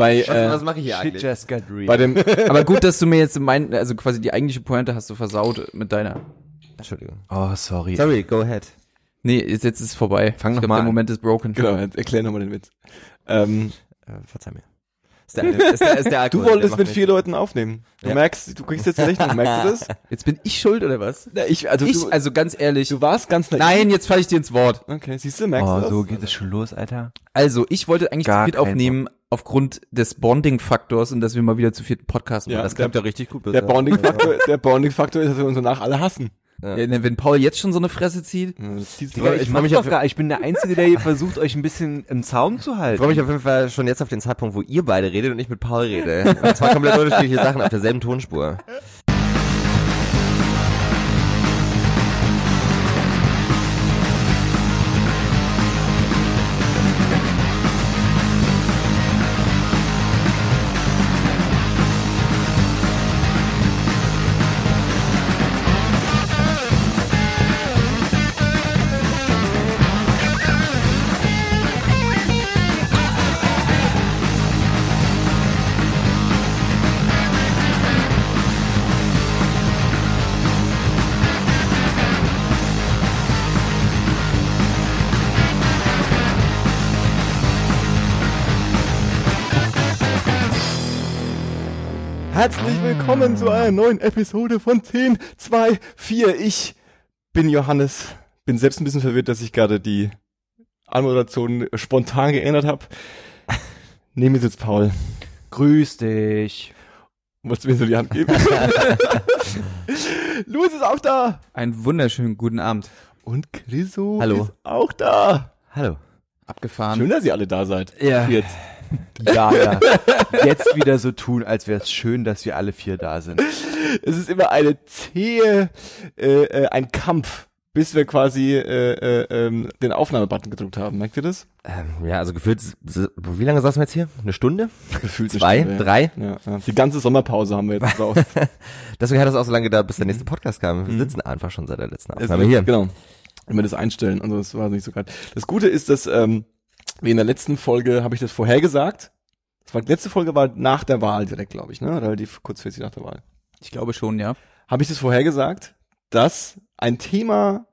Bei, Was, äh, was mache ich hier Shit eigentlich? just got real. bei dem, Aber gut, dass du mir jetzt mein, also quasi die eigentliche Pointe hast du versaut mit deiner. Entschuldigung. oh, sorry. Sorry, go ahead. Nee, jetzt, jetzt ist es vorbei. Fang ich noch glaub, mal der. Moment ist broken. genau, erklär nochmal den Witz. Ähm, Äh, verzeih mir. Ist der, ist der, ist der du Alkohol, der wolltest mit vier Leuten aufnehmen. Du Ja. merkst, du kriegst jetzt die Rechnung, merkst du das? Jetzt bin ich schuld oder was? Na, ich, also Ich, du, also ganz ehrlich. du warst ganz naiv. Nein, jetzt falle ich dir ins Wort. Okay, siehst du, merkst du Oh, das? so geht es schon los, Alter. Also, ich wollte eigentlich Gar zu viert aufnehmen aufgrund des Bonding-Faktors und dass wir mal wieder zu vierten Podcast machen. Ja, Das klappt ja richtig gut. Der Bonding-Faktor, der Bonding-Faktor ist, dass wir uns danach alle hassen. Ja, ne, wenn Paul jetzt schon so eine Fresse zieht. Ja, ich, freu mach mich doch auf- gar, ich bin der Einzige, der hier versucht, euch ein bisschen im Zaum zu Ich halten. freue mich auf jeden Fall schon jetzt auf den Zeitpunkt, wo ihr beide redet und ich mit Paul rede. Und zwar komplett unterschiedliche Sachen auf derselben Tonspur. Willkommen zu einer neuen Episode von 10, 2, 4. Ich bin Johannes. Bin selbst ein bisschen verwirrt, dass ich gerade die Anmoderation spontan geändert habe. Neben mir sitzt Paul. Grüß dich. Wolltest du mir so die Hand geben? Luis ist auch da. Einen wunderschönen guten Abend. Und Chriso Hallo. ist auch da. Hallo. Abgefahren. Schön, dass ihr alle da seid. Ja. Jetzt. Ja, ja. Jetzt wieder so tun, als wäre es schön, dass wir alle vier da sind. Es ist immer eine zähe, äh, äh, ein Kampf, bis wir quasi äh, äh, ähm, den Aufnahmebutton gedrückt haben. Merkt ihr das? Ähm, ja, also gefühlt, wie lange saßen wir jetzt hier? Eine Stunde? Gefühlt eine Zwei? Stunde, ja. Drei? Ja, ja. Die ganze Sommerpause haben wir jetzt raus. Deswegen hat es auch so lange gedauert, bis der nächste Podcast kam. Wir sitzen einfach schon seit der letzten Aufnahme hier. Genau. Wenn wir das einstellen, also das war nicht so geil. Das Gute ist, dass ähm, wie in der letzten Folge habe ich das vorhergesagt. Das war, die letzte Folge war nach der Wahl direkt, glaube ich, ne? Relativ kurzfristig nach der Wahl. Ich glaube schon, ja. Habe ich das vorhergesagt, dass ein Thema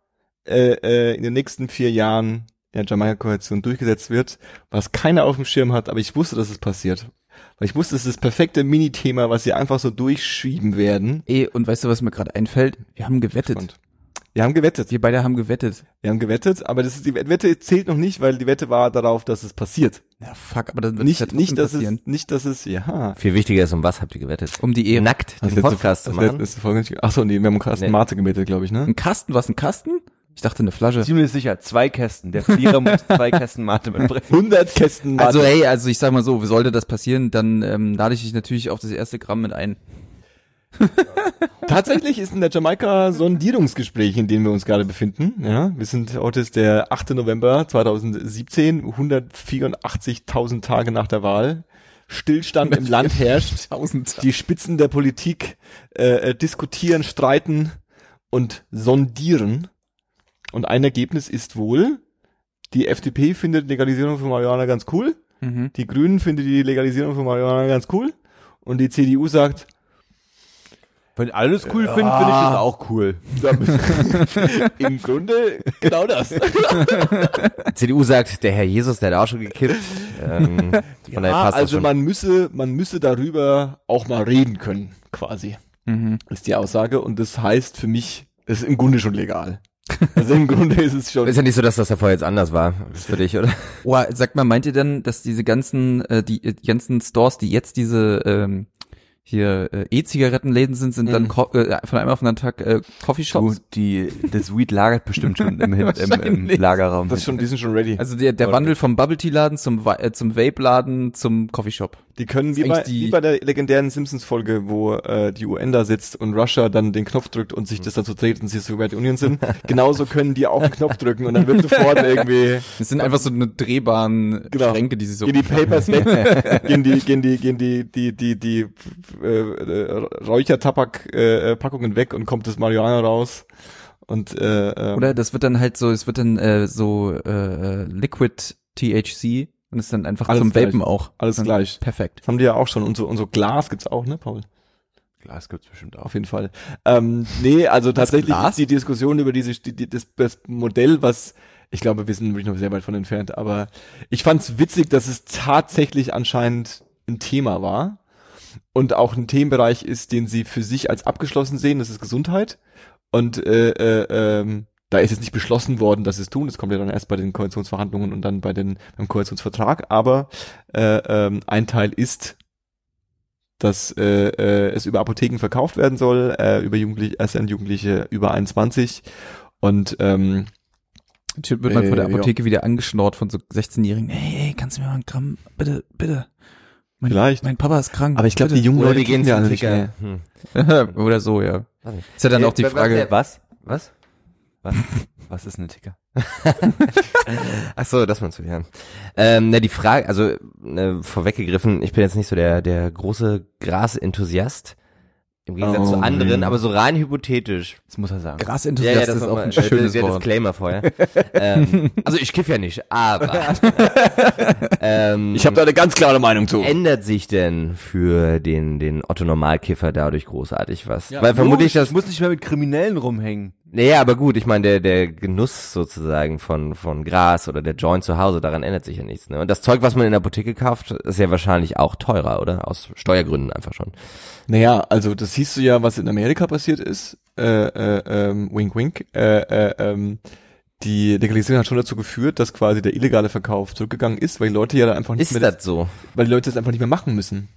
äh, äh, in den nächsten vier Jahren in der Jamaika-Koalition durchgesetzt wird, was keiner auf dem Schirm hat, aber ich wusste, dass es passiert. Weil ich wusste, es ist das perfekte Mini-Thema, was sie einfach so durchschieben werden. Eh, und weißt du, was mir gerade einfällt? Wir haben gewettet. Und wir haben gewettet. Wir beide haben gewettet. Wir haben gewettet, aber das ist, die Wette zählt noch nicht, weil die Wette war darauf, dass es passiert. Ja, fuck, aber dann wird Nicht, ja nicht, dass passieren. es, nicht, dass es, ja. Viel wichtiger ist, um was habt ihr gewettet? Um die Ehre. Nackt Das den letzte- Podcast zu das machen? letzte Folge nicht- Ach so, nee, wir haben Carsten Nee. Marte gebetet, glaube ich, ne? Ein Kasten, was, ein Kasten? Ich dachte eine Flasche. Ziemlich sicher, zwei Kästen. Der Verlierer muss zwei Kästen Mate mitbringen. 100 Kästen Mate. Also hey, also ich sag mal so, sollte das passieren, dann ähm, lade ich dich natürlich auf das erste Gramm mit ein. Tatsächlich ist in der Jamaika Sondierungsgespräch, in dem wir uns gerade befinden. Ja, wir sind heute ist der 8. November 2017, 184.000 Tage nach der Wahl. Stillstand im Land herrscht. Die Spitzen der Politik äh, äh, diskutieren, streiten und sondieren. Und ein Ergebnis ist wohl, die FDP findet Legalisierung von Marihuana ganz cool, Mhm. die Grünen findet die Legalisierung von Marihuana ganz cool und die CDU sagt, Wenn alles cool finden, finde ich das auch cool. im Grunde genau das. CDU sagt, der Herr Jesus, der hat auch schon gekippt. Ähm, von daher passt das also schon. man müsse, man müsse darüber auch mal reden können, quasi, Mhm. ist die Aussage. Und das heißt für mich, es ist im Grunde schon legal. Also im Grunde ist es schon. ist ja nicht so, dass das davor jetzt anders war. Das ist für dich, oder? Oh, sag mal, meint ihr denn, dass diese ganzen, äh, die, äh, die ganzen Stores, die jetzt diese ähm, hier äh, E-Zigarettenläden sind, sind dann Mhm. ko- äh, von einem auf den anderen Tag äh, Du, Coffeeshops? die, das Weed lagert bestimmt schon im, im, im Wahrscheinlich. Lagerraum. das schon, die sind schon ready. Also der, der Wandel vom Bubble Tea Laden zum äh, zum Vape Laden zum Coffeeshop. Die können wie bei, die- wie bei der legendären Simpsons-Folge, wo äh, die UN da sitzt und Russia dann den Knopf drückt und sich das dazu dreht und sie Sowjetunion sind. Genauso können die auch einen Knopf drücken und dann wird sofort irgendwie Das sind einfach so eine drehbaren Genau. Schränke, die sie so gehen die Papers weg, gehen die, gehen die, gehen die, die, die, die äh, äh, Räuchertabak-Packungen äh, Packungen weg und kommt das Marihuana raus. Und äh, ähm, Oder das wird dann halt so, es wird dann äh, so äh, äh, Liquid THC Und ist dann einfach Alles zum gleich. Vapen auch. Alles gleich. Perfekt. Das haben die ja auch schon. Und so, und so Glas gibt's auch, ne, Paul? Glas gibt's bestimmt auch. Auf jeden Fall. Ähm, nee, also tatsächlich ist die Diskussion über diese, die, die, das, das Modell, was, ich glaube, wir sind wirklich noch sehr weit von entfernt, aber ich fand's witzig, dass es tatsächlich anscheinend ein Thema war und auch ein Themenbereich ist, den sie für sich als abgeschlossen sehen, das ist Gesundheit. Und äh, äh, ähm, da ist jetzt nicht beschlossen worden, dass sie es tun. Das kommt ja dann erst bei den Koalitionsverhandlungen und dann bei den beim Koalitionsvertrag. Aber äh, ähm, ein Teil ist, dass äh, äh, es über Apotheken verkauft werden soll, äh, über Jugendliche, erst an Jugendliche über 21. Und ähm, Typ wird man vor der Äh, ja. Apotheke wieder angeschnurrt von so 16-Jährigen. Hey, hey, kannst du mir mal ein Gramm, bitte, bitte. Mein, Vielleicht. Mein Papa ist krank. aber ich glaube, die jungen Leute gehen ja nicht mehr. Hm. Oder so, ja. Ist ja dann auch die Frage, Was? Was? Was? Was ist ein Ticker? Ach so, das meinst du, ja. Ähm, na, die Frage, also ne, vorweggegriffen, ich bin jetzt nicht so der, der große Gras-Enthusiast. Im Gegensatz Oh, zu anderen, aber so rein hypothetisch. Das muss er sagen. Grasenthusiast ist auch ein äh, schönes der Wort. Disclaimer vorher. ähm, also ich kiff ja nicht, aber ähm, Ich habe da eine ganz klare Meinung zu. ändert sich denn für den den Otto Normalkiffer dadurch großartig was? Ja, Weil vermutlich das ich muss nicht mehr mit Kriminellen rumhängen. Naja, aber gut, ich meine, der, der Genuss sozusagen von, von Gras oder der Joint zu Hause, daran ändert sich ja nichts. Ne? Und das Zeug, was man in der Apotheke kauft, ist ja wahrscheinlich auch teurer, oder? Aus Steuergründen einfach schon. Naja, also das siehst du ja, was in Amerika passiert ist. Äh, äh, ähm, wink, wink. Äh, äh, ähm, die Legalisierung hat schon dazu geführt, dass quasi der illegale Verkauf zurückgegangen ist, weil die Leute ja da einfach nicht Ist mehr das so? weil die Leute das einfach nicht mehr machen müssen.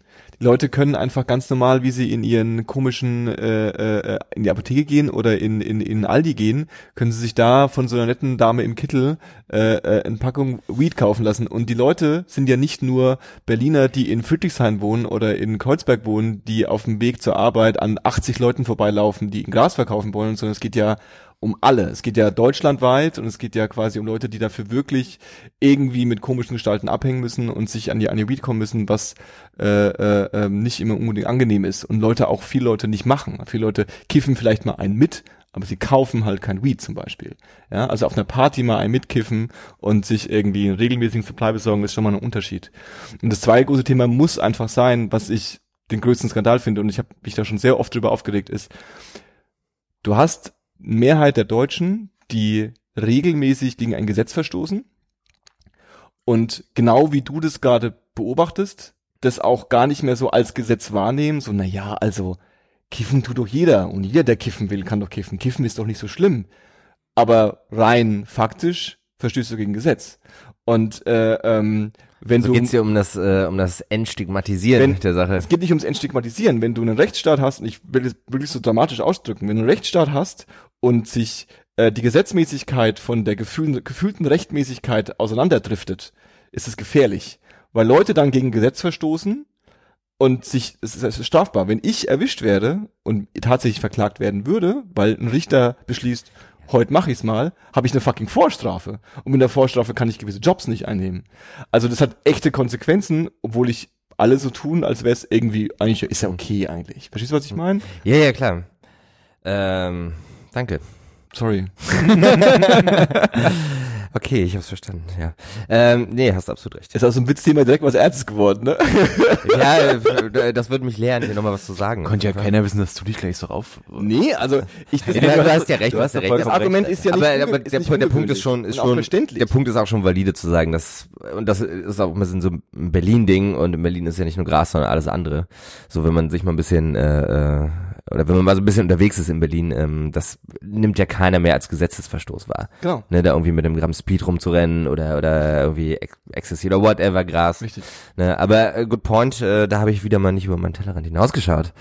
Leute können einfach ganz normal, wie sie in ihren komischen äh, äh, in die Apotheke gehen oder in, in, in Aldi gehen, können sie sich da von so einer netten Dame im Kittel äh, äh, eine Packung Weed kaufen lassen. Und die Leute sind ja nicht nur Berliner, die in Friedrichshain wohnen oder in Kreuzberg wohnen, die auf dem Weg zur Arbeit an 80 Leuten vorbeilaufen, die ein Gras verkaufen wollen, sondern es geht ja um alle. Es geht ja deutschlandweit und es geht ja quasi um Leute, die dafür wirklich irgendwie mit komischen Gestalten abhängen müssen und sich an die Anioid kommen müssen, was äh, äh, ähm, nicht immer unbedingt angenehm ist und Leute auch viele Leute nicht machen. Viele Leute kiffen vielleicht mal einen mit, aber sie kaufen halt kein Weed zum Beispiel. Ja, also auf einer Party mal einen mitkiffen und sich irgendwie einen regelmäßigen Supply besorgen, ist schon mal ein Unterschied. Und das zweite große Thema muss einfach sein, was ich den größten Skandal finde und ich habe mich da schon sehr oft drüber aufgeregt, ist, du hast Mehrheit der Deutschen, die regelmäßig gegen ein Gesetz verstoßen und genau wie du das gerade beobachtest, das auch gar nicht mehr so als Gesetz wahrnehmen, so, na ja, also, kiffen tut doch jeder und jeder, der kiffen will, kann doch kiffen. Kiffen ist doch nicht so schlimm. Aber rein faktisch verstößt du gegen Gesetz. Und äh, ähm, wenn So du geht's ja um das, äh, um das Entstigmatisieren Wenn- der Sache. es geht nicht ums Entstigmatisieren. Wenn du einen Rechtsstaat hast, und ich will es wirklich so dramatisch ausdrücken, wenn du einen Rechtsstaat hast und sich äh, die Gesetzmäßigkeit von der gefühlten, gefühlten Rechtmäßigkeit auseinanderdriftet, ist es gefährlich. Weil Leute dann gegen Gesetz verstoßen und sich, es ist, es ist strafbar. Wenn ich erwischt werde und tatsächlich verklagt werden würde, weil ein Richter beschließt, heute mache ich's mal, habe ich eine fucking Vorstrafe. Und mit der Vorstrafe kann ich gewisse Jobs nicht einnehmen. Also das hat echte Konsequenzen, obwohl ich alle so tun, als wäre es irgendwie, eigentlich ist ja okay eigentlich. Verstehst du, was ich meine? Ja, ja, klar. Ähm, danke. Sorry. Okay, ich hab's verstanden, ja. Ähm, nee, hast absolut recht. Ist aus dem Witzthema direkt was Ernstes geworden, ne? ja, äh, das würde mich lehren, hier nochmal was zu sagen. Konnte ja keiner wissen, dass du dich gleich so rauf... Nee, also ich Ja, du hast ja recht, Du du hast ja recht. das Argument ist ja nicht aber, aber ist der, nicht Punkt- der Punkt ist schon, ist schon, verständlich. der Punkt ist auch schon valide zu sagen, dass, und das ist auch ein bisschen so ein Berlin-Ding und in Berlin ist ja nicht nur Gras, sondern alles andere. So, wenn man sich mal ein bisschen, äh, äh, oder wenn man mal so ein bisschen unterwegs ist in Berlin, ähm, das nimmt ja keiner mehr als Gesetzesverstoß wahr. Genau. Ne, da irgendwie mit einem Gramm Speed rumzurennen oder, oder irgendwie Ecstasy oder whatever Gras. Richtig. Ne, aber äh, good point, äh, da habe ich wieder mal nicht über meinen Tellerrand hinausgeschaut.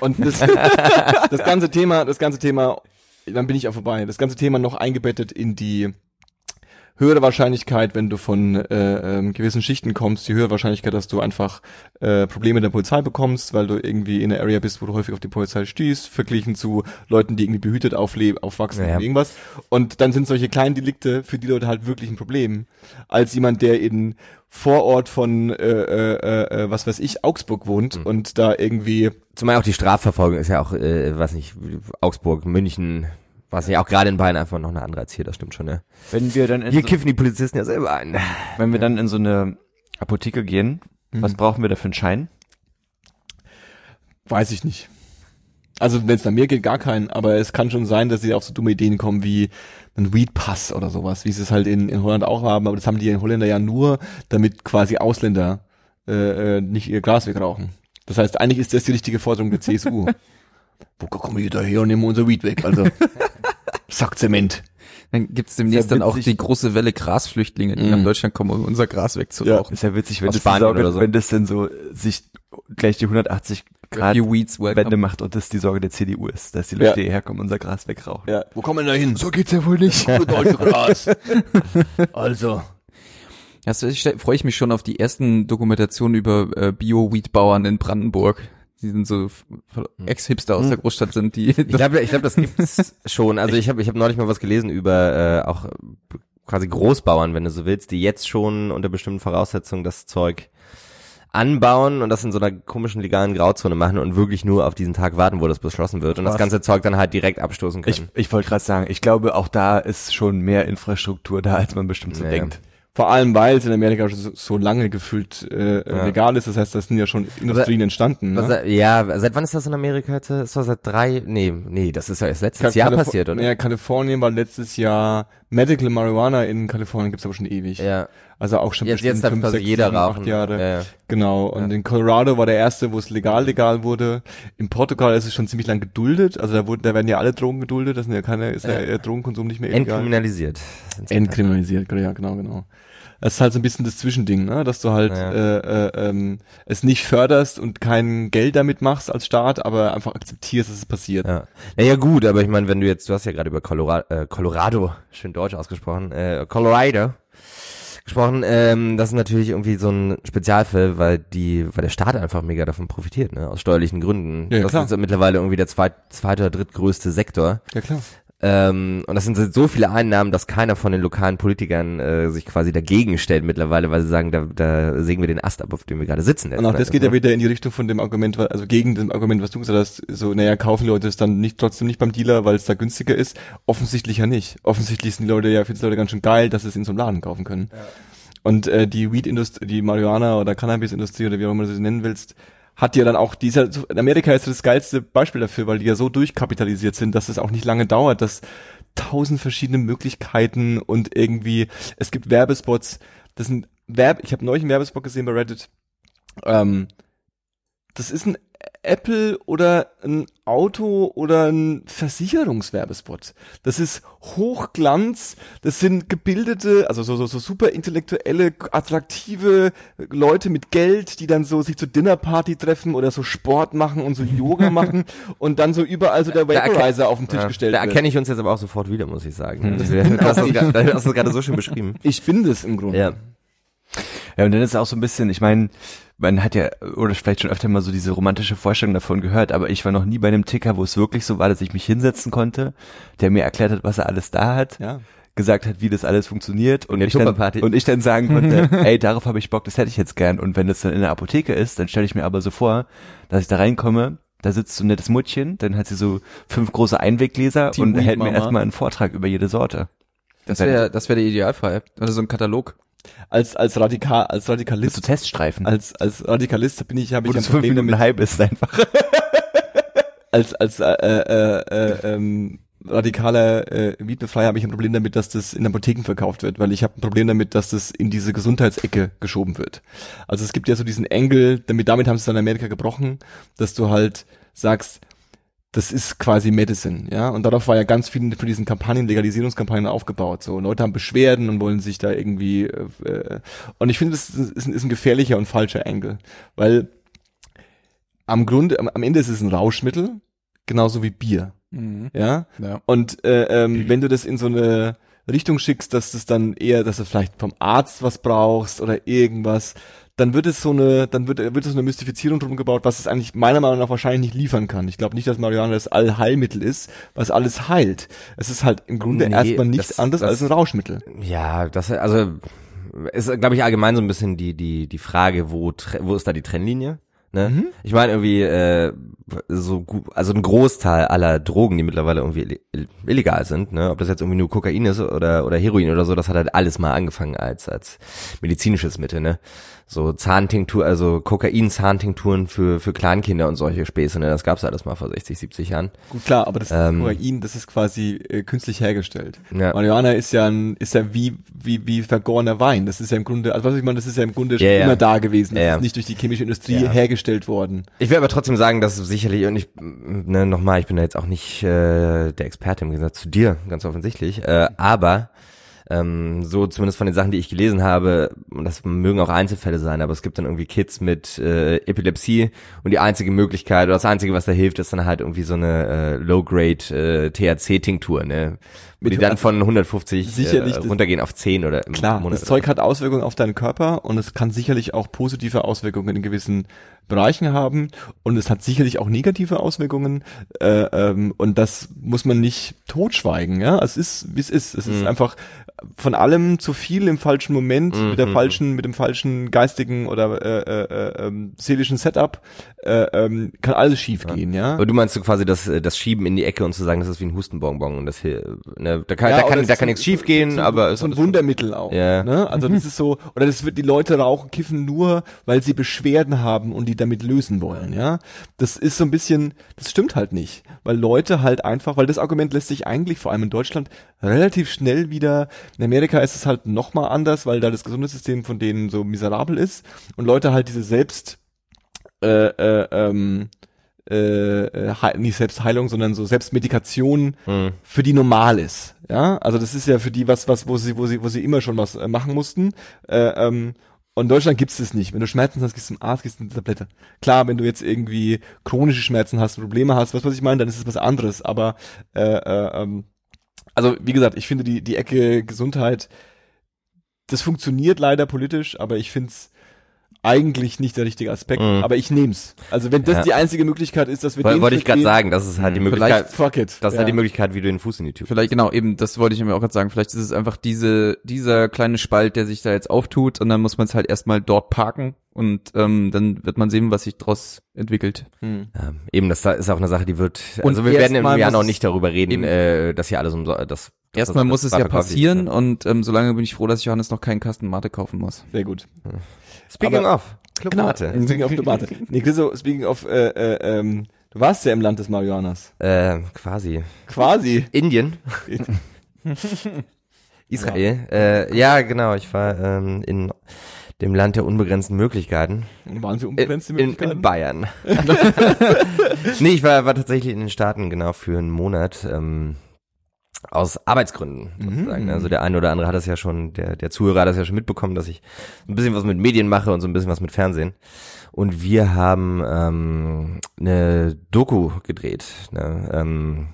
Und das, das ganze Thema, das ganze Thema, dann bin ich auch vorbei. Das ganze Thema noch eingebettet in die höhere Wahrscheinlichkeit, wenn du von äh, ähm, gewissen Schichten kommst, die höhere Wahrscheinlichkeit, dass du einfach äh, Probleme der Polizei bekommst, weil du irgendwie in einer Area bist, wo du häufig auf die Polizei stehst, verglichen zu Leuten, die irgendwie behütet aufleben, aufwachsen Ja, oder irgendwas. Und dann sind solche kleinen Delikte für die Leute halt wirklich ein Problem, als jemand, der in Vorort von äh, äh, äh, was weiß ich Augsburg wohnt Mhm. und da irgendwie Zumal auch die Strafverfolgung ist ja auch, äh, weiß nicht, Augsburg, München, Weiß nicht, auch gerade in Bayern einfach noch eine andere als hier, das stimmt schon, ne? Wenn wir dann in Hier so, kiffen die Polizisten ja selber ein. wenn wir dann in so eine Apotheke gehen, was Mhm. brauchen wir da für einen Schein? Weiß ich nicht. Also wenn es nach mir geht, gar keinen, aber es kann schon sein, dass sie auf so dumme Ideen kommen wie ein Weed Pass oder sowas, wie sie es halt in, in Holland auch haben, aber das haben die in Holländer ja nur, damit quasi Ausländer äh, äh, nicht ihr Glas wegrauchen. Das heißt, eigentlich ist das die richtige Forderung der CSU. Wo kommen wir da her und nehmen unser Weed weg? Also Sackzement. Dann gibt's demnächst dann auch die große Welle Grasflüchtlinge, die Mhm. nach Deutschland kommen, um unser Gras wegzurauchen. Ist ja witzig, wenn Aus das, Spanien Sorge, oder so. wenn das denn so sich gleich die 180 Grad. Wende macht und das die Sorge der CDU ist, dass die Ja. Leute hierher kommen und unser Gras wegrauchen. Ja, wo kommen wir da hin? So geht's ja wohl nicht. Deutsche Gras. Also. Ja, freue ich mich schon auf die ersten Dokumentationen über äh, Bio-Weed-Bauern in Brandenburg. Die sind so f- Ex-Hipster aus der Großstadt sind, die Ich glaube, ich glaube, das gibt's schon. Also ich habe ich hab neulich mal was gelesen über äh, auch quasi Großbauern, wenn du so willst, die jetzt schon unter bestimmten Voraussetzungen das Zeug anbauen und das in so einer komischen legalen Grauzone machen und wirklich nur auf diesen Tag warten, wo das beschlossen wird und das Was? ganze Zeug dann halt direkt abstoßen können. Ich, ich wollte gerade sagen, ich glaube, auch da ist schon mehr Infrastruktur da, als man bestimmt so Ja, denkt. Vor allem, weil es in Amerika so, so lange gefühlt äh, Ja. legal ist. Das heißt, das sind ja schon Industrien entstanden. Was, Ne? äh, ja, seit wann ist das in Amerika jetzt? Ist das seit drei? Nee, nee, das ist ja erst letztes Ka- Jahr Kalif- passiert, oder? Ja, Kalifornien war letztes Jahr Medical Marijuana in Kalifornien gibt's aber schon ewig. Ja. Also auch schon Jetzt, jetzt fünf, sechs, jeder sieben, acht. Jahre. Ja, ja. Genau. Und in Colorado war der erste, wo es legal legal wurde. In Portugal ist es schon ziemlich lang geduldet. Also da wurden, da werden ja alle Drogen geduldet. Das sind ja keine, ist ja, Ja. der Drogenkonsum nicht mehr illegal. Entkriminalisiert. Entkriminalisiert, ja, genau, genau. Das ist halt so ein bisschen das Zwischending, ne? dass du halt Ja. äh, äh, ähm, es nicht förderst und kein Geld damit machst als Staat, aber einfach akzeptierst, dass es passiert. Ja. Naja gut, aber ich meine, wenn du jetzt, du hast ja gerade über Colorado, äh, Colorado, schön deutsch ausgesprochen, äh, Colorado gesprochen, ähm, das ist natürlich irgendwie so ein Spezialfall, weil die, weil der Staat einfach mega davon profitiert, ne, aus steuerlichen Gründen. Ja, das klar. ist ja mittlerweile irgendwie der zweit, zweite oder drittgrößte Sektor. Ja, klar. Ähm, und das sind so viele Einnahmen, dass keiner von den lokalen Politikern äh, sich quasi dagegen stellt mittlerweile, weil sie sagen, da, da sägen wir den Ast ab, auf dem wir gerade sitzen. Und auch das geht ja wieder in die Richtung von dem Argument, also gegen dem Argument, was du gesagt hast, so, naja, kaufen Leute es dann nicht trotzdem nicht beim Dealer, weil es da günstiger ist. Offensichtlich ja nicht. Offensichtlich sind die Leute ja, finden die Leute ganz schön geil, dass sie es in so einem Laden kaufen können. Und äh, die Weed-Industrie, die Marihuana oder Cannabis-Industrie oder wie auch immer du sie nennen willst, hat ja dann auch dieser, so- in Amerika ist das geilste Beispiel dafür, weil die ja so durchkapitalisiert sind, dass es auch nicht lange dauert, dass tausend verschiedene Möglichkeiten und irgendwie, es gibt Werbespots, das sind Werb, ich habe neulich einen Werbespot gesehen bei Reddit, ähm, das ist ein Apple oder ein Auto oder ein Versicherungswerbespot. Das ist Hochglanz, das sind gebildete, also so, so, so super intellektuelle, attraktive Leute mit Geld, die dann so sich zur Dinnerparty treffen oder so Sport machen und so Yoga machen und dann so überall so der Da Vaporizer auf den Tisch Ja, gestellt Da wird. erkenne ich uns jetzt aber auch sofort wieder, muss ich sagen. Hm. Das, du hast das gra- du hast das gerade so schön beschrieben. Ich bin das im Grunde. Ja. Ja, und dann ist es auch so ein bisschen, ich meine, man hat ja, oder vielleicht schon öfter mal so diese romantische Vorstellung davon gehört, aber ich war noch nie bei einem Ticker, wo es wirklich so war, dass ich mich hinsetzen konnte, der mir erklärt hat, was er alles da hat, Ja. gesagt hat, wie das alles funktioniert und, ich dann, und ich dann sagen konnte, ey, darauf habe ich Bock, das hätte ich jetzt gern. Und wenn das dann in der Apotheke ist, dann stelle ich mir aber so vor, dass ich da reinkomme, da sitzt so ein nettes Muttchen, dann hat sie so fünf große Einweggläser Team und hält mir erstmal einen Vortrag über jede Sorte. Das wäre das wäre der Idealfall. Oder so ein Katalog. Als, als Radikal, als Radikalist, Teststreifen. als, als Radikalist bin ich, habe ich ein Problem damit, halb ist einfach. als als äh, äh, äh, ähm, radikaler äh, Weedbefreier habe ich ein Problem damit, dass das in Apotheken verkauft wird, weil ich habe ein Problem damit, dass das in diese Gesundheitsecke geschoben wird. Also es gibt ja so diesen Engel, damit damit haben sie es dann in Amerika gebrochen, dass du halt sagst, das ist quasi Medicine, ja. Und darauf war ja ganz viel von diesen Kampagnen, Legalisierungskampagnen aufgebaut. So Leute haben Beschwerden und wollen sich da irgendwie. Äh, äh, und ich finde, das ist, ein- ist ein gefährlicher und falscher Engel, weil am Grunde, am, am Ende ist es ein Rauschmittel, genauso wie Bier, ja. Ja. Und äh, ähm, wenn du das in so eine Richtung schickst, dass das dann eher, dass du vielleicht vom Arzt was brauchst oder irgendwas, dann wird es so eine, dann wird, wird es so eine Mystifizierung drum gebaut, was es eigentlich meiner Meinung nach wahrscheinlich nicht liefern kann. Ich glaube nicht, dass Marihuana das Allheilmittel ist, was alles heilt. Es ist halt im Grunde Nee, erstmal nichts das- anderes das- als ein Rauschmittel. Ja, das also ist, glaube ich, allgemein so ein bisschen die die die Frage, wo wo ist da die Trennlinie? Ne? Mhm. Ich meine irgendwie äh, so gu- also ein Großteil aller Drogen, die mittlerweile irgendwie ill- illegal sind, ne, ob das jetzt irgendwie nur Kokain ist oder oder Heroin oder so, das hat halt alles mal angefangen als als medizinisches Mittel, ne? So Zahntinktur, also Kokain-Zahntinkturen für für Kleinkinder und solche Späße, ne? Das gab's alles mal vor 60, 70 Jahren. Gut, klar, aber das Ähm, Kokain, das ist quasi äh, künstlich hergestellt. Ja. Marihuana ist ja ein, ist ja wie, wie, wie vergorener Wein. Das ist ja im Grunde, also was ich meine, das ist ja im Grunde schon Ja, ja. immer da gewesen. Das Ja, ja. ist nicht durch die chemische Industrie hergestellt worden. Ich will aber trotzdem sagen, dass sicherlich, und ich, ne, nochmal, ich bin da jetzt auch nicht äh, der Experte im Gegensatz zu dir, ganz offensichtlich, äh, aber ähm, so zumindest von den Sachen, die ich gelesen habe, und das mögen auch Einzelfälle sein, aber es gibt dann irgendwie Kids mit äh, Epilepsie und die einzige Möglichkeit oder das einzige, was da hilft, ist dann halt irgendwie so eine äh, Low-Grade äh, THC-Tinktur, ne? Wo die Mit- dann von 150 Sicherlich, äh, runtergehen auf 10 oder im Klar, Monat. das Zeug hat Auswirkungen auf deinen Körper und es kann sicherlich auch positive Auswirkungen in gewissen Bereichen haben und es hat sicherlich auch negative Auswirkungen äh, ähm, und das muss man nicht totschweigen. Ja, es ist wie es ist. Es ist Mhm. einfach von allem zu viel im falschen Moment mit der Mhm. falschen, mit dem falschen geistigen oder äh, äh, äh, ähm, seelischen Setup äh, ähm, kann alles schief gehen. Ja. Aber du meinst so quasi das, äh, das Schieben in die Ecke und zu sagen, das ist wie ein Hustenbonbon und das hier, ne, da kann, Ja, da kann, da kann nichts schief gehen, so, aber so ein Wundermittel auch. Ja. Ne? Also das ist so, oder das wird die Leute rauchen, kiffen nur, weil sie Beschwerden haben und die damit lösen wollen. Ja, das ist so ein bisschen, das stimmt halt nicht, weil Leute halt einfach, weil das Argument lässt sich eigentlich vor allem in Deutschland relativ schnell wieder. In Amerika ist es halt noch mal anders, weil da das Gesundheitssystem von denen so miserabel ist und Leute halt diese selbst äh, äh, ähm, äh, äh, nicht Selbstheilung, sondern so Selbstmedikation Mhm. für die normal ist. Ja, also das ist ja für die was, was, wo sie, wo sie, wo sie immer schon was äh, machen mussten. Äh, ähm, und in Deutschland gibt's das nicht. Wenn du Schmerzen hast, gehst du zum Arzt, gehst du eine Tablette. Klar, wenn du jetzt irgendwie chronische Schmerzen hast, Probleme hast, was was ich meine, dann ist es was anderes. Aber äh, äh, ähm, also wie gesagt, ich finde die die Ecke Gesundheit, das funktioniert leider politisch, aber ich find's eigentlich nicht der richtige Aspekt. Mhm. Aber ich nehm's. Also wenn das Ja. die einzige Möglichkeit ist, dass wir Woll- den Wollte ich gerade sagen, das ist halt die Hm, Möglichkeit, Fuck it. das ist ja. halt die Möglichkeit, wie du den Fuß in die Tür Vielleicht genau, eben, das wollte ich mir auch gerade sagen. Vielleicht ist es einfach diese, dieser kleine Spalt, der sich da jetzt auftut und dann muss man es halt erstmal dort parken und ähm, dann wird man sehen, was sich daraus entwickelt. Hm. Ja, eben, das da ist auch eine Sache, die wird, Und also wir werden einem Jahr noch nicht darüber reden, eben. äh, dass hier alles um das Erstmal das- muss das es ja passieren ist. und ähm, solange bin ich froh, dass Johannes noch keinen Kasten Mate kaufen muss. Sehr gut. Speaking Aber- of, Club Genau. Mate. Speaking of Tomate. Nee, Chriso, speaking of, äh, äh, ähm, du warst ja im Land des Marihuanas. Äh, quasi. Quasi. Indien. Israel. Äh, ja, genau, ich war ähm, in dem Land der unbegrenzten Möglichkeiten. Waren sie In, unbegrenzte in, Möglichkeiten? in Bayern. nee, ich war, war tatsächlich in den Staaten genau für einen Monat. Ähm, aus Arbeitsgründen sozusagen. Mhm. Also der eine oder andere hat das ja schon, der, der Zuhörer hat das ja schon mitbekommen, dass ich ein bisschen was mit Medien mache und so ein bisschen was mit Fernsehen. Und wir haben ähm, eine Doku gedreht. Ne? Ähm,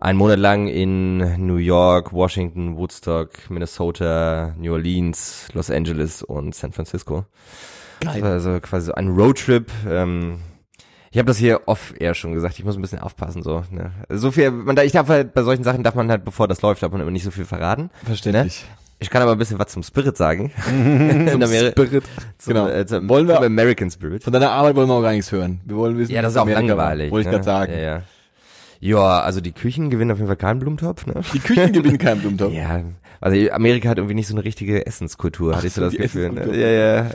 einen Monat lang in New York, Washington, Woodstock, Minnesota, New Orleans, Los Angeles und San Francisco. War Also quasi so ein Roadtrip. Ähm, ich habe das hier off eher schon gesagt. Ich muss ein bisschen aufpassen so. Ne? So viel, man ich darf halt bei solchen Sachen darf man halt, bevor das läuft, darf man immer nicht so viel verraten. Verständlich. Ich kann aber ein bisschen was zum Spirit sagen. zum Spirit. Zum, Genau. äh, zum, Wollen wir- zum American Spirit. Von deiner Arbeit wollen wir auch gar nichts hören. Wir wollen wissen, Ja, das ist auch Amerika langweilig. Wollte ich ne? gerade sagen. Ja, ja. Ja, also die Küchen gewinnen auf jeden Fall keinen Blumentopf. Ne? Die Küchen gewinnen keinen Blumentopf. Ja, also Amerika hat irgendwie nicht so eine richtige Essenskultur, hatte ich so das Gefühl. Ne? Essenskultur. Ja, ja.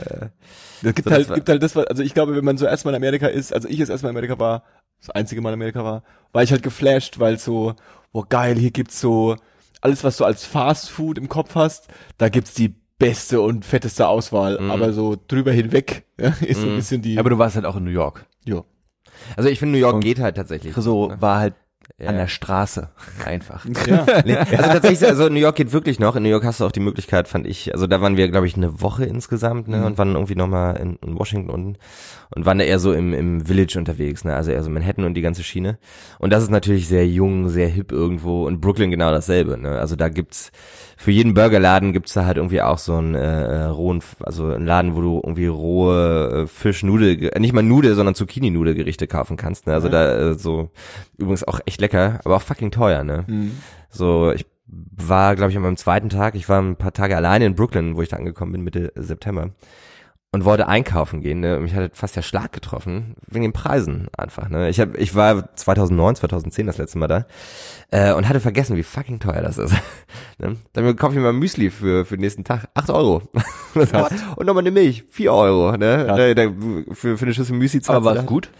Es gibt So, das halt, war- gibt halt das, was, also ich glaube, wenn man so erstmal in Amerika ist, also ich jetzt erstmal in Amerika war, das einzige Mal in Amerika war, war ich halt geflasht, weil so, oh geil, hier gibt's so, alles was du als Fast Food im Kopf hast, da gibt's die beste und fetteste Auswahl, Mhm. aber so drüber hinweg, ja, ist so ein Mhm. bisschen die, Aber du warst halt auch in New York. jo. Also ich finde, New York Und- geht halt tatsächlich. So war halt Ja. an der Straße einfach. Ja. Also tatsächlich, also New York geht wirklich noch. In New York hast du auch die Möglichkeit, fand ich, also da waren wir, glaube ich, eine Woche insgesamt, ne, Mhm. und waren irgendwie nochmal in, in Washington unten und waren da eher so im, im Village unterwegs, ne, also eher so Manhattan und die ganze Schiene. Und das ist natürlich sehr jung, sehr hip irgendwo und Brooklyn genau dasselbe, ne, also da gibt's, für jeden Burgerladen gibt's da halt irgendwie auch so einen äh, rohen, also einen Laden, wo du irgendwie rohe äh, Fischnudel, äh, nicht mal Nudel, sondern Zucchini-Nudelgerichte kaufen kannst, ne, also Ja. da äh, so, übrigens auch echt lecker, aber auch fucking teuer, ne. Mhm. So, ich war, glaube ich, an meinem zweiten Tag, ich war ein paar Tage alleine in Brooklyn, wo ich da angekommen bin, Mitte September. Und wollte einkaufen gehen. Ne? Mich hat fast der Schlag getroffen wegen den Preisen einfach. Ne? Ich hab, ich war 2009, 2010 das letzte Mal da äh, und hatte vergessen, wie fucking teuer das ist. ne? Dann kaufe ich mal Müsli für für den nächsten Tag, 8 Euro. und nochmal eine Milch, 4 Euro. Ne? Da, da, für, für eine Schüssel Müsli Aber war es gut?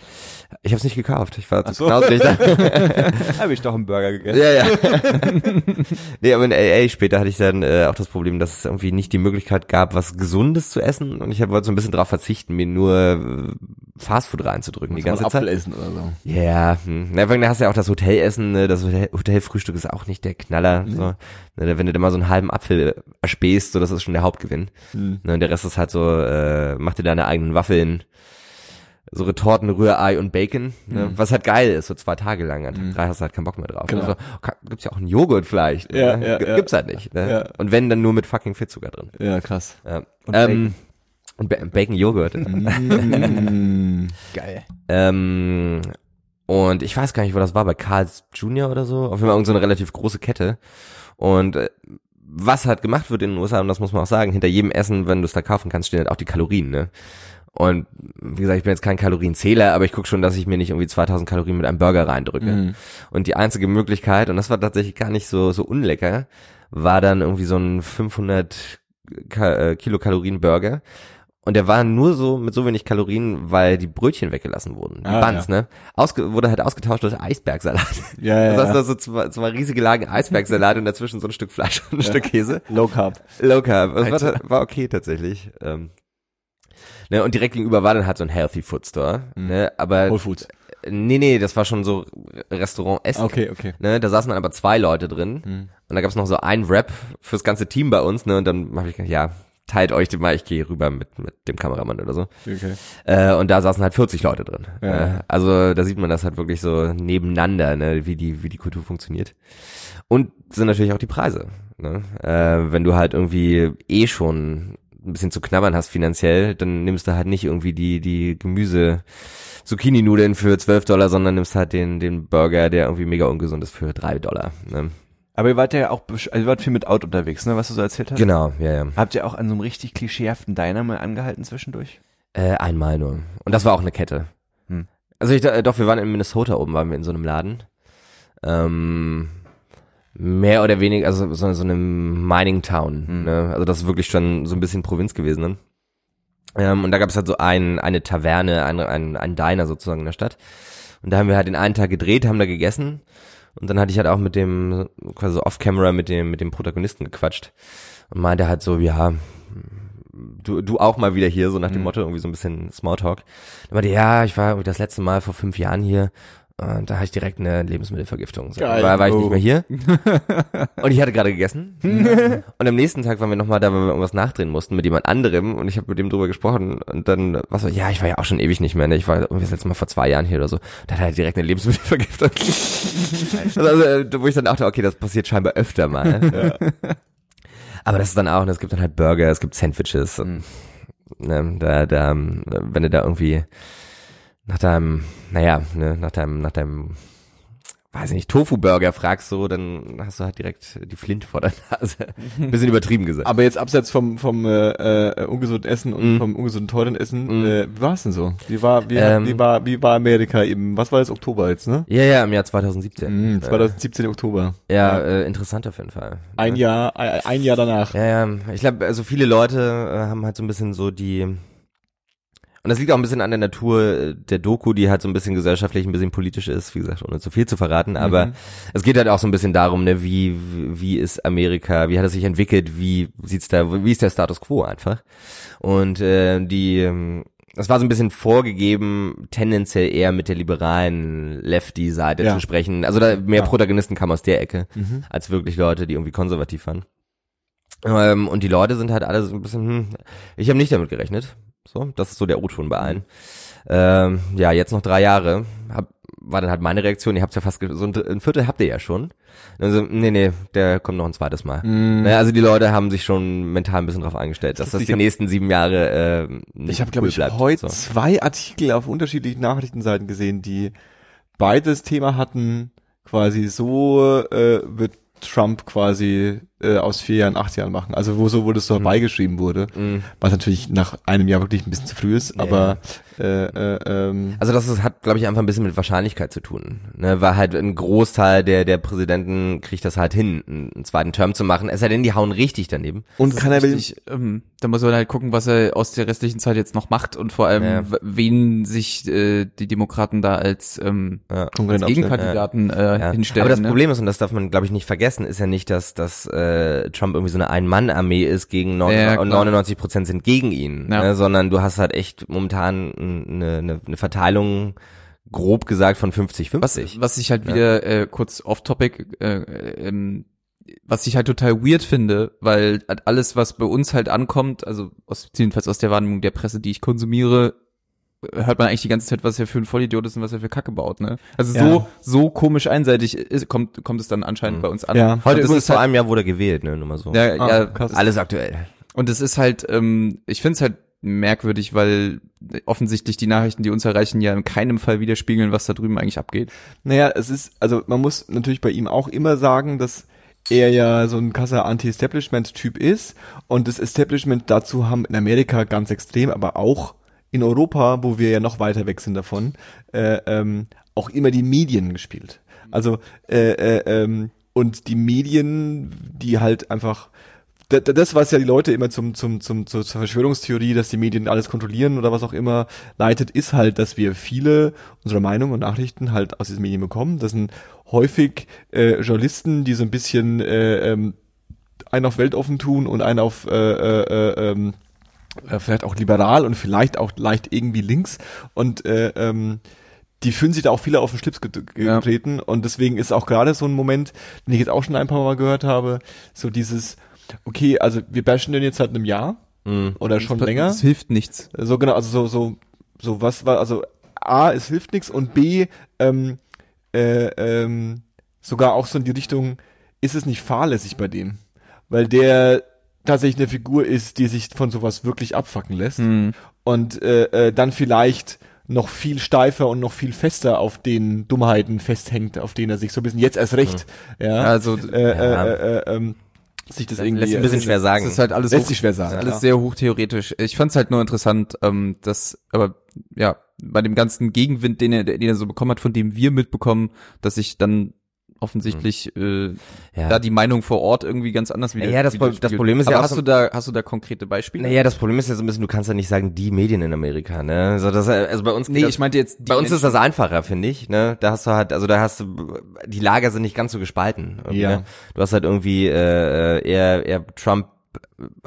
Ich habe es nicht gekauft. Ich war so. genauso nicht da. Habe ich doch einen Burger gegessen. Ja, ja. nee, aber in LA später hatte ich dann äh, auch das Problem, dass es irgendwie nicht die Möglichkeit gab, was Gesundes zu essen. Und ich wollte so ein bisschen darauf verzichten, mir nur äh, Fastfood reinzudrücken die ganze Apfel Zeit. essen oder so. Ja, hm. Na, dann hast du ja auch das Hotelessen, ne? das Hotel- Hotelfrühstück ist auch nicht der Knaller. So. Ne, Wenn du da mal so einen halben Apfel erspähst, so das ist schon der Hauptgewinn. Hm. Ne, und der Rest ist halt so, äh, mach dir deine eigenen Waffeln, so Retorten, Rührei und Bacon, ne? was halt geil ist, so zwei Tage lang. An Tag drei hast du halt keinen Bock mehr drauf. Genau. Also, gibt's ja auch einen Joghurt vielleicht. Ja, ne? ja, G- ja. Gibt's halt nicht. Ne? Ja. Und wenn, dann nur mit fucking Fettzucker drin. Ja, krass. Ja. Und ähm, und Ba- Bacon Joghurt. mm. Geil. Ähm, und ich weiß gar nicht, wo das war, bei Carl's Jr. oder so. Auf jeden Fall irgend so eine relativ große Kette. Und äh, was halt gemacht wird in den USA, und das muss man auch sagen, hinter jedem Essen, wenn du es da kaufen kannst, stehen halt auch die Kalorien, ne? Und wie gesagt, ich bin jetzt kein Kalorienzähler, aber ich gucke schon, dass ich mir nicht irgendwie 2000 Kalorien mit einem Burger reindrücke. Mhm. Und die einzige Möglichkeit, und das war tatsächlich gar nicht so, so unlecker, war dann irgendwie so ein 500 Ka äh, Kilokalorien Burger. Und der war nur so mit so wenig Kalorien, weil die Brötchen weggelassen wurden. Die Ah, Buns, ne? Ausge wurde halt ausgetauscht durch Eisbergsalat. Ja, ja, Das heißt, ja. da so zwei, zwei riesige Lagen Eisbergsalat und dazwischen so ein Stück Fleisch und ein Stück Käse. Low Carb. Low Carb. Das war, Alter. war okay tatsächlich. Ähm, ne, und direkt gegenüber war dann halt so ein Healthy Food Store. Mhm. Ne, aber Whole Foods. nee, nee, das war schon so Restaurant Essen. Okay, okay. Ne, da saßen dann aber zwei Leute drin. Mhm. Und da gab's noch so ein Rap fürs ganze Team bei uns, ne? Und dann habe ich gedacht, ja, teilt euch den mal, ich gehe rüber mit, mit dem Kameramann oder so. Okay. Äh, und da saßen halt 40 Leute drin. Ja. Äh, also da sieht man das halt wirklich so nebeneinander, ne, wie die, wie die Kultur funktioniert. Und sind natürlich auch die Preise. Ne? Äh, wenn du halt irgendwie eh schon ein bisschen zu knabbern hast finanziell, dann nimmst du halt nicht irgendwie die, die Gemüse Zucchini-Nudeln für 12 Dollar, sondern nimmst halt den, den Burger, der irgendwie mega ungesund ist, für 3 Dollar. Ne? Aber ihr wart ja auch, also ihr wart viel mit Auto unterwegs, ne, was du so erzählt hast? Genau, ja, ja. Habt ihr auch an so einem richtig klischeehaften Diner mal angehalten zwischendurch? Äh, einmal nur. Und das war auch eine Kette. Hm. Also ich, äh, doch, wir waren in Minnesota oben, waren wir in so einem Laden. Ähm, mehr oder weniger, also so, so einem Mining Town. Hm. Ne? Also das ist wirklich schon so ein bisschen Provinz gewesen. Ne? Ähm, und da gab es halt so ein, eine Taverne, ein, ein, ein Diner sozusagen in der Stadt. Und da haben wir halt den einen Tag gedreht, haben da gegessen. Und dann hatte ich halt auch mit dem, quasi so off-camera mit dem, mit dem Protagonisten gequatscht. Und meinte halt so, ja, du, du auch mal wieder hier, so nach dem Mhm. Motto, irgendwie so ein bisschen Smalltalk. Dann meinte, ja, ich war irgendwie das letzte Mal vor fünf Jahren hier. Und da hatte ich direkt eine Lebensmittelvergiftung. So, Geil. war, war ich Oh. nicht mehr hier. und ich hatte gerade gegessen. und am nächsten Tag waren wir nochmal da, weil wir irgendwas nachdrehen mussten mit jemand anderem. Und ich habe mit dem drüber gesprochen. Und dann war so, ja, ich war ja auch schon ewig nicht mehr. Ne? Ich war irgendwie das letzte Mal vor zwei Jahren hier oder so. Da hat er direkt eine Lebensmittelvergiftung. also, äh, wo ich dann dachte, okay, das passiert scheinbar öfter mal. Aber das ist dann auch, ne, es gibt dann halt Burger, es gibt Sandwiches. Und, ne, da, da, wenn du da irgendwie nach deinem, naja, ne, nach deinem, nach deinem, weiß ich nicht, Tofu-Burger fragst so, dann hast du halt direkt die Flinte vor der Nase. Bisschen übertrieben gesagt. Aber jetzt abseits vom, vom äh, äh, ungesunden Essen und Mhm. vom ungesunden teuren Essen, Mhm. äh, wie war es denn so? Wie war, wie, Ähm. wie war, wie war Amerika eben? Was war das Oktober jetzt, ne? ja, ja, im Jahr 2017. Mhm, 2017 Oktober. Äh, ja, Äh, interessant auf jeden Fall. Ein ja. Jahr, ein, ein Jahr danach. Ja, ja, ich glaube, also viele Leute äh, haben halt so ein bisschen so die und das liegt auch ein bisschen an der Natur äh, der Doku, die halt so ein bisschen gesellschaftlich, ein bisschen politisch ist, wie gesagt, ohne zu viel zu verraten, aber Mhm. es geht halt auch so ein bisschen darum, ne, wie wie ist Amerika, wie hat es sich entwickelt, wie sieht's da, wie ist der Status quo einfach? Und äh, die ähm, das war so ein bisschen vorgegeben, tendenziell eher mit der liberalen Lefty-Seite Ja. zu sprechen. Also da mehr Ja. Protagonisten kamen aus der Ecke Mhm. als wirklich Leute, die irgendwie konservativ waren. Ähm, und die Leute sind halt alle so ein bisschen, hm, ich habe nicht damit gerechnet. So, das ist so der O-Ton bei allen. Ähm, ja, jetzt noch drei Jahre. Hab, war dann halt meine Reaktion, ihr habt ja fast, so ein, Viertel habt ihr ja schon. Also, nee, nee, der kommt noch ein zweites Mal. Mhm. Naja, also die Leute haben sich schon mental ein bisschen drauf eingestellt, dass das Ich die hab- nächsten sieben Jahre äh, nicht Ich habe, glaube cool ich, bleibt. heute So. zwei Artikel auf unterschiedlichen Nachrichtenseiten gesehen, die beides Thema hatten, quasi so äh, wird Trump quasi äh, aus vier Jahren, acht Jahren machen. Also wo so, wo das so herbeigeschrieben wurde, Mhm. was natürlich nach einem Jahr wirklich ein bisschen zu früh ist, Ja. aber äh, äh, ähm, Also das ist, hat, glaube ich, einfach ein bisschen mit Wahrscheinlichkeit zu tun. Ne, weil halt ein Großteil der, der Präsidenten kriegt das halt hin, einen, zweiten Term zu machen. Es sei denn, die hauen richtig daneben. und keiner will, Richtig, ähm, da muss man halt gucken, was er aus der restlichen Zeit jetzt noch macht und vor allem, Ja. wen sich äh, die Demokraten da als, ähm, Ja. Als. Gegenkandidaten äh, Ja. hinstellen. Aber das ne? Problem ist, und das darf man, glaube ich, nicht vergessen, ist ja nicht, dass, dass äh, Trump irgendwie so eine Ein-Mann-Armee ist gegen neun- Ja, klar. und 99 Prozent sind gegen ihn, Ja. ne, sondern du hast halt echt momentan eine, eine, eine Verteilung, grob gesagt, von 50-50. Was, was ich halt wieder äh, kurz off-topic, äh, ähm, was ich halt total weird finde, weil halt alles, was bei uns halt ankommt, also aus, jedenfalls aus der Wahrnehmung der Presse, die ich konsumiere, hört man eigentlich die ganze Zeit, was er für ein Vollidiot ist und was er für Kacke baut, ne? Also Ja. so, so komisch einseitig ist, kommt, kommt es dann anscheinend Mhm. bei uns an. Ja. Heute das übrigens ist vor halt, einem Jahr wurde er gewählt, ne, nur mal so. ja, Ah, ja, krass. Alles aktuell. und es ist halt, ähm, ich finde es halt merkwürdig, weil offensichtlich die Nachrichten, die uns erreichen, ja in keinem Fall widerspiegeln, was da drüben eigentlich abgeht. Naja, es ist, also man muss natürlich bei ihm auch immer sagen, dass er ja so ein krasser Anti-Establishment-Typ ist und das Establishment dazu haben in Amerika ganz extrem, aber auch in Europa, wo wir ja noch weiter weg sind davon, äh, ähm, auch immer die Medien gespielt. Also äh, äh, ähm, und die Medien, die halt einfach da- da- das, was ja die Leute immer zum, zum, zum, zur Verschwörungstheorie, dass die Medien alles kontrollieren oder was auch immer leitet, ist halt, dass wir viele unserer Meinungen und Nachrichten halt aus diesen Medien bekommen. Das sind häufig äh, Journalisten, die so ein bisschen äh, ähm, einen auf weltoffen tun und einen auf äh, äh, äh, ähm, äh, vielleicht auch liberal und vielleicht auch leicht irgendwie links und äh, ähm, die fühlen sich da auch viele auf den Schlips get- Ja. getreten und deswegen ist auch gerade so ein Moment, den ich jetzt auch schon ein paar Mal gehört habe, so dieses, okay, also wir bashen den jetzt seit einem Jahr Mhm. oder schon das, länger. Das hilft nichts. So genau, also so, so, so was war, also A, es hilft nichts und B, ähm, äh, ähm, sogar auch so in die Richtung, ist es nicht fahrlässig bei dem? Weil der tatsächlich eine Figur ist, die sich von sowas wirklich abfacken lässt Hm. und äh, äh, dann vielleicht noch viel steifer und noch viel fester auf den Dummheiten festhängt, auf denen er sich so ein bisschen jetzt erst recht, ja, Also äh, Ja. äh, äh, ähm, sich das irgendwie Lässt ein bisschen schwer sagen. es ist halt alles lässt hoch, sich schwer sagen. alles ja. sehr hochtheoretisch. Ich fand es halt nur interessant, ähm, dass, aber ja, bei dem ganzen Gegenwind, den er, den er so bekommen hat, von dem wir mitbekommen, dass sich dann offensichtlich äh, Ja. da die Meinung vor Ort irgendwie ganz anders wieder. Ja, das Pro- das. Problem ist Aber ja hast du da hast du da konkrete Beispiele? Naja, das Problem ist ja so ein bisschen, du kannst ja nicht sagen, die Medien in Amerika, ne? Also, das, also bei uns nee, das, ich meinte jetzt bei uns ist das einfacher, finde ich, ne? Da hast du halt, also da hast du, die Lager sind nicht ganz so gespalten. Ja. Ne? Du hast halt irgendwie äh, eher, eher Trump,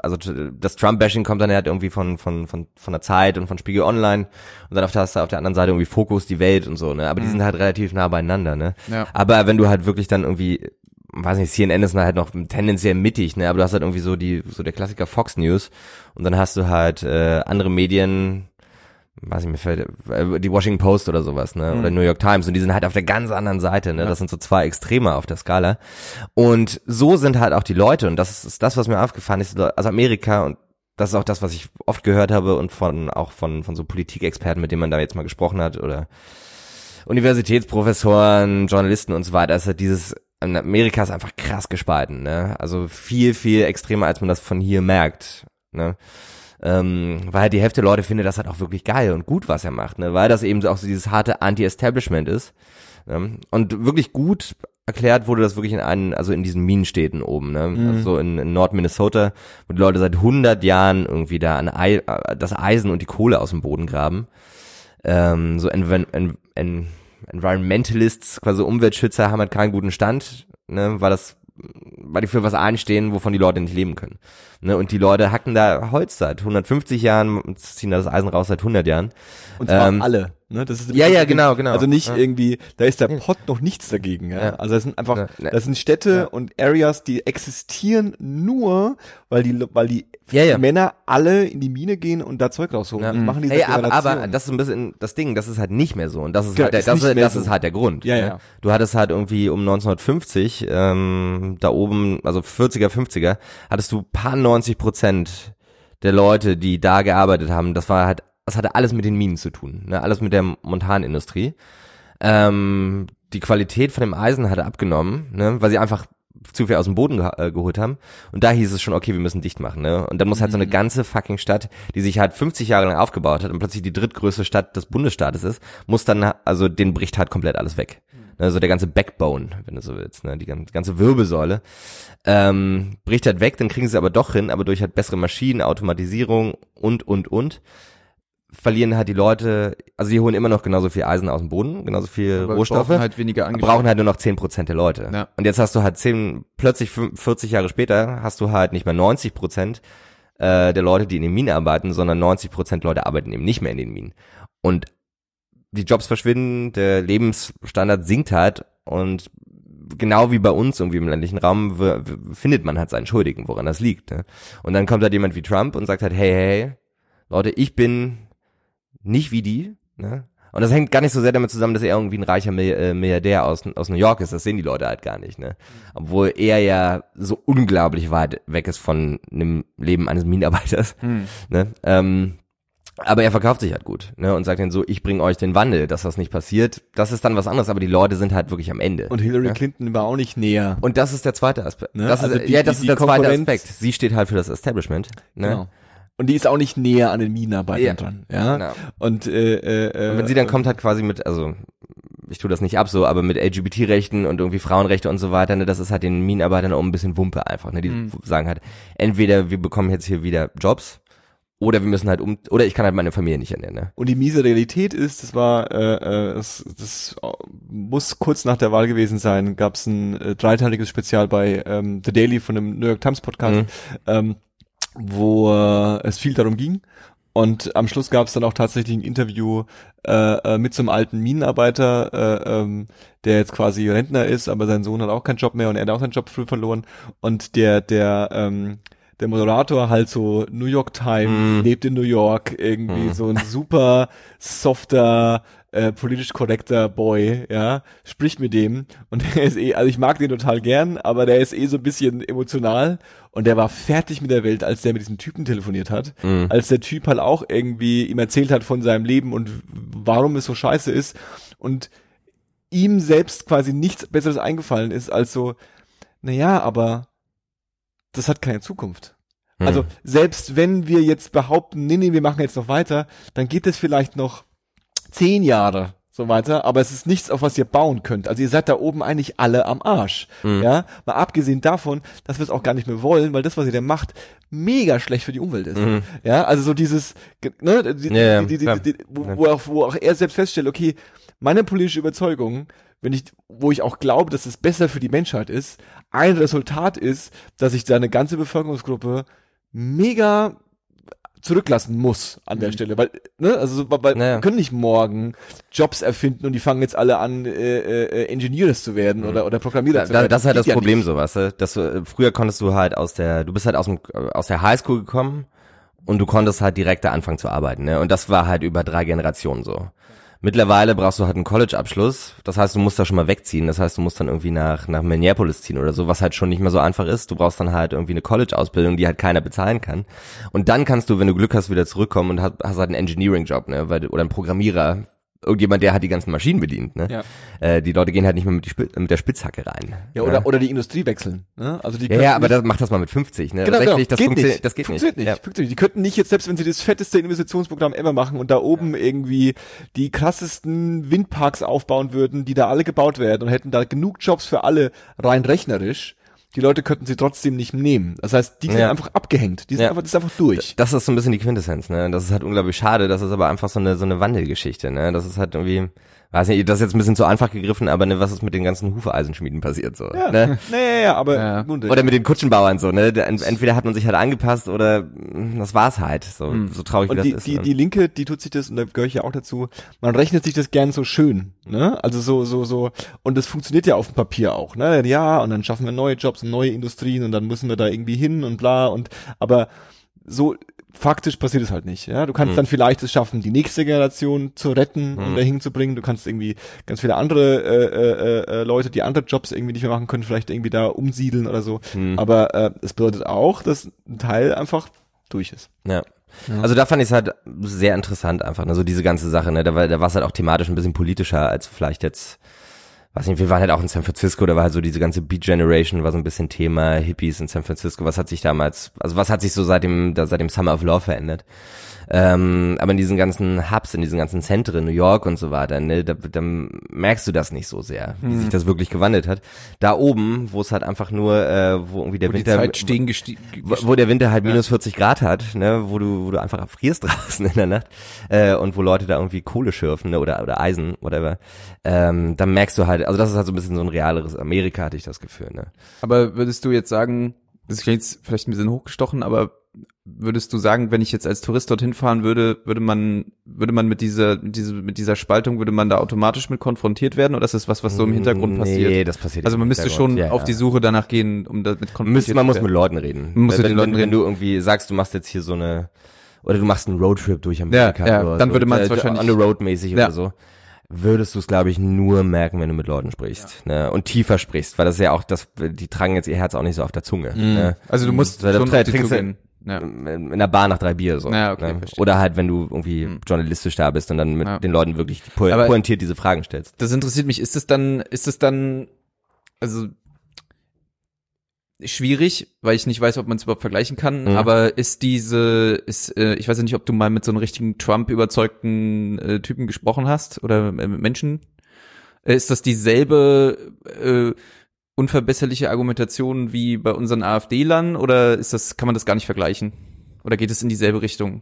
also das Trump-Bashing kommt dann halt irgendwie von, von, von, von der Zeit und von Spiegel Online und dann auf der, hast du auf der anderen Seite irgendwie Fokus, die Welt und so, ne? Aber die sind halt relativ nah beieinander, ne? Ja. Aber wenn du halt wirklich dann irgendwie, weiß nicht, CNN ist halt noch tendenziell mittig, ne? Aber du hast halt irgendwie so die, so der Klassiker Fox News und dann hast du halt äh, andere Medien, weiß ich mir fällt, äh, die Washington Post oder sowas, ne? Oder New York Times und die sind halt auf der ganz anderen Seite, ne? Das sind so zwei Extreme auf der Skala. Und so sind halt auch die Leute und das ist das, was mir aufgefallen ist, also Amerika und das ist auch das, was ich oft gehört habe und von auch von von so Politikexperten, mit denen man da jetzt mal gesprochen hat oder Universitätsprofessoren, Journalisten und so weiter, ist halt dieses in Amerika ist einfach krass gespalten, ne? Also viel, viel extremer, als man das von hier merkt, ne? Ähm, weil die Hälfte der Leute findet das halt auch wirklich geil und gut, was er macht, ne? Weil das eben so auch so dieses harte Anti-Establishment ist. Ne? Und wirklich gut erklärt wurde das wirklich in einen, also in diesen Minenstädten oben, ne? Also so in, in Nord-Minnesota, wo die Leute seit 100 Jahren irgendwie da an Ei, äh, das Eisen und die Kohle aus dem Boden graben. Ähm, so Env en en Environmentalists, quasi Umweltschützer, haben halt keinen guten Stand, ne? Weil das weil die für was einstehen, wovon die Leute nicht leben können. Ne? Und die Leute hacken da Holz seit 150 Jahren und ziehen da das Eisen raus seit 100 Jahren. Und zwar Ähm, alle. Ne? Das ist ja, ja, genau, genau. Also nicht Ja. irgendwie, da ist der Pott noch nichts dagegen. Ja? Ja. Also das sind einfach, Ja, ne. das sind Städte und Areas, die existieren nur, weil die, weil die. Männer alle in die Mine gehen und da Zeug rausholen. Und machen diese Hey, aber, aber das ist ein bisschen das Ding, das ist halt nicht mehr so und das ist Genau, halt der, ist das, das so. ist halt der Grund. Ja, ne? ja. Du hattest halt irgendwie um 1950 ähm, da oben, also 40er, 50er, hattest du paar 90 Prozent der Leute, die da gearbeitet haben, das war halt, das hatte alles mit den Minen zu tun, ne? alles mit der Montanindustrie. Ähm, die Qualität von dem Eisen hatte abgenommen, ne? weil sie einfach zu viel aus dem Boden geha- äh, geholt haben. Und da hieß es schon, okay, wir müssen dicht machen. Ne? Und dann muss halt so eine ganze fucking Stadt, die sich halt 50 Jahre lang aufgebaut hat und plötzlich die drittgrößte Stadt des Bundesstaates ist, muss dann, also den bricht halt komplett alles weg. Also der ganze Backbone, wenn du so willst, ne? die gan- ganze Wirbelsäule, ähm, bricht halt weg, dann kriegen sie aber doch hin, aber durch halt bessere Maschinen, Automatisierung und, und, und, verlieren halt die Leute, also die holen immer noch genauso viel Eisen aus dem Boden, genauso viel Aber Rohstoffe, brauchen halt weniger Angestellte. brauchen halt nur noch 10% der Leute. Ja. Und jetzt hast du halt 10, plötzlich fün- 40 Jahre später hast du halt nicht mehr 90% äh, der Leute, die in den Minen arbeiten, sondern 90% Leute arbeiten eben nicht mehr in den Minen. Und die Jobs verschwinden, der Lebensstandard sinkt halt und genau wie bei uns irgendwie im ländlichen Raum findet man halt seinen Schuldigen, woran das liegt. Ne? Und dann kommt halt jemand wie Trump und sagt halt, hey, hey, Leute, ich bin nicht wie die. Ne? Und das hängt gar nicht so sehr damit zusammen, dass er irgendwie ein reicher äh, Milliardär aus, aus New York ist. Das sehen die Leute halt gar nicht. Ne? Obwohl er ja so unglaublich weit weg ist von einem Leben eines Minenarbeiters. Ne? Ähm, aber er verkauft sich halt gut ne? und sagt dann so, ich bringe euch den Wandel, dass das nicht passiert. Das ist dann was anderes, aber die Leute sind halt wirklich am Ende. Und Hillary Ja. Clinton war auch nicht näher. Und das ist der zweite Aspekt. Ne? Das ist, Also die- ja, das die- ist der zweite Aspekt. Sie steht halt für das Establishment. Ne? Genau. Und die ist auch nicht näher an den Minenarbeitern Ja. dran. Ja. Genau. Und, äh, äh, Und wenn sie dann kommt halt quasi mit, also ich tue das nicht ab so, aber mit LGBT-Rechten und irgendwie Frauenrechte und so weiter, ne, das ist halt den Minenarbeitern auch ein bisschen Wumpe einfach. Ne? Die Mhm. sagen halt, entweder wir bekommen jetzt hier wieder Jobs oder wir müssen halt um, oder ich kann halt meine Familie nicht ernähren. Ne? Und die miese Realität ist, das war, äh, äh, das, das muss kurz nach der Wahl gewesen sein, gab es ein äh, dreiteiliges Spezial bei ähm, The Daily von dem New York Times Podcast, Mhm. ähm, wo äh, es viel darum ging. Und am Schluss gab es dann auch tatsächlich ein Interview äh, äh, mit so einem alten Minenarbeiter, äh, ähm, der jetzt quasi Rentner ist, aber sein Sohn hat auch keinen Job mehr und er hat auch seinen Job früh verloren. Und der, der, ähm, der Moderator halt so New York Times, Mhm. lebt in New York, irgendwie Mhm. so ein super softer, äh, politisch korrekter Boy, ja, spricht mit dem und der ist eh, also ich mag den total gern, aber der ist eh so ein bisschen emotional und der war fertig mit der Welt, als der mit diesem Typen telefoniert hat, Mhm. als der Typ halt auch irgendwie ihm erzählt hat von seinem Leben und warum es so scheiße ist und ihm selbst quasi nichts Besseres eingefallen ist als so, naja, aber das hat keine Zukunft. Mhm. Also selbst wenn wir jetzt behaupten, nee, nee, wir machen jetzt noch weiter, dann geht es vielleicht noch zehn Jahre so weiter, aber es ist nichts, auf was ihr bauen könnt. Also ihr seid da oben eigentlich alle am Arsch. Mhm. Ja, mal abgesehen davon, dass wir es auch gar nicht mehr wollen, weil das, was ihr da macht, mega schlecht für die Umwelt ist. Mhm. Ja, also so dieses, ge- ne, die, Ja, ja, die, die, die, klar. die, wo, wo, auch, wo auch er selbst feststellt, okay, meine politische Überzeugung, wenn ich, wo ich auch glaube, dass es besser für die Menschheit ist, ein Resultat ist, dass ich da eine ganze Bevölkerungsgruppe mega zurücklassen muss an der Stelle, weil, ne, also so, weil Naja. wir können nicht morgen Jobs erfinden und die fangen jetzt alle an, äh, äh, Engineers zu werden oder, oder Programmierer Da, zu da, werden. das ist halt das ja Problem nicht. so, weißt du? Dass du, äh, früher konntest du halt aus der, du bist halt aus dem, äh, aus der Highschool gekommen und du konntest halt direkt da anfangen zu arbeiten, ne? Und das war halt über drei Generationen so. Mittlerweile brauchst du halt einen College-Abschluss. Das heißt, du musst da schon mal wegziehen. Das heißt, du musst dann irgendwie nach, nach Minneapolis ziehen oder so, was halt schon nicht mehr so einfach ist. Du brauchst dann halt irgendwie eine College-Ausbildung, die halt keiner bezahlen kann. Und dann kannst du, wenn du Glück hast, wieder zurückkommen und hast, hast halt einen Engineering-Job, ne? Weil, oder einen Programmierer. Irgendjemand, der halt die ganzen Maschinen bedient, ne? Ja. Äh, die Leute gehen halt nicht mehr mit, die Spitz, mit der Spitzhacke rein. Ja, oder, oder die Industrie wechseln. Ne? Also die ja, ja, aber das, mach das mal mit 50, ne? Genau, 60, genau. das geht funktioniert, nicht. das geht Funktioniert nicht. nicht. Funktioniert nicht. Die könnten nicht jetzt, selbst wenn sie das fetteste Investitionsprogramm ever machen und da oben irgendwie die krassesten Windparks aufbauen würden, die da alle gebaut werden und hätten da genug Jobs für alle rein rechnerisch, die Leute könnten sie trotzdem nicht nehmen. Das heißt, die sind Ja. einfach abgehängt. Die sind Ja. einfach, das ist einfach durch. Das ist so ein bisschen die Quintessenz, ne? Das ist halt unglaublich schade, das ist aber einfach so eine, so eine Wandelgeschichte, ne? Das ist halt irgendwie, weiß nicht, das ist jetzt ein bisschen zu einfach gegriffen, aber ne, was ist mit den ganzen Hufeisenschmieden passiert, so, Ja, ne? naja, ja, aber Ja. nun, Oder mit den Kutschenbauern, so, ne? Ent- Entweder hat man sich halt angepasst oder mh, das war's halt, so, so traurig wie Hm. Und die, das ist. die, ne? die Linke, die tut sich das, und da gehöre ich ja auch dazu, man rechnet sich das gern so schön, ne? Also so, so, so, und das funktioniert ja auf dem Papier auch, ne? Ja, und dann schaffen wir neue Jobs und neue Industrien und dann müssen wir da irgendwie hin und bla und, aber so, faktisch passiert es halt nicht, ja? Du kannst Mhm. dann vielleicht es schaffen, die nächste Generation zu retten und Mhm. dahin zu bringen. Du kannst irgendwie ganz viele andere äh, äh, äh, Leute, die andere Jobs irgendwie nicht mehr machen können, vielleicht irgendwie da umsiedeln oder so. Mhm. Aber äh, es bedeutet auch, dass ein Teil einfach durch ist. Ja. Also da fand ich es halt sehr interessant einfach, ne, so diese ganze Sache, ne, da war es halt auch thematisch ein bisschen politischer als vielleicht jetzt, weiß nicht, wir waren halt auch in San Francisco, da war halt so diese ganze Beat Generation, war so ein bisschen Thema, Hippies in San Francisco, was hat sich damals, also was hat sich so seit dem, da, seit dem Summer of Love verändert? Ähm, aber in diesen ganzen Hubs, in diesen ganzen Zentren, New York und so weiter, ne, da, da merkst du das nicht so sehr, wie Mhm. sich das wirklich gewandelt hat. Da oben, wo es halt einfach nur, äh, wo irgendwie der Wo Winter, wo, wo der Winter halt minus 40 Grad hat, ne, wo du, wo du einfach frierst draußen in der Nacht, äh, und wo Leute da irgendwie Kohle schürfen, ne, oder, oder Eisen, whatever, ähm, dann merkst du halt, also das ist halt so ein bisschen so ein realeres Amerika, hatte ich das Gefühl, ne. Aber würdest du jetzt sagen, das klingt jetzt vielleicht ein bisschen hochgestochen, aber würdest du sagen, wenn ich jetzt als Tourist dorthin fahren würde, würde man, würde man mit dieser, mit dieser, mit dieser Spaltung, würde man da automatisch mit konfrontiert werden oder ist das was, was so im Hintergrund Nee, passiert? das passiert Also man müsste schon ja, auf ja. die Suche danach gehen, um damit konfrontiert Müsste, man zu muss mit Leuten reden. Man muss wenn, mit den wenn, Leuten wenn reden. du irgendwie sagst, du machst jetzt hier so eine, oder du machst einen Roadtrip durch Amerika. Ja, ja, oder dann so, würde man es äh, wahrscheinlich- On the road mäßig Ja. oder so. Würdest du es, glaube ich, nur merken, wenn du mit Leuten sprichst. Ne? Und tiefer sprichst, weil das ist ja auch, das, die tragen jetzt ihr Herz auch nicht so auf der Zunge. Ne? Also du musst Weil schon trinkst du- zugehen. Ja. in der Bar nach drei Bier so. Ja, okay, ne? Oder halt, wenn du irgendwie Hm. journalistisch da bist und dann mit Ja. den Leuten wirklich po Aber- pointiert diese Fragen stellst. Das interessiert mich. Ist es dann, ist es dann, also schwierig, weil ich nicht weiß, ob man es überhaupt vergleichen kann. Mhm. Aber ist diese, ist, äh, ich weiß ja nicht, ob du mal mit so einem richtigen Trump überzeugten äh, Typen gesprochen hast oder äh, mit Menschen. Äh, ist das dieselbe äh, unverbesserliche Argumentation wie bei unseren AfD-Lern oder ist das, kann man das gar nicht vergleichen? Oder geht es in dieselbe Richtung?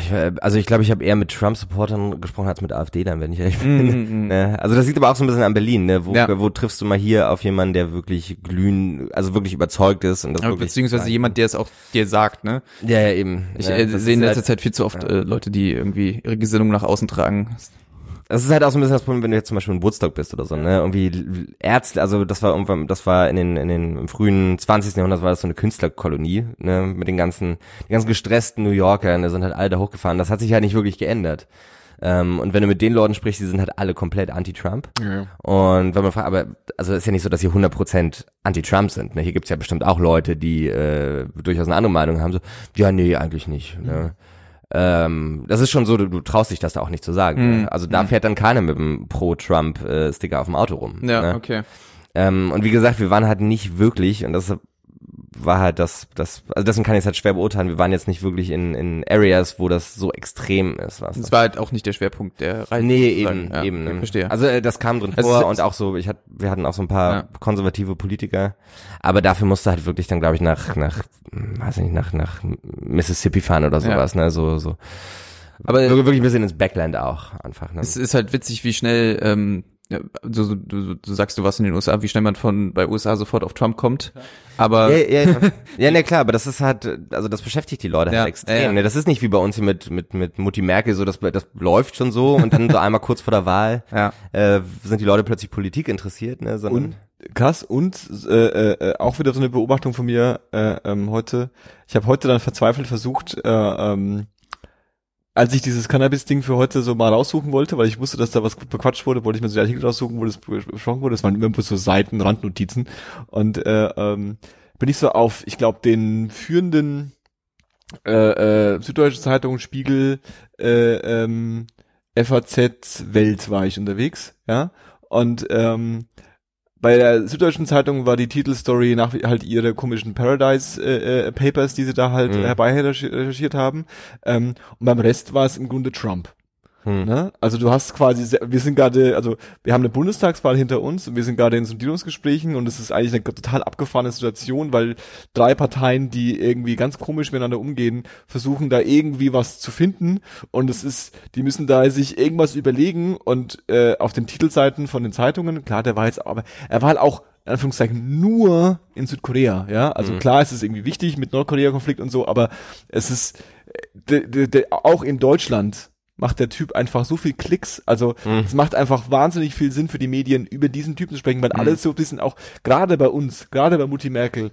Ich, äh, also ich glaube, ich habe eher mit Trump-Supportern gesprochen als mit AfD dann, wenn ich ehrlich bin. Mhm. Ne? Also das liegt aber auch so ein bisschen an Berlin, ne? Wo, Ja. wo triffst du mal hier auf jemanden, der wirklich glühen, also wirklich überzeugt ist und das Aber wirklich beziehungsweise jemand, der es auch dir sagt, ne? Ja, ja, eben. Ich ja, äh, sehe in letzter halt, Zeit viel zu oft äh, Leute, die irgendwie ihre Gesinnung nach außen tragen. Das ist halt auch so ein bisschen das Problem, wenn du jetzt zum Beispiel in Woodstock bist oder so, ne? Irgendwie Ärzte, also das war irgendwann, das war in den, in den im frühen 20. Jahrhundert war das so eine Künstlerkolonie, ne? Mit den ganzen, die ganzen gestressten New Yorkern, die sind halt alle da hochgefahren. Das hat sich halt nicht wirklich geändert. Ähm, und wenn du mit den Leuten sprichst, die sind halt alle komplett anti-Trump. Und wenn man fragt, aber also es ist ja nicht so, dass hier 100% anti-Trump sind. Ne? Hier gibt's ja bestimmt auch Leute, die äh, durchaus eine andere Meinung haben. So, ja, nee, eigentlich nicht. Ne? Ähm, das ist schon so, du, du traust dich das da auch nicht zu sagen. Ne? Also da fährt dann keiner mit dem Pro-Trump-Sticker auf dem Auto rum. ne? okay. Ähm, und wie gesagt, wir waren halt nicht wirklich, und das war halt das, das, also deswegen kann ich es halt schwer beurteilen, wir waren jetzt nicht wirklich in, in Areas, wo das so extrem ist. Was Das war halt auch nicht der Schwerpunkt der Reise. Nee, eben, Ja, eben. okay, verstehe. Also äh, das kam drin Also vor und auch so, ich hatte, wir hatten auch so ein paar Ja. konservative Politiker, aber dafür musste halt wirklich dann, glaube ich, nach, nach, weiß nicht, nach, nach Mississippi fahren oder sowas, ne, so, so. Aber Wir- wirklich ein bisschen ins Backland auch einfach, ne. es ist halt witzig, wie schnell, ähm, so, du, du sagst, du warst in den USA, wie schnell man von bei USA sofort auf Trump kommt. Aber Ja, ja, ja. ja, ne, klar, aber das ist halt, also das beschäftigt die Leute Ja, halt extrem. ja, ja. Ne? Das ist nicht wie bei uns hier mit, mit, mit Mutti Merkel, so das, das läuft schon so und dann so einmal kurz vor der Wahl ja. äh, sind die Leute plötzlich Politik interessiert, ne? Sondern Und krass und äh, äh, auch wieder so eine Beobachtung von mir äh, ähm, heute. Ich habe heute dann verzweifelt versucht, äh, ähm, als ich dieses Cannabis-Ding für heute so mal raussuchen wollte, weil ich wusste, dass da was bequatscht wurde, wollte ich mir so die Artikel raussuchen, wo das besprochen wurde. Das waren immer so Seiten, Randnotizen. Und äh, ähm, bin ich so auf, ich glaube, den führenden äh, äh, Süddeutsche Zeitung, Spiegel, äh, ähm, FAZ, Welt war ich unterwegs, ja. Und ähm, bei der Süddeutschen Zeitung war die Titelstory nach halt ihre komischen Paradise äh, äh, Papers, die sie da halt Mhm. herbei recherchiert haben. Ähm, und beim Rest war es im Grunde Trump. Hm. Ne? Also du hast quasi, sehr- wir sind gerade, also wir haben eine Bundestagswahl hinter uns und wir sind gerade in Sondierungsgesprächen und es ist eigentlich eine total abgefahrene Situation, weil drei Parteien, die irgendwie ganz komisch miteinander umgehen, versuchen da irgendwie was zu finden und es ist, die müssen da sich irgendwas überlegen und äh, auf den Titelseiten von den Zeitungen, klar, der war jetzt, aber er war halt auch in Anführungszeichen nur in Südkorea, ja, also Mhm. klar, es ist irgendwie wichtig mit Nordkorea-Konflikt und so, aber es ist de, de, de, auch in Deutschland macht der Typ einfach so viel Klicks. Also Mhm. es macht einfach wahnsinnig viel Sinn für die Medien, über diesen Typen zu sprechen, weil Mhm. alle so ein bisschen auch, gerade bei uns, gerade bei Mutti Merkel,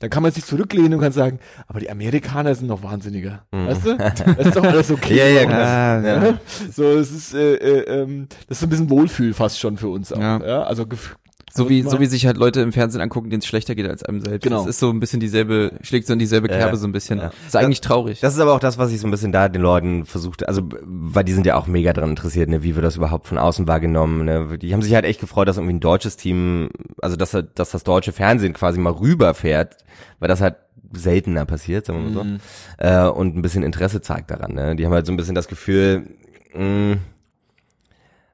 dann kann man sich zurücklehnen und kann sagen, aber die Amerikaner sind noch wahnsinniger. Mhm. Weißt du? Das ist doch alles okay. Ja, ja, So. klar. Ja. Ja. So, es ist, äh, äh, ähm, das ist so ein bisschen Wohlfühl fast schon für uns auch. Ja. Ja. Also gef So wie, so wie sich halt Leute im Fernsehen angucken, denen es schlechter geht als einem selbst. Genau. Das ist so ein bisschen dieselbe, schlägt so in dieselbe Ja, Kerbe so ein bisschen. ja. Ist eigentlich traurig. Das ist aber auch das, was ich so ein bisschen da den Leuten versucht, also weil die sind ja auch mega dran interessiert, ne, wie wird das überhaupt von außen wahrgenommen, ne? Die haben sich halt echt gefreut, dass irgendwie ein deutsches Team, also dass, dass das deutsche Fernsehen quasi mal rüberfährt, weil das halt seltener passiert, sagen wir mal Mhm. so, äh, und ein bisschen Interesse zeigt daran, ne? Die haben halt so ein bisschen das Gefühl, mh,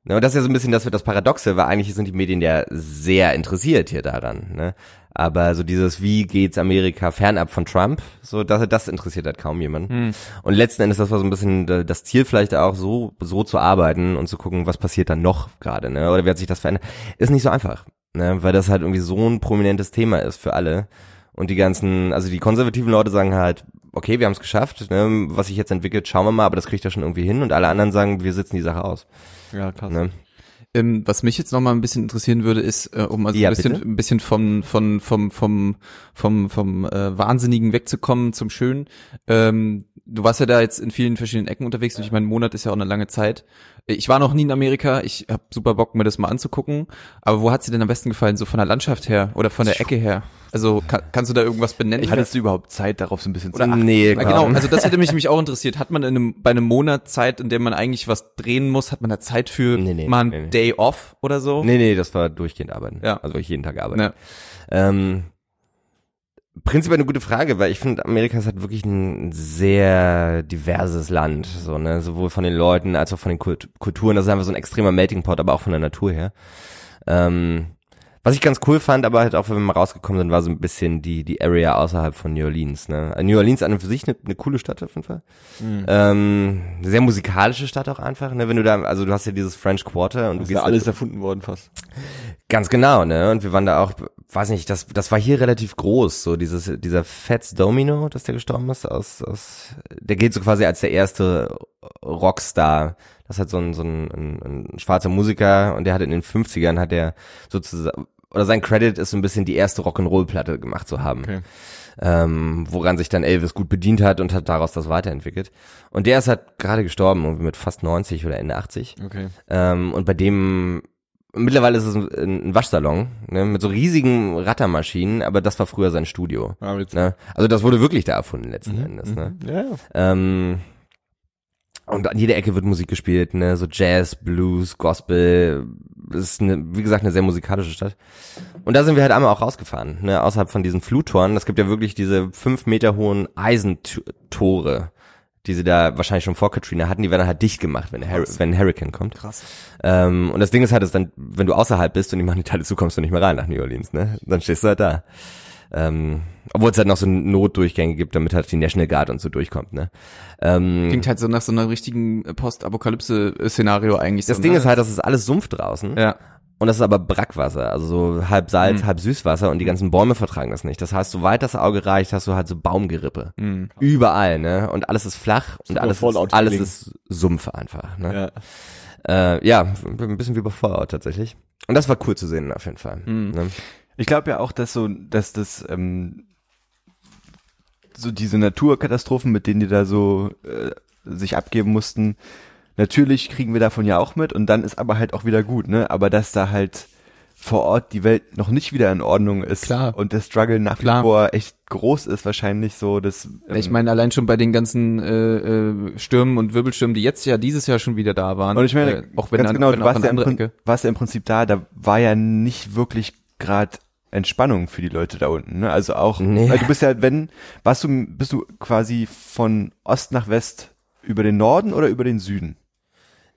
Ne, und das ist ja so ein bisschen das, das Paradoxe, weil eigentlich sind die Medien ja sehr interessiert hier daran. Ne? Aber so dieses, wie geht's Amerika fernab von Trump, so das, das interessiert halt kaum jemanden. Und letzten Endes, das war so ein bisschen das Ziel vielleicht auch, so, so zu arbeiten und zu gucken, was passiert dann noch gerade, ne? Oder wie hat sich das verändert? Ist nicht so einfach, ne? Weil das halt irgendwie so ein prominentes Thema ist für alle. Und die ganzen, also die konservativen Leute sagen halt, okay, wir haben es geschafft, ne? was sich jetzt entwickelt, schauen wir mal, aber das kriegt er schon irgendwie hin. Und alle anderen sagen, wir sitzen die Sache aus. Ja, krass. Ne? Ähm, was mich jetzt noch mal ein bisschen interessieren würde, ist, äh, um also Ja, ein bisschen, bitte. ein bisschen von, von, vom, vom, vom, vom äh, Wahnsinnigen wegzukommen zum Schönen. Ähm, du warst ja da jetzt in vielen verschiedenen Ecken unterwegs und ich meine, ein Monat ist ja auch eine lange Zeit. Ich war noch nie in Amerika, ich habe super Bock, mir das mal anzugucken. Aber wo hat's dir denn am besten gefallen? So von der Landschaft her oder von der Ecke her? Also kann, kannst du da irgendwas benennen? Hattest du überhaupt Zeit, darauf so ein bisschen zu achten? Nee, genau, also das hätte mich nämlich auch interessiert. Hat man in einem, bei einem Monat Zeit, in dem man eigentlich was drehen muss, hat man da Zeit für Nee, nee, mal einen nee. Day off oder so? Nee, nee, das war durchgehend arbeiten. Ja. Also ich jeden Tag arbeiten. Ja. Ähm, prinzipiell eine gute Frage, weil ich finde, Amerika ist halt wirklich ein sehr diverses Land, so, ne, sowohl von den Leuten als auch von den Kult Kulturen. Das ist einfach so ein extremer Melting Pot, aber auch von der Natur her. Ähm, was ich ganz cool fand, aber halt auch, wenn wir mal rausgekommen sind, war so ein bisschen die, die Area außerhalb von New Orleans, ne. New Orleans an und für sich eine, eine coole Stadt auf jeden Fall. Ähm, eine sehr musikalische Stadt auch einfach, ne, wenn du da, also du hast ja dieses French Quarter und du ist gehst ja alles erfunden worden fast. Ganz genau, ne? Und wir waren da auch, weiß nicht, das, das war hier relativ groß, so dieses, dieser Fats Domino, dass der gestorben ist, aus, aus, der gilt so quasi als der erste Rockstar. Das hat so ein, so ein, ein, ein schwarzer Musiker und der hat in den 50ern hat er sozusagen, oder sein Credit ist so ein bisschen die erste Rock'n'Roll-Platte gemacht zu haben. Okay. Ähm, woran sich dann Elvis gut bedient hat und hat daraus das weiterentwickelt. Und der ist halt gerade gestorben, irgendwie mit fast 90 oder Ende 80. Okay. Ähm, und bei dem, mittlerweile ist es ein, Waschsalon, ne, mit so riesigen Rattermaschinen, aber das war früher sein Studio. Ah. Ne? Also das wurde wirklich da erfunden letzten Endes. Ne? Ja, ja. Ähm, und an jeder Ecke wird Musik gespielt, ne, so Jazz, Blues, Gospel. Das ist eine, wie gesagt, eine sehr musikalische Stadt. Und da sind wir halt einmal auch rausgefahren, ne, außerhalb von diesen Fluttoren. Das gibt ja wirklich diese fünf Meter hohen Eisentore, die sie da wahrscheinlich schon vor Katrina hatten. Die werden halt dicht gemacht, wenn, Har wenn ein Hurricane kommt. Krass. Ähm, und das Ding ist halt, dass dann, wenn du außerhalb bist und die machen die Teile zu, kommst du nicht mehr rein nach New Orleans, ne? Dann stehst du halt da. Ähm, obwohl es halt noch so Notdurchgänge gibt, damit halt die National Guard und so durchkommt, ne? Ähm, Klingt halt so nach so einer richtigen Post-Apokalypse-Szenario eigentlich. das so, Ding ne? ist halt, das ist alles Sumpf draußen. ja. Und das ist aber Brackwasser, also so halb Salz, Mhm. halb Süßwasser und die ganzen Bäume vertragen das nicht. Das heißt, soweit das Auge reicht, hast du halt so Baumgerippe. Mhm. Überall, ne? Und alles ist flach und alles ist, alles ist Sumpf einfach, ne? ja. Äh, ja, ein bisschen wie bei Fallout tatsächlich. Und das war cool zu sehen auf jeden Fall. Mhm. Ne? Ich glaube ja auch, dass so, dass das ähm, so diese Naturkatastrophen, mit denen die da so äh, sich abgeben mussten, natürlich kriegen wir davon ja auch mit und dann ist aber halt auch wieder gut, ne? Aber dass da halt vor Ort die Welt noch nicht wieder in Ordnung ist Klar. und der Struggle nach Klar. wie vor echt groß ist, wahrscheinlich so, dass ähm, Ich meine, allein schon bei den ganzen äh, äh, Stürmen und Wirbelstürmen, die jetzt ja dieses Jahr schon wieder da waren. Und ich meine, äh, auch wenn ganz an, genau, wenn du warst ja, im warst ja im Prinzip da, da war ja nicht wirklich gerade Entspannung für die Leute da unten. Ne? Also auch, Nee. weil du bist ja, wenn, warst du, bist du quasi von Ost nach West über den Norden oder über den Süden?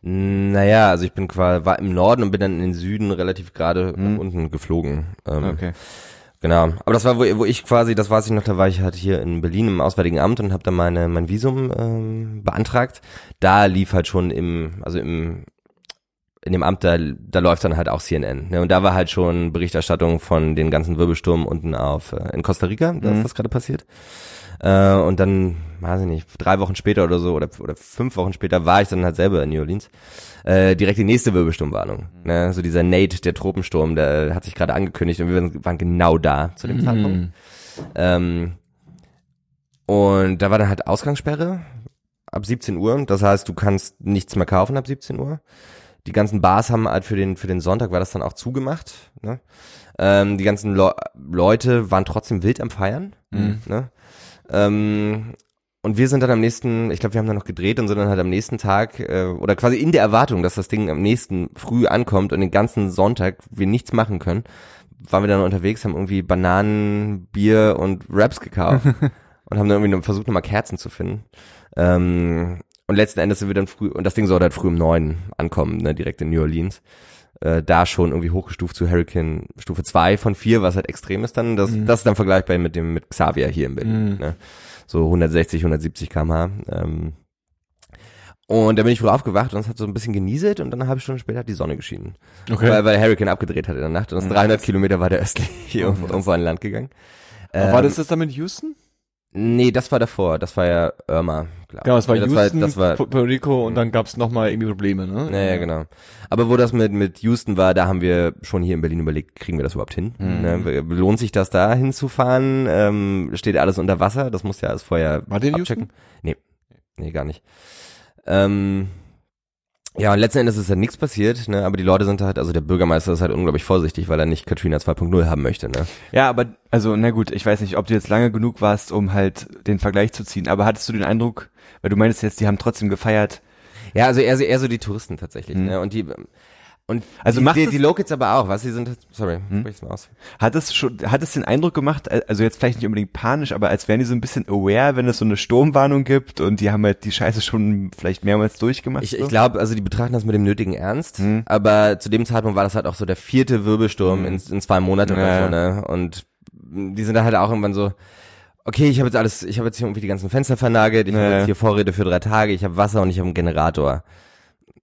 Naja, also ich bin quasi, war im Norden und bin dann in den Süden relativ gerade Mhm. nach unten geflogen. Ähm, Okay. Genau. Aber das war, wo, wo ich quasi, das weiß ich noch, da war ich halt hier in Berlin im Auswärtigen Amt und habe dann meine mein Visum ähm, beantragt. Da lief halt schon im, also im in dem Amt, da, da läuft dann halt auch CNN. Ne? Und da war halt schon Berichterstattung von den ganzen Wirbelsturm unten auf äh, in Costa Rica, da Mhm. ist das gerade passiert. Äh, und dann, weiß ich nicht, drei Wochen später oder so, oder, oder fünf Wochen später war ich dann halt selber in New Orleans. Äh, direkt die nächste Wirbelsturmwarnung. Ne? So dieser Nate, der Tropensturm, der hat sich gerade angekündigt und wir waren genau da zu dem Zeitpunkt. Ähm, und da war dann halt Ausgangssperre ab 17 Uhr. Das heißt, du kannst nichts mehr kaufen ab 17 Uhr. Die ganzen Bars haben halt für den, für den Sonntag war das dann auch zugemacht. Ne? Ähm, die ganzen Le Leute waren trotzdem wild am Feiern. Mhm. Ne? Ähm, und wir sind dann am nächsten, ich glaube, wir haben dann noch gedreht und sind dann halt am nächsten Tag äh, oder quasi in der Erwartung, dass das Ding am nächsten früh ankommt und den ganzen Sonntag wir nichts machen können, waren wir dann unterwegs, haben irgendwie Bananen, Bier und Wraps gekauft und haben dann irgendwie versucht, nochmal Kerzen zu finden. Ähm, und letzten Endes sind wir dann früh, und das Ding sollte halt früh um neun ankommen, ne, direkt in New Orleans. Äh, da schon irgendwie hochgestuft zu Hurricane Stufe 2 von 4, was halt extrem ist dann. Das, das ist dann vergleichbar mit dem mit Xavier hier in Berlin. Mhm. Ne? So 160, 170 km/h. Ähm, und da bin ich früh aufgewacht und es hat so ein bisschen genieselt und dann eine halbe Stunde später hat die Sonne geschienen. Okay. Weil, weil Hurricane abgedreht hat in der Nacht und es 300 Kilometer weiter östlich hier irgendwo, irgendwo an Land gegangen. Aber war Ähm, das das dann mit Houston? Nee, das war davor. Das war ja Irma. Glaub. Ja, es war das Houston, War, das war, Puerto Rico und dann gab's noch mal irgendwie Probleme, ne? ja, ja, genau. Aber wo das mit, mit Houston war, da haben wir schon hier in Berlin überlegt, kriegen wir das überhaupt hin? Mhm. Ne? Lohnt sich das da hinzufahren? Ähm, steht alles unter Wasser? Das muss ja alles vorher War abchecken. Nee, nee, gar nicht. Ähm, ja, und letzten Endes ist ja nichts passiert, ne? aber die Leute sind halt, also der Bürgermeister ist halt unglaublich vorsichtig, weil er nicht Katrina 2.0 haben möchte. Ne? Ja, aber, also, na gut, ich weiß nicht, ob du jetzt lange genug warst, um halt den Vergleich zu ziehen, aber hattest du den Eindruck, weil du meinst jetzt, die haben trotzdem gefeiert, Ja, also eher, so- eher so die Touristen tatsächlich. Mhm. Ne? Und die und Also die, macht die, es- die Locals aber auch, was sie sind, sorry, Hm? sprich's mal aus. Hat es schon, hat es den Eindruck gemacht, also jetzt vielleicht nicht unbedingt panisch, aber als wären die so ein bisschen aware, wenn es so eine Sturmwarnung gibt und die haben halt die Scheiße schon vielleicht mehrmals durchgemacht? Ich, so? ich glaube, also die betrachten das mit dem nötigen Ernst, Hm. aber zu dem Zeitpunkt war das halt auch so der vierte Wirbelsturm in, in zwei Monaten oder Ja. so, ne? Und die sind da halt auch irgendwann so, okay, ich habe jetzt alles, ich habe jetzt hier irgendwie die ganzen Fenster vernagelt, ich Ja. habe jetzt hier Vorräte für drei Tage, ich habe Wasser und ich habe einen Generator.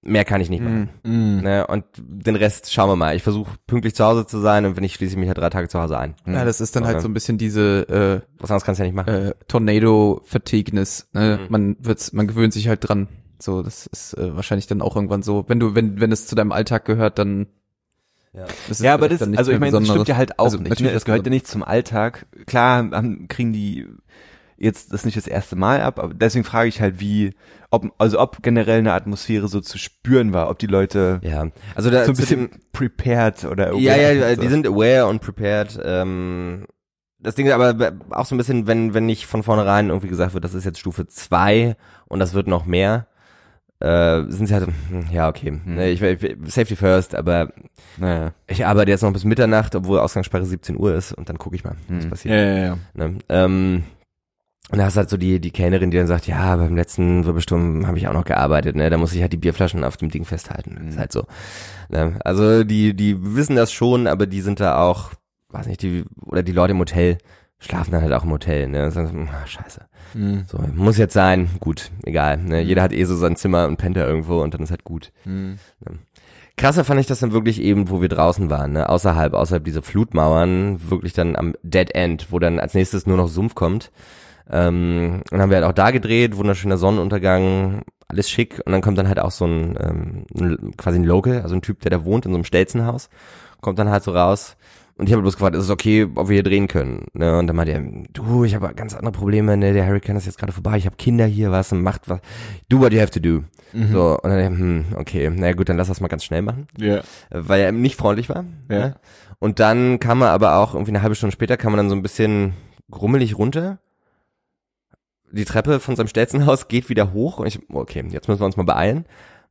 Mehr kann ich nicht machen. Mhm. Ne? Und den Rest schauen wir mal. Ich versuche pünktlich zu Hause zu sein und wenn ich schließe ich mich halt drei Tage zu Hause ein. Ja, das ist dann halt Okay. so ein bisschen diese Was anderes kannst du ja nicht machen. äh, äh, Tornado-Fatigueness. Ne? Mhm. Man wird's, man gewöhnt sich halt dran. So, das ist äh, wahrscheinlich dann auch irgendwann so. Wenn du, wenn, wenn es zu deinem Alltag gehört, dann Ja. ist es ja, aber das, also ich meine, das stimmt ja halt auch Also nicht. natürlich Ne? Das gehört ja nicht zum Alltag. Klar haben, kriegen die jetzt das nicht das erste Mal ab, aber deswegen frage ich halt, wie, ob, also ob generell eine Atmosphäre so zu spüren war, ob die Leute ja. Also da so ein bisschen dem- prepared oder Ja, aware ja, so. die sind aware und prepared. Ähm, das Ding ist aber auch so ein bisschen, wenn, wenn nicht von vornherein irgendwie gesagt wird, das ist jetzt Stufe 2 und das wird noch mehr, äh, sind sie halt, so, hm, ja, okay, ne, ich, ich, Safety first, aber Naja. ich arbeite jetzt noch bis Mitternacht, obwohl Ausgangssperre 17 Uhr ist und dann gucke ich mal, was Hm. passiert. Ja, ja, ja. Ne? Ähm, und da hast halt so die, die Kellnerin, die dann sagt, ja, beim letzten Wirbelsturm habe ich auch noch gearbeitet, ne? Da muss ich halt die Bierflaschen auf dem Ding festhalten. Das ist halt so. Ne? Also die, die wissen das schon, aber die sind da auch, weiß nicht, die, oder die Leute im Hotel schlafen dann halt auch im Hotel, ne? Ist, ah, scheiße. Mhm. So, muss jetzt sein, gut, egal. Ne? Jeder hat eh so sein Zimmer und pennt da irgendwo und dann ist halt gut. Mhm. Krasser fand ich das dann wirklich eben, wo wir draußen waren, ne? außerhalb, außerhalb dieser Flutmauern, wirklich dann am Dead End, wo dann als nächstes nur noch Sumpf kommt. Ähm, und haben wir halt auch da gedreht, wunderschöner Sonnenuntergang, alles schick. Und dann kommt dann halt auch so ein, ähm, ein quasi ein Local, also ein Typ, der da wohnt in so einem Stelzenhaus, kommt dann halt so raus. Und ich habe bloß gefragt, ist es okay, ob wir hier drehen können? Ne? Und dann meinte er, du, ich habe ganz andere Probleme, ne? der Hurricane ist jetzt gerade vorbei, ich habe Kinder hier, was, macht was, do what you have to do. So, und dann, hm, okay, na gut, dann lass das mal ganz schnell machen Ja. weil er nicht freundlich war. Ja. Ne? Und dann kam er aber auch irgendwie eine halbe Stunde später kam er dann so ein bisschen grummelig runter. Die Treppe von seinem Stelzenhaus geht wieder hoch und ich, okay, jetzt müssen wir uns mal beeilen.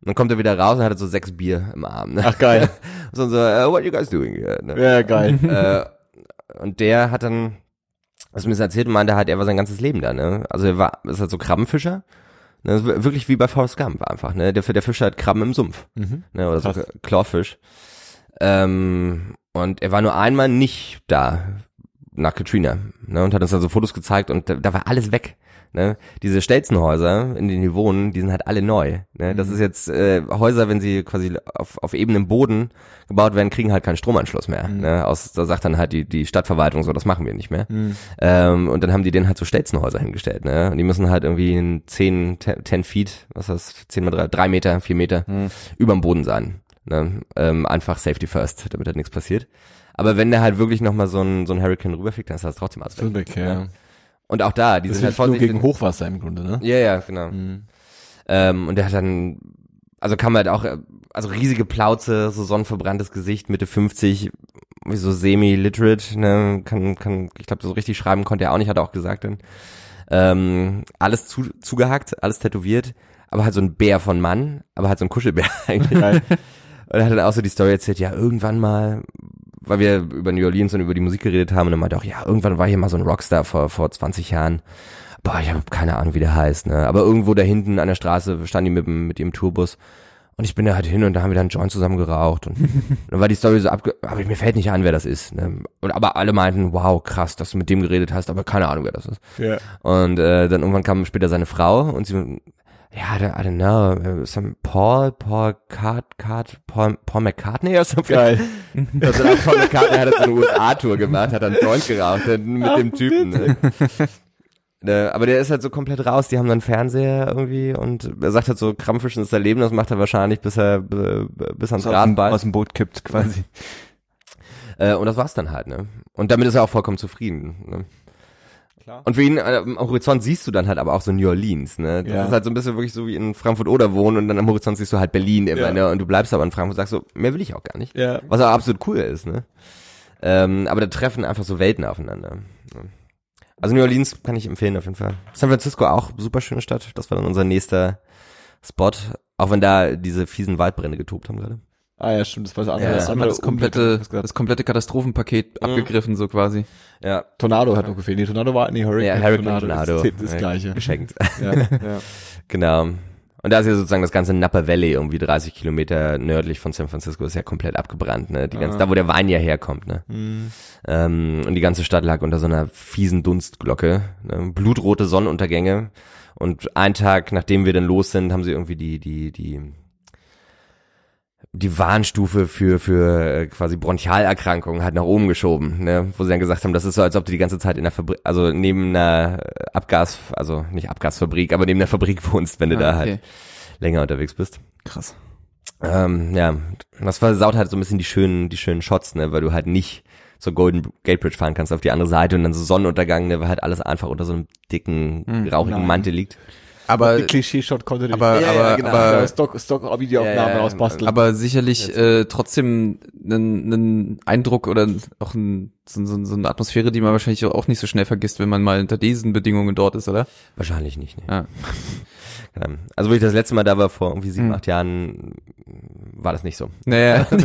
Und dann kommt er wieder raus und hat so sechs Bier im Arm. Ne? Ach, geil. so, so uh, what you guys doing here? Ne? Ja, geil. äh, und der hat dann, was mir das erzählt und meinte, halt, er war sein ganzes Leben da, ne? Also er war, ist halt so Krabbenfischer. Ne? Wirklich wie bei Forrest Gump einfach, ne? Der, der Fischer hat Krabben im Sumpf Mhm. ne, oder so Krass. Chlorfisch. Ähm, und er war nur einmal nicht da nach Katrina ne, und hat uns dann so Fotos gezeigt und da, da war alles weg. Ne? Diese Stelzenhäuser, in denen die wohnen, die sind halt alle neu. Ne? Das ist jetzt äh, Häuser, wenn sie quasi auf, auf ebenem Boden gebaut werden, kriegen halt keinen Stromanschluss mehr. Ne? Aus, da sagt dann halt die, die Stadtverwaltung so, das machen wir nicht mehr. Ähm, und dann haben die denen halt so Stelzenhäuser hingestellt. Ne? Und die müssen halt irgendwie in 10, 10, 10 Feet, was ist das, 10 mal 3, 3 Meter, 4 Meter überm Boden sein. Ne? Ähm, einfach Safety first, damit halt nichts passiert. Aber wenn der halt wirklich nochmal so ein, so ein Hurricane rüberfliegt, dann ist das trotzdem alles weg. weg, ja. Und auch da, die Das sind halt hilft nur vorsichtig. gegen Hochwasser im Grunde, ne? Ja, ja, genau. Mhm. Ähm, und der hat dann, also kam halt auch, also riesige Plauze, so sonnenverbranntes Gesicht, Mitte 50, wie so semi-literate, ne, kann, kann, ich glaube, so richtig schreiben konnte er auch nicht, hat er auch gesagt dann. Ähm, alles zu, zugehackt, alles tätowiert, aber halt so ein Bär von Mann, aber halt so ein Kuschelbär eigentlich. Und er hat dann auch so die Story erzählt, ja, irgendwann mal, weil wir über New Orleans und über die Musik geredet haben, und dann meinte auch, ja, irgendwann war hier mal so ein Rockstar vor, vor 20 Jahren. Boah, ich habe keine Ahnung, wie der heißt, ne? Aber irgendwo da hinten an der Straße stand die mit, dem- mit ihrem Tourbus. Und ich bin da halt hin und da haben wir dann Joint zusammen geraucht. Und dann war die Story so abge... Aber mir fällt nicht an, wer das ist. Ne? Und aber alle meinten, wow, krass, dass du mit dem geredet hast, aber keine Ahnung, wer das ist. Ja. Und äh, dann irgendwann kam später seine Frau und sie, ja, I don't, I don't know, uh, some Paul, Paul Cart, Cart, Paul, Paul McCartney oder so. Geil. Also dann Paul McCartney hat so eine USA-Tour gemacht, hat dann Joint geraucht äh, mit dem Typen. Ne? Ne, aber der ist halt so komplett raus, die haben dann einen Fernseher irgendwie und er sagt halt so, Krampfischen ist sein Leben, das macht er wahrscheinlich, bis er bis ans aus, Rad dem, beißt. aus dem Boot kippt quasi. Äh, und das war's dann halt, ne? Und damit ist er auch vollkommen zufrieden. Ne? Klar. Und für ihn äh, am Horizont siehst du dann halt aber auch so New Orleans, ne? Das Ja. ist halt so ein bisschen wirklich so wie in Frankfurt oder wohnen und dann am Horizont siehst du halt Berlin immer, Ja. ne? Und du bleibst aber in Frankfurt und sagst so, mehr will ich auch gar nicht. Ja. Was auch absolut cool ist, ne? Ähm, aber da treffen einfach so Welten aufeinander. Also New Orleans kann ich empfehlen auf jeden Fall. San Francisco auch, super schöne Stadt. Das war dann unser nächster Spot. Auch wenn da diese fiesen Waldbrände getobt haben gerade. Ah ja, stimmt, das war das andere. Ja, das andere das komplette, das komplette Katastrophenpaket Mhm. abgegriffen, so quasi. Ja, Tornado hat noch gefehlt. Nee, Tornado war, nee, Hurricane, ja Hurricane Tornado, Tornado. ist das, das gleiche. Geschenkt. Ja, ja. Genau. Und da ist ja sozusagen das ganze Napa Valley, irgendwie 30 Kilometer nördlich von San Francisco, ist ja komplett abgebrannt, ne? Die ganze, Ah. da wo der Wein ja herkommt, ne? Hm. Ähm, und die ganze Stadt lag unter so einer fiesen Dunstglocke, ne? blutrote Sonnenuntergänge. Und einen Tag, nachdem wir dann los sind, haben sie irgendwie die, die, die, die Warnstufe für, für äh, quasi Bronchialerkrankungen halt nach oben geschoben, ne? wo sie dann gesagt haben, das ist so, als ob du die ganze Zeit in der Fabrik, also neben einer Abgas, also nicht Abgasfabrik, aber neben der Fabrik wohnst, wenn du da Ah, halt okay. länger unterwegs bist. Krass. Ähm, ja, das versaut halt so ein bisschen die schönen, die schönen Shots, ne, weil du halt nicht zur Golden Gate Bridge fahren kannst auf die andere Seite und dann so Sonnenuntergang, ne, weil halt alles einfach unter so einem dicken, Hm, rauchigen nein. Mantel liegt. Aber, Die Klischee-Shot konnte nicht. aber, Ja, ja, aber, genau. aber, ja, Stock, Stock Videoaufnahmen Ja, ja, rausbasteln. aber sicherlich äh, trotzdem einen, einen Eindruck oder auch ein, so, so, so eine Atmosphäre, die man wahrscheinlich auch nicht so schnell vergisst, wenn man mal unter diesen Bedingungen dort ist, oder? Wahrscheinlich nicht, ne. Ja. Ja. Also wo ich das letzte Mal da war, vor irgendwie sieben, Hm. acht Jahren, war das nicht so. Naja, da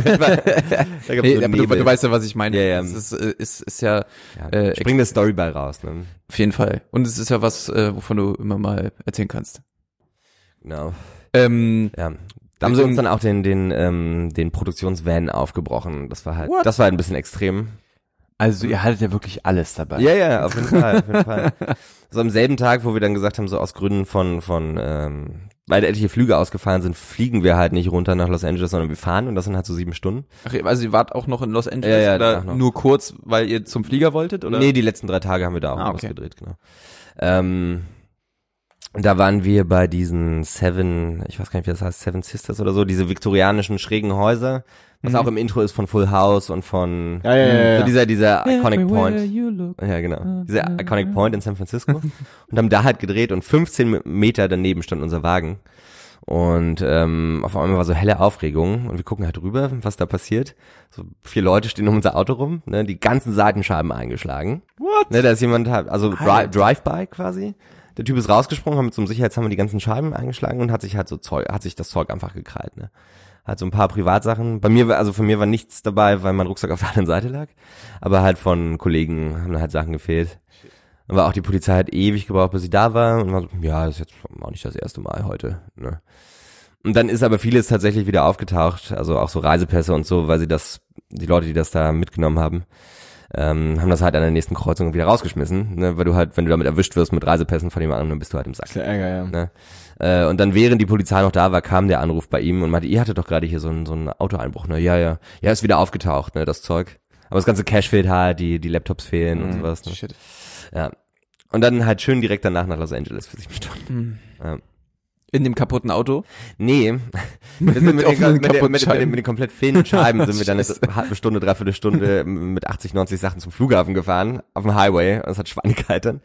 nee, so du, du weißt ja, was ich meine. Ja, ja. Es ist, äh, ist, ist ja ja, äh, spring das Story bei raus, ne. auf jeden Fall. Und es ist ja was, äh, wovon du immer mal erzählen kannst. Genau. Ähm, Ja. Da haben sie uns dann auch den, den, ähm, den Produktionsvan aufgebrochen. Das war halt, What? das war halt ein bisschen extrem. Also ihr hattet ja wirklich alles dabei. Ja, ja, auf jeden Fall, auf jeden Fall. So am selben Tag, wo wir dann gesagt haben, so aus Gründen von, von, ähm, weil etliche Flüge ausgefallen sind, fliegen wir halt nicht runter nach Los Angeles, sondern wir fahren und das sind halt so sieben Stunden. ach, also ihr wart auch noch in Los Angeles Ja, ja, oder danach noch. nur kurz, weil ihr zum Flieger wolltet, oder? Nee, die letzten drei Tage haben wir da auch Ah, was okay. gedreht, genau. Ähm, da waren wir bei diesen Seven, ich weiß gar nicht, wie das heißt, Seven Sisters oder so, diese viktorianischen schrägen Häuser, was Mhm. auch im Intro ist von Full House und von ja, ja, ja, ja. so dieser, dieser Iconic Point. You look. Ja, genau. Ah, Dieser ah, Iconic ah. Point in San Francisco. und haben da halt gedreht und 15 Meter daneben stand unser Wagen. Und ähm, auf einmal war so helle Aufregung und wir gucken halt rüber, was da passiert. So vier Leute stehen um unser Auto rum, ne, die ganzen Seitenscheiben eingeschlagen. What? Ne, da ist jemand halt, also Dri. Drive-by quasi. Der Typ ist rausgesprungen, hat mit so einem Sicherheitshammer die ganzen Scheiben eingeschlagen und hat sich halt so Zeug, hat sich das Zeug einfach gekrallt, ne. Halt so ein paar Privatsachen. Bei mir, war- also von mir war nichts dabei, weil mein Rucksack auf der anderen Seite lag. Aber halt von Kollegen haben da halt Sachen gefehlt. Aber auch die Polizei hat ewig gebraucht, bis sie da war. Und war so, ja, das ist jetzt auch nicht das erste Mal heute. Ne? Und dann ist aber vieles tatsächlich wieder aufgetaucht, also auch so Reisepässe und so, weil sie das, die Leute, die das da mitgenommen haben, ähm, haben das halt an der nächsten Kreuzung wieder rausgeschmissen, ne? weil du halt, wenn du damit erwischt wirst mit Reisepässen von jemand anderem, dann bist du halt im Sack. ist ja Ärger, ja. Ne? Äh, und dann, während die Polizei noch da war, kam der Anruf bei ihm und meinte, ihr hattet doch gerade hier so einen, so einen Autoeinbruch, ne? Ja, ja. Ja, ist wieder aufgetaucht, ne, das Zeug. Aber das ganze Cash fehlt halt, die, die Laptops fehlen und Mhm. sowas. Ne? Shit. Ja. Und dann halt schön direkt danach nach Los Angeles für sieben Stunden. Hm. Ja. In dem kaputten Auto? Nee. Mit, den, offenen mit, den, mit, den, mit, Kaputtscheiben. den, mit den komplett fehlenden Scheiben sind wir dann eine halbe Stunde, dreiviertel Stunde mit 80, 90 Sachen zum Flughafen gefahren, auf dem Highway. Und es hat Schweinigkeit dann.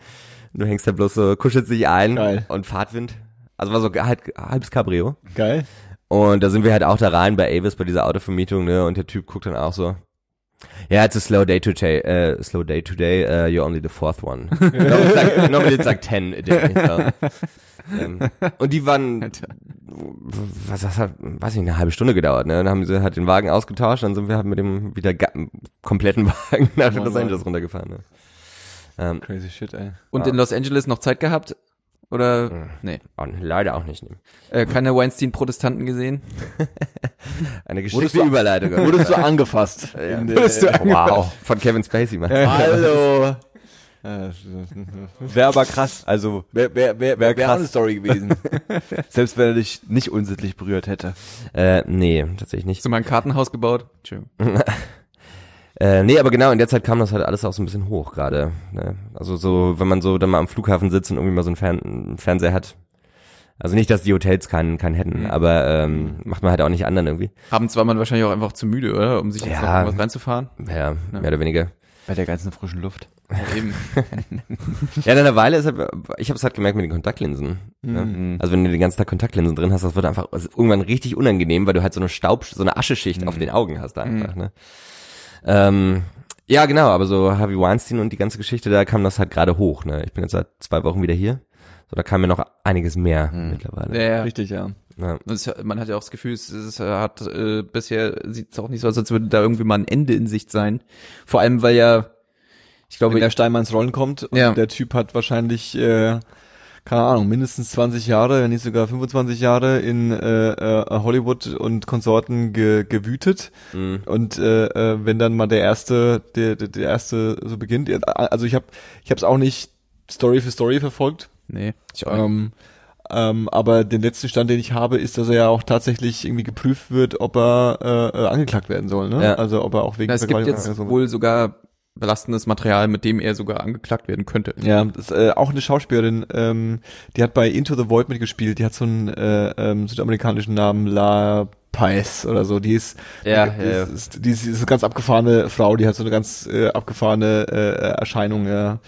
Du hängst da bloß so, kuschelst dich ein Geil. und Fahrtwind. Also war so halt halbes Cabrio. Geil. Und da sind wir halt auch da rein bei Avis bei dieser Autovermietung, ne? Und der Typ guckt dann auch so. Yeah, it's a slow day today. Uh, slow day today. Uh, you're only the fourth one. normally, it's like, normally it's like ten a day. So. Ähm, und die waren, was das hat, weiß ich, eine halbe Stunde gedauert. Ne? Dann haben sie halt den Wagen ausgetauscht, dann sind wir halt mit dem wieder kompletten Wagen nach Mann, Los. Angeles runtergefahren. Ne? Ähm, Crazy shit, ey. Und in Los Angeles noch Zeit gehabt? Oder? Mhm. Nee. leider auch nicht. Äh, keine Weinstein-Protestanten gesehen? Eine Wurdest geschickte du- Überleitung. Wurdest du angefasst? Ja. In der- Wurdest du wow. Von Kevin Spacey, Mann. Hallo. Wäre aber krass. Also, Wäre wär, wär, Wär wär krass. eine Story gewesen. selbst wenn er dich nicht unsittlich berührt hätte. Äh, nee, tatsächlich nicht. Hast du mal ein Kartenhaus gebaut? Entschuldigung. Äh, nee, aber genau, in der Zeit kam das halt alles auch so ein bisschen hoch gerade. Ne? Also so, wenn man so dann mal am Flughafen sitzt und irgendwie mal so einen, Fern einen Fernseher hat. Also nicht, dass die Hotels keinen, keinen hätten, Mhm. aber ähm, macht man halt auch nicht anderen irgendwie. Abends war man wahrscheinlich auch einfach zu müde, oder? Um sich jetzt Ja. noch was reinzufahren. Ja, mehr oder weniger. Bei der ganzen frischen Luft. Ja, eben. Ja, nach einer Weile ist halt, ich habe es halt gemerkt mit den Kontaktlinsen. Ne? Mhm. Also wenn du den ganzen Tag Kontaktlinsen drin hast, das wird einfach also irgendwann richtig unangenehm, weil du halt so eine Staub, so eine Ascheschicht auf den Augen hast einfach. Ne? Ähm, ja, genau, aber so Harvey Weinstein und die ganze Geschichte, da kam das halt gerade hoch. Ne? Ich bin jetzt seit zwei Wochen wieder hier. So, da kam mir noch einiges mehr mittlerweile. Ja, ja. Richtig, ja. Ja. Es, man hat ja auch das Gefühl, es, es hat äh, bisher sieht es auch nicht so aus, als würde da irgendwie mal ein Ende in Sicht sein. Vor allem, weil ja, ich glaube, Wenn der Steinmanns Rollen kommt und Ja. der Typ hat wahrscheinlich, äh, keine Ahnung, mindestens 20 Jahre, wenn nicht sogar 25 Jahre in äh, äh, Hollywood und Konsorten ge gewütet. Mhm. Und äh, äh, wenn dann mal der erste, der, der, der erste so beginnt, also ich habe ich habe es auch nicht Story für Story verfolgt, nee, ich auch nicht. ähm, ähm, aber den letzten Stand, den ich habe, ist, dass er ja auch tatsächlich irgendwie geprüft wird, ob er äh, äh, angeklagt werden soll. Ne? Ja. Also ob er auch wegen Na, es gibt Vergewaltigung jetzt wohl sogar belastendes Material, mit dem er sogar angeklagt werden könnte. Ja, das ist äh, auch eine Schauspielerin, ähm, die hat bei Into the Void mitgespielt, die hat so einen äh, ähm, südamerikanischen Namen, La Pais oder so, die ist, Ja, die, ja, ja. Ist, die ist, die ist eine ganz abgefahrene Frau, die hat so eine ganz äh, abgefahrene äh, Erscheinung, ja.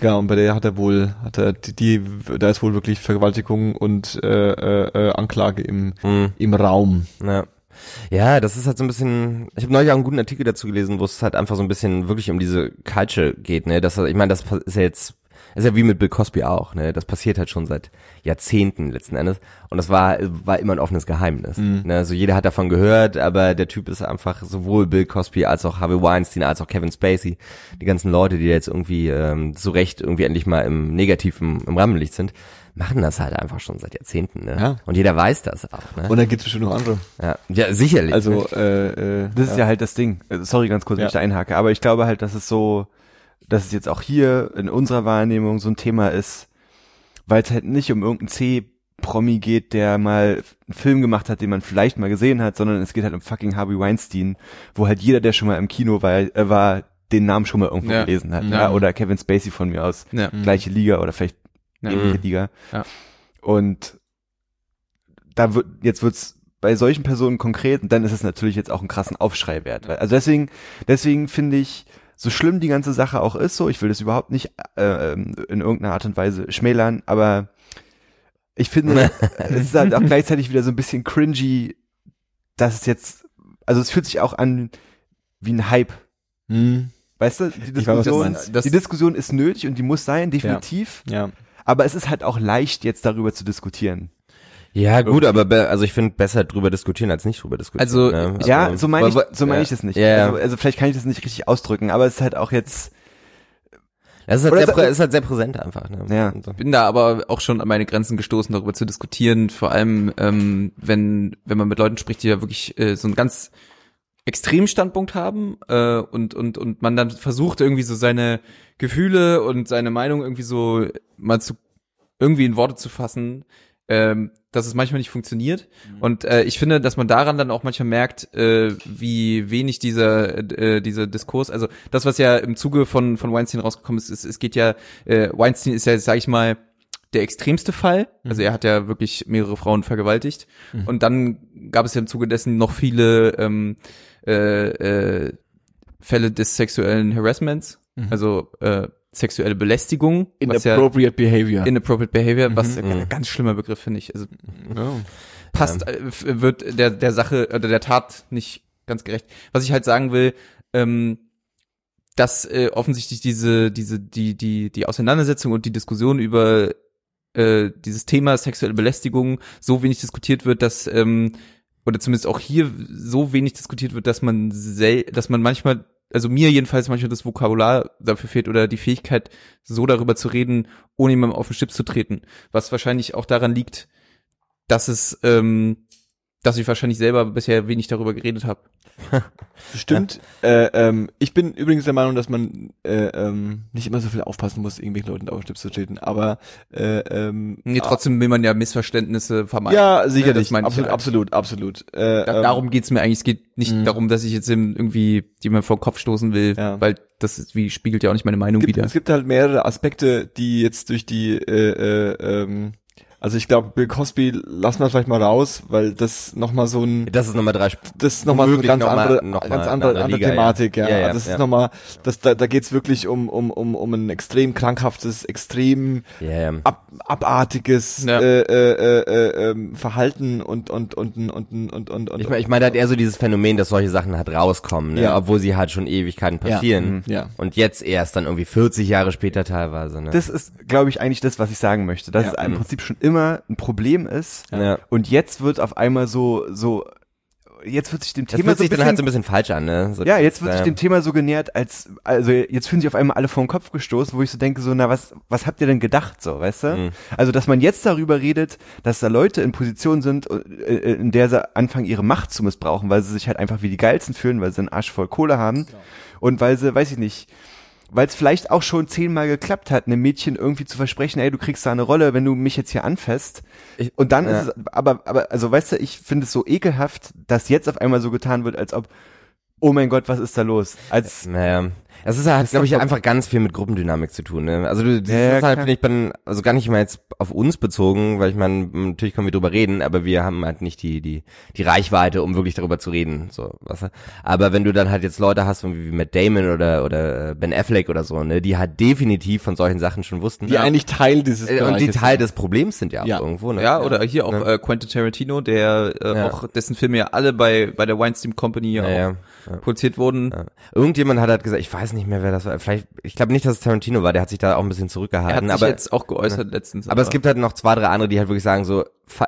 Ja, und bei der hat er wohl, hat er, die, die da ist wohl wirklich Vergewaltigung und äh, äh, äh, Anklage im, Mhm. im Raum. Ja. Ja, das ist halt so ein bisschen, ich habe neulich auch einen guten Artikel dazu gelesen, wo es halt einfach so ein bisschen wirklich um diese Culture geht, ne? Das, ich meine, das ist ja jetzt, ist ja wie mit Bill Cosby auch, ne? Das passiert halt schon seit Jahrzehnten letzten Endes. Und das war, war immer ein offenes Geheimnis. Ne? Also jeder hat davon gehört, aber der Typ ist einfach sowohl Bill Cosby als auch Harvey Weinstein, als auch Kevin Spacey, die ganzen Leute, die jetzt irgendwie ähm, so recht irgendwie endlich mal im Negativen im Rampenlicht sind, machen das halt einfach schon seit Jahrzehnten. Ne? Ja. Und jeder weiß das auch. Ne? Und dann gibt's bestimmt noch andere. Ja, ja sicherlich. Also, äh, äh, Das ist ja halt das Ding. Äh, Sorry, ganz kurz, wenn Ja. ich da einhake. Aber ich glaube halt, dass es so, dass es jetzt auch hier in unserer Wahrnehmung so ein Thema ist, weil es halt nicht um irgendeinen C-Promi geht, der mal einen Film gemacht hat, den man vielleicht mal gesehen hat, sondern es geht halt um fucking Harvey Weinstein, wo halt jeder, der schon mal im Kino war, äh, war den Namen schon mal irgendwo Ja. gelesen hat. Ja. Ja. Oder Kevin Spacey von mir aus. Ja. Gleiche Liga oder vielleicht Ja. ähnliche Mhm. Liga. Ja. Und da wird, jetzt wird's bei solchen Personen konkret, und dann ist es natürlich jetzt auch einen krassen Aufschrei wert. Also deswegen, deswegen finde ich, so schlimm die ganze Sache auch ist, so, ich will das überhaupt nicht äh, ähm, in irgendeiner Art und Weise schmälern, aber ich finde, es ist halt auch gleichzeitig wieder so ein bisschen cringy, dass es jetzt, also es fühlt sich auch an wie ein Hype. hm, Weißt du, die weiß, Diskussion. Das- die Diskussion ist nötig und die muss sein, definitiv. ja. Aber es ist halt auch leicht, jetzt darüber zu diskutieren. Ja, gut, aber be also ich finde besser drüber diskutieren als nicht drüber diskutieren. Also, ne? Ja, so meine ich, aber- so meine ja. ich das nicht. Ja. Also, also vielleicht kann ich das nicht richtig ausdrücken, aber es ist halt auch jetzt, Das ist halt, sehr, prä- ist halt sehr präsent einfach. Ne? Ja. So. bin da aber auch schon an meine Grenzen gestoßen, darüber zu diskutieren. Vor allem, ähm, wenn wenn man mit Leuten spricht, die ja wirklich äh, so einen ganz extremen Standpunkt haben äh, und und und man dann versucht irgendwie so seine Gefühle und seine Meinung irgendwie so mal zu irgendwie in Worte zu fassen, ähm, dass es manchmal nicht funktioniert. Und äh, ich finde, dass man daran dann auch manchmal merkt, äh, wie wenig dieser äh, dieser Diskurs, also das, was ja im Zuge von von Weinstein rausgekommen ist, ist es geht ja, äh, Weinstein ist ja, sag ich mal, der extremste Fall. Also er hat ja wirklich mehrere Frauen vergewaltigt. Und dann gab es ja im Zuge dessen noch viele ähm, äh, äh, Fälle des sexuellen Harassments, also äh, sexuelle Belästigung, was ja Inappropriate Behavior. inappropriate behavior, was ja ein ganz schlimmer Begriff finde ich. Also ja. passt, äh, f- wird der, der Sache oder der Tat nicht ganz gerecht. Was ich halt sagen will, ähm, dass äh, offensichtlich diese, diese, die, die, die Auseinandersetzung und die Diskussion über äh, dieses Thema sexuelle Belästigung so wenig diskutiert wird, dass ähm, oder zumindest auch hier so wenig diskutiert wird, dass man sel dass man manchmal, also mir jedenfalls manchmal das Vokabular dafür fehlt oder die Fähigkeit, so darüber zu reden, ohne jemandem auf den Stips zu treten. Was wahrscheinlich auch daran liegt, dass es, ähm, dass ich wahrscheinlich selber bisher wenig darüber geredet habe. Bestimmt. Äh, ähm, ich bin übrigens der Meinung, dass man äh, ähm, nicht immer so viel aufpassen muss, irgendwelchen Leuten auf den Stips zu treten. Aber äh, ähm, Nee, trotzdem will man ja Missverständnisse vermeiden. ja, Das sicherlich. ich absolut, halt. absolut, absolut. Äh, Da, ähm, darum geht's mir eigentlich. Es geht nicht Mhm. darum, dass ich jetzt irgendwie jemand vor den Kopf stoßen will, Ja. weil das ist, wie spiegelt ja auch nicht meine Meinung gibt, wider. es gibt halt mehrere Aspekte, die jetzt durch die, äh, äh, ähm, also ich glaube, Bill Cosby lassen wir vielleicht mal raus, weil das nochmal so ein... Das ist nochmal drei... Das ist nochmal so eine ganz noch andere, mal, ganz andere, andere Liga, Thematik, ja. ja. ja, also ja das ja. ist nochmal, das, da, da geht's wirklich um, um, um, um ein extrem krankhaftes, extrem ab, abartiges äh, äh, äh, äh, Verhalten und und und und und und und... und ich meine, ich mein, da hat er so dieses Phänomen, dass solche Sachen halt rauskommen, ne? ja. obwohl sie halt schon Ewigkeiten passieren. Mhm. Ja. Und jetzt erst dann irgendwie 40 Jahre später teilweise. Ne? Das ist, glaube ich, eigentlich das, was ich sagen möchte. Das ist im mhm. Prinzip schon immer ein Problem ist. ja. Und jetzt wird auf einmal so, so, jetzt wird sich dem Das Thema so sich ein dann halt so bisschen, ein bisschen falsch an, ne? So, ja, jetzt wird äh, sich dem Thema so genähert, als, also jetzt fühlen sich auf einmal alle vor den Kopf gestoßen, wo ich so denke, so, na, was, was habt ihr denn gedacht, so, weißt du? Mhm. Also, dass man jetzt darüber redet, dass da Leute in Positionen sind, äh, in der sie anfangen, ihre Macht zu missbrauchen, weil sie sich halt einfach wie die Geilsten fühlen, weil sie einen Arsch voll Kohle haben und weil sie, weiß ich nicht, weil es vielleicht auch schon zehnmal geklappt hat, einem Mädchen irgendwie zu versprechen, ey, du kriegst da eine Rolle, wenn du mich jetzt hier anfasst. Und dann ja. ist es, aber, aber, also weißt du, ich finde es so ekelhaft, dass jetzt auf einmal so getan wird, als ob, oh mein Gott, was ist da los? Als, Naja. Es ist halt, glaube ich, einfach ganz viel mit Gruppendynamik zu tun. Ne? Also du, das Ja, ist halt, finde ich, bei, also gar nicht mal jetzt auf uns bezogen, weil ich meine, natürlich können wir drüber reden, aber wir haben halt nicht die die die Reichweite, um wirklich darüber zu reden. So, was? Aber wenn du dann halt jetzt Leute hast, wie Matt Damon oder oder Ben Affleck oder so, ne, die halt definitiv von solchen Sachen schon wussten. die eigentlich Teil dieses Äh, und die Teil sind. des Problems sind ja auch Ja. irgendwo. Ne? Ja, oder hier auch Ne? äh, Quentin Tarantino, der äh, Ja. auch dessen Filme ja alle bei bei der Weinstein Company ja, Ja, ja. produziert wurden. Ja. Irgendjemand hat halt gesagt, ich weiß nicht mehr, wer das war. Vielleicht, ich glaube nicht, dass es Tarantino war. Der hat sich da auch ein bisschen Er hat zurückgehalten. sich aber jetzt auch geäußert letztens. Aber es gibt halt noch zwei, drei andere, die halt wirklich sagen so,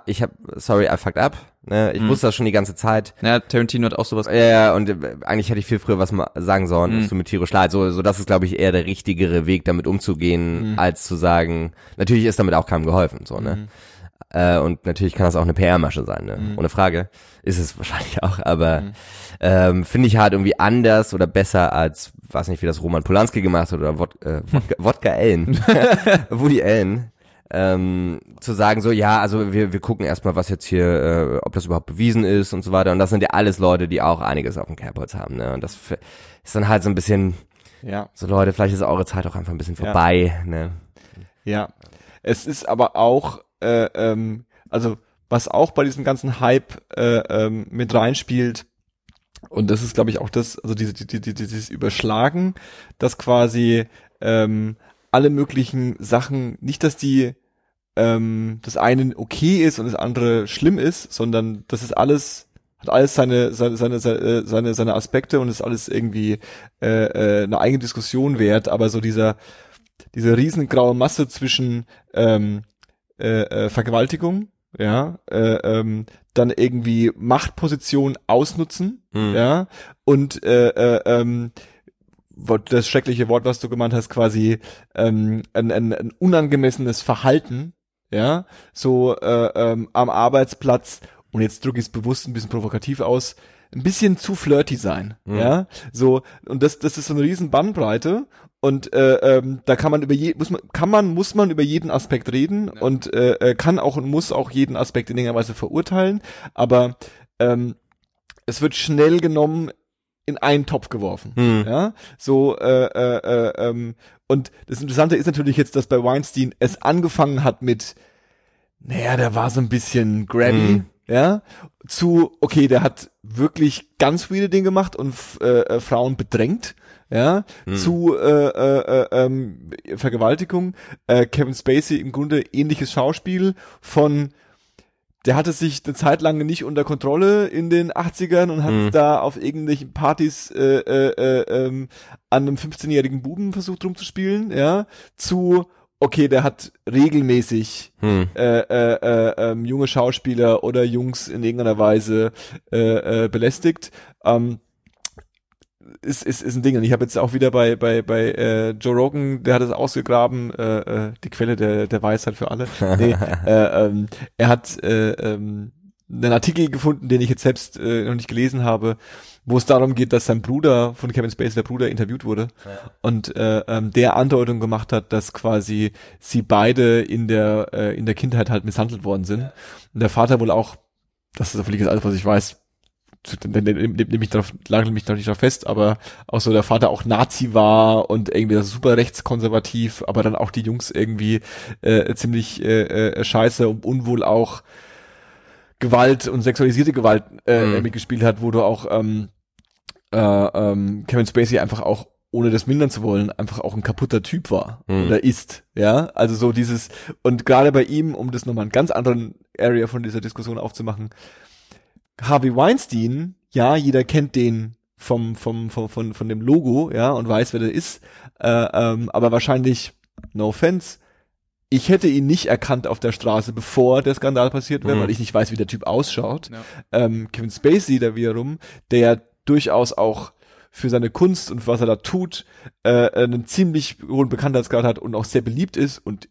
ich hab, sorry, I fucked up. Ne? Ich wusste das schon die ganze Zeit. ja, Tarantino hat auch sowas. Ja, ja, und äh, eigentlich hätte ich viel früher was mal sagen sollen, Mhm. tut mir tierisch leid. So, so das ist, glaube ich, eher der richtigere Weg, damit umzugehen, als zu sagen, natürlich ist damit auch keinem geholfen, so, ne? Äh, und natürlich kann das auch eine PR-Masche sein, ne? Ohne Frage. Ist es wahrscheinlich auch, aber ähm, finde ich halt irgendwie anders oder besser als, weiß nicht, wie das Roman Polanski gemacht hat oder Wod äh, Wodka, Wodka Allen. Woody Allen. Ähm, zu sagen so, ja, also wir, wir gucken erstmal, was jetzt hier, äh, ob das überhaupt bewiesen ist und so weiter. Und das sind ja alles Leute, die auch einiges auf dem Kerbholz haben, ne? Und das ist dann halt so ein bisschen, Ja, so Leute, vielleicht ist eure Zeit auch einfach ein bisschen vorbei, ne? ja. Es ist aber auch, äh, ähm, also was auch bei diesem ganzen Hype äh, ähm, mit reinspielt, und das ist, glaube ich, auch das, also diese, die, die, die, dieses Überschlagen, dass quasi ähm, alle möglichen Sachen, nicht, dass die ähm, das eine okay ist und das andere schlimm ist, sondern das ist alles hat alles seine seine seine seine seine, seine Aspekte und ist alles irgendwie äh, äh, eine eigene Diskussion wert, aber so dieser diese riesengraue Masse zwischen ähm, äh, äh, Vergewaltigung, ja, äh, ähm, dann irgendwie Machtposition ausnutzen, Mhm. ja, und äh, äh, ähm, das schreckliche Wort, was du gemeint hast, quasi ähm, ein, ein, ein unangemessenes Verhalten, ja, so äh, ähm, am Arbeitsplatz, und jetzt drücke ich es bewusst ein bisschen provokativ aus, ein bisschen zu flirty sein, Mhm. ja, so, und das, das ist so eine riesen Bandbreite, und äh, ähm, da kann man über je, muss man, kann man, muss man über jeden Aspekt reden und äh, äh, kann auch und muss auch jeden Aspekt in irgendeiner Weise verurteilen, aber ähm, es wird schnell genommen in einen Topf geworfen. Hm. Ja, so äh, äh, äh, ähm, und das Interessante ist natürlich jetzt, dass bei Weinstein es angefangen hat mit, naja, der war so ein bisschen grabby, Hm. ja, zu, okay, der hat wirklich ganz viele Dinge gemacht und äh, äh, Frauen bedrängt, ja, Hm. zu äh, äh, äh, ähm, Vergewaltigung, äh, Kevin Spacey im Grunde ähnliches Schauspiel von der hatte sich eine Zeit lang nicht unter Kontrolle in den 80ern und hat Mhm. da auf irgendwelchen Partys äh, äh, äh, ähm, an einem 15-jährigen Buben versucht rumzuspielen, ja, zu okay, der hat regelmäßig Hm. äh, äh, äh, ähm, junge Schauspieler oder Jungs in irgendeiner Weise äh, äh, belästigt. Ähm, ist, ist, ist ein Ding. Und ich habe jetzt auch wieder bei, bei, bei äh, Joe Rogan, der hat es ausgegraben, äh, äh, die Quelle der, der Weisheit für alle. Nee, äh, ähm, er hat äh, ähm, einen Artikel gefunden, den ich jetzt selbst äh, noch nicht gelesen habe, wo es darum geht, dass sein Bruder von Kevin Spacey, der Bruder, interviewt wurde und äh, ähm, der Andeutung gemacht hat, dass quasi sie beide in der äh, in der Kindheit halt misshandelt worden sind und der Vater wohl auch, das ist völlig alles, was ich weiß, nehme mich darauf, lagere mich noch nicht darauf fest, aber auch so der Vater auch Nazi war und irgendwie super rechtskonservativ, aber dann auch die Jungs irgendwie äh, ziemlich äh, äh, scheiße und unwohl auch Gewalt und sexualisierte Gewalt äh, Mhm. mitgespielt hat, wo du auch ähm, äh, ähm, Kevin Spacey einfach auch ohne das mindern zu wollen, einfach auch ein kaputter Typ war Mhm. oder ist, ja, also so dieses und gerade bei ihm, um das nochmal einen ganz anderen Area von dieser Diskussion aufzumachen, Harvey Weinstein, ja, jeder kennt den vom, vom, vom, von, von dem Logo, ja, und weiß, wer der ist, äh, ähm, aber wahrscheinlich, no offense, ich hätte ihn nicht erkannt auf der Straße, bevor der Skandal passiert wäre, Mhm. weil ich nicht weiß, wie der Typ ausschaut. Ja. Ähm, Kevin Spacey da wiederum, der durchaus auch für seine Kunst und was er da tut, äh, einen ziemlich hohen Bekanntheitsgrad hat und auch sehr beliebt ist und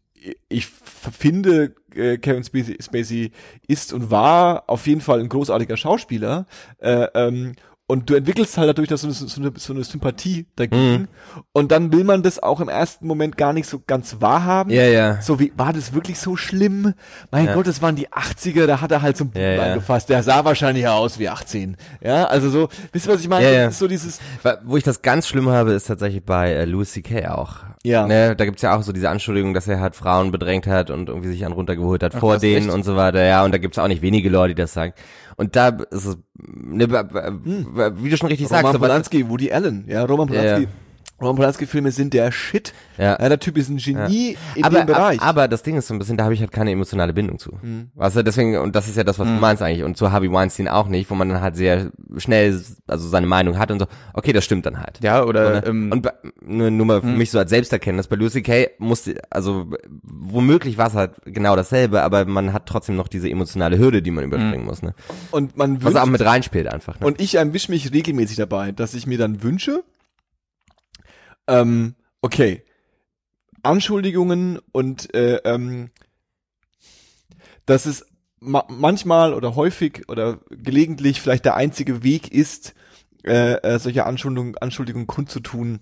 ich finde, äh, Kevin Spacey, Spacey ist und war auf jeden Fall ein großartiger Schauspieler. Äh, ähm, und du entwickelst halt dadurch dass so eine, so eine, so eine Sympathie dagegen. Mhm. Und dann will man das auch im ersten Moment gar nicht so ganz wahrhaben. Ja, ja. So wie, war das wirklich so schlimm? Mein Ja. Gott, das waren die 80er, da hat er halt so ein Buch Ja, ja. angefasst. Der sah wahrscheinlich aus wie 18. Ja, also so, wisst ihr, was ich meine? Ja, ja. Das ist so dieses, Wo ich das ganz schlimm habe, ist tatsächlich bei äh, Louis C.K. auch. Ja. Ne, da gibt's ja auch so diese Anschuldigung, dass er halt Frauen bedrängt hat und irgendwie sich einen runtergeholt hat vor was, denen echt? und so weiter. Ja, und da gibt's auch nicht wenige Leute, die das sagen. Und da ist es, ne, ba- wie du schon richtig sagst, Roman so was- Polanski, Woody Allen, ja, Roman Polanski. ja. Roman Polanski Filme sind der Shit. Ja. Ja, der Typ ist ein Genie in aber, dem Bereich. ab- aber das Ding ist so ein bisschen, da habe ich halt keine emotionale Bindung zu. Weißt du, deswegen, und das ist ja das, was du meinst eigentlich, und zu Harvey Weinstein auch nicht, wo man dann halt sehr schnell, also seine Meinung hat und so, okay, das stimmt dann halt. Ja, oder, Oder? ähm, und nur, nur mal für mich so als Selbsterkenntnis, bei Lucy Kay musste, also womöglich war es halt genau dasselbe, aber man hat trotzdem noch diese emotionale Hürde, die man überspringen muss, ne? und man Was wünscht, auch mit reinspielt einfach. Ne? und ich erwisch mich regelmäßig dabei, dass ich mir dann wünsche, ähm, okay, Anschuldigungen und äh, ähm, dass es ma manchmal oder häufig oder gelegentlich vielleicht der einzige Weg ist, äh, äh, solche Anschuldigungen, Anschuldigungen kundzutun,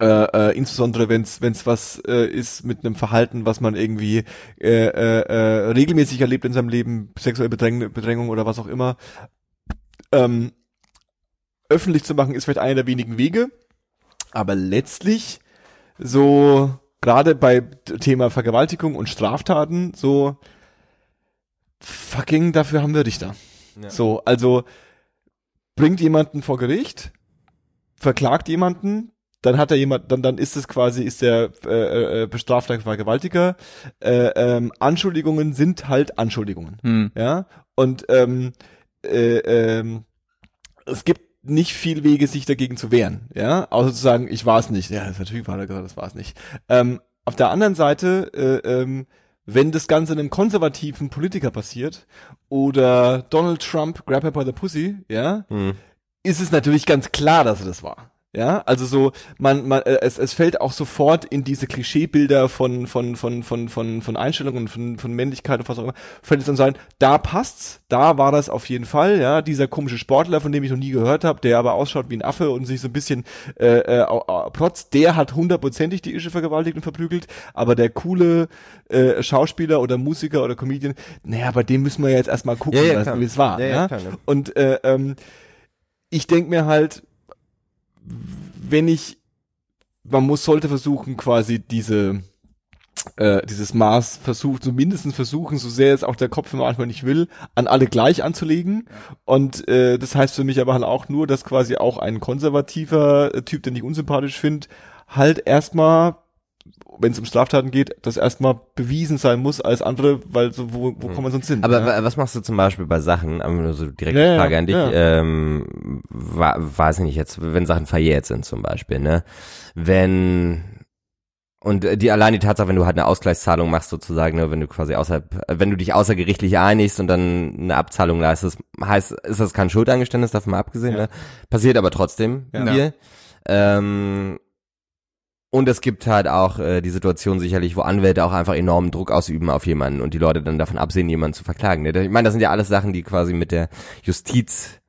äh, äh, insbesondere wenn es wenn es was äh, ist mit einem Verhalten, was man irgendwie äh, äh, äh, regelmäßig erlebt in seinem Leben, sexuelle Bedräng Bedrängung oder was auch immer, ähm, öffentlich zu machen, ist vielleicht einer der wenigen Wege, aber letztlich so gerade bei Thema Vergewaltigung und Straftaten so fucking dafür haben wir Richter. Ja. So, also bringt jemanden vor Gericht, verklagt jemanden, dann hat er jemand, dann dann ist es quasi ist der äh, äh, bestrafter Vergewaltiger. Äh, ähm, Anschuldigungen sind halt Anschuldigungen, hm. ja. Und ähm, äh, ähm, es gibt nicht viel Wege, sich dagegen zu wehren, ja, außer zu sagen, ich war es nicht. Ja, das natürlich war er gesagt, das war es nicht. Ähm, auf der anderen Seite, äh, ähm, wenn das Ganze einem konservativen Politiker passiert oder Donald Trump, grab her by the pussy, ja, Hm. ist es natürlich ganz klar, dass er das war. Ja, also so, man, man, äh, es, es fällt auch sofort in diese Klischeebilder von, von, von, von, von, von Einstellungen, von, von Männlichkeit und was auch immer, fällt es dann sein, da passt's, da war das auf jeden Fall, ja, dieser komische Sportler, von dem ich noch nie gehört habe, der aber ausschaut wie ein Affe und sich so ein bisschen äh, äh, protzt, der hat hundertprozentig die Ische vergewaltigt und verprügelt, aber der coole äh, Schauspieler oder Musiker oder Comedian, naja, bei dem müssen wir jetzt erstmal gucken, Ja, ja, was- wie es war. Ja, Ja, ja, klar? Und äh, ähm, ich denk mir halt, wenn ich, man muss, sollte versuchen, quasi diese, äh, dieses Maß versucht, so mindestens versuchen, so sehr es auch der Kopf manchmal nicht will, an alle gleich anzulegen. Und äh, das heißt für mich aber halt auch nur, dass quasi auch ein konservativer äh, Typ, den ich unsympathisch finde, halt erstmal wenn es um Straftaten geht, das erstmal bewiesen sein muss als andere, weil so, wo, wo kommen wir sonst hin? Aber ja? wa- was machst du zum Beispiel bei Sachen, aber nur so direkte Ja, ja, Frage an dich, ja. ähm, wa- weiß ich nicht jetzt, wenn Sachen verjährt sind zum Beispiel, ne? Wenn und die allein die Tatsache, wenn du halt eine Ausgleichszahlung machst sozusagen, ne, wenn du quasi außerhalb, äh, wenn du dich außergerichtlich einigst und dann eine Abzahlung leistest, heißt, ist das kein Schuldeingeständnis, davon mal abgesehen, Ja. ne? Passiert aber trotzdem Ja. hier. Ähm, und es gibt halt auch äh, die Situation sicherlich, wo Anwälte auch einfach enormen Druck ausüben auf jemanden und die Leute dann davon absehen, jemanden zu verklagen. Ne? Ich meine, das sind ja alles Sachen, die quasi mit der Justiz,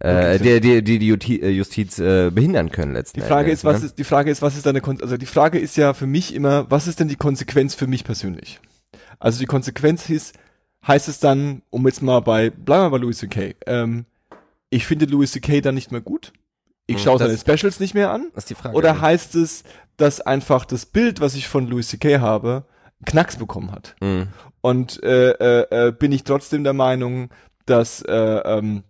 äh, die, die, die, die äh, Justiz äh, behindern können letzten Die Frage Endes, ist, was ne? ist, die Frage ist, was ist deine, Kon also die Frage ist ja für mich immer, was ist denn die Konsequenz für mich persönlich? Also die Konsequenz ist, heißt es dann, um jetzt mal bei, bleiben wir bei Louis C.K., ähm, ich finde Louis C.K. dann nicht mehr gut, ich Hm, schaue seine Specials nicht mehr an, Das ist die Frage. oder heißt es, dass einfach das Bild, was ich von Louis C.K. habe, Knacks bekommen hat? Mhm. Und äh, äh, äh, bin ich trotzdem der Meinung, dass äh, ähm,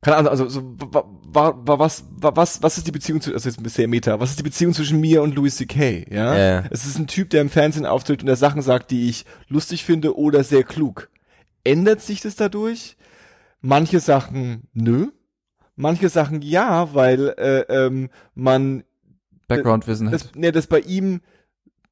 keine Ahnung, also so, wa, wa, wa, was, wa, was, was ist die Beziehung zu, also jetzt ein bisschen Meta, was ist die Beziehung zwischen mir und Louis C.K., ja? Ja, ja. Es ist ein Typ, der im Fernsehen auftritt und der Sachen sagt, die ich lustig finde oder sehr klug. Ändert sich das dadurch? Manche Sachen nö. Manche Sachen ja, weil äh, ähm, man Background-Wissen das, hat. nee, das bei ihm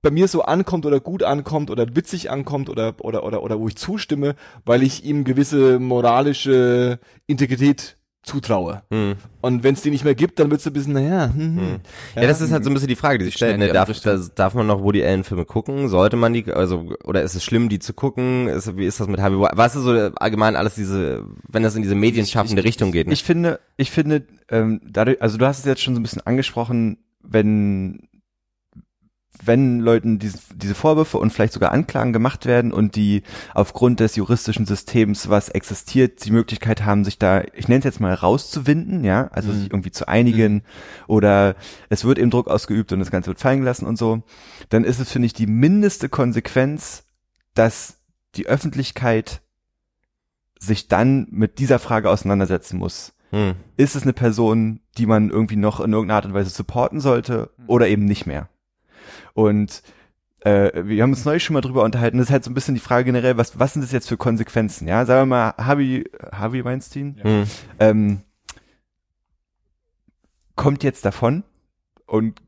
bei mir so ankommt oder gut ankommt oder witzig ankommt oder oder oder oder wo ich zustimme, weil ich ihm gewisse moralische Integrität zutraue. Mhm. Und wenn es die nicht mehr gibt, dann wird es ein bisschen, naja, hm, hm. Mhm. Ja, das ist halt so ein bisschen die Frage, die sich stellt. Ne? Darf, das, darf man noch Woody Allen Filme gucken? Sollte man die, also, oder ist es schlimm, die zu gucken? Ist, wie ist das mit Harvey Weinstein? Was ist so allgemein alles diese, wenn das in diese medienschaffende Richtung geht? Ne? Ich finde, ich finde, ähm, dadurch, also du hast es jetzt schon so ein bisschen angesprochen, wenn wenn Leuten diese, diese Vorwürfe und vielleicht sogar Anklagen gemacht werden und die aufgrund des juristischen Systems, was existiert, die Möglichkeit haben, sich da, ich nenne es jetzt mal rauszuwinden, ja, also Mhm. sich irgendwie zu einigen oder es wird eben Druck ausgeübt und das Ganze wird fallen gelassen und so, dann ist es, finde ich, die mindeste Konsequenz, dass die Öffentlichkeit sich dann mit dieser Frage auseinandersetzen muss Hm. ist es eine Person, die man irgendwie noch in irgendeiner Art und Weise supporten sollte oder eben nicht mehr. Und äh, wir haben uns neulich schon mal drüber unterhalten. Das ist halt so ein bisschen die Frage generell, was, was sind das jetzt für Konsequenzen? Ja, sagen wir mal, Harvey, Harvey Weinstein Hm. ähm, kommt jetzt davon und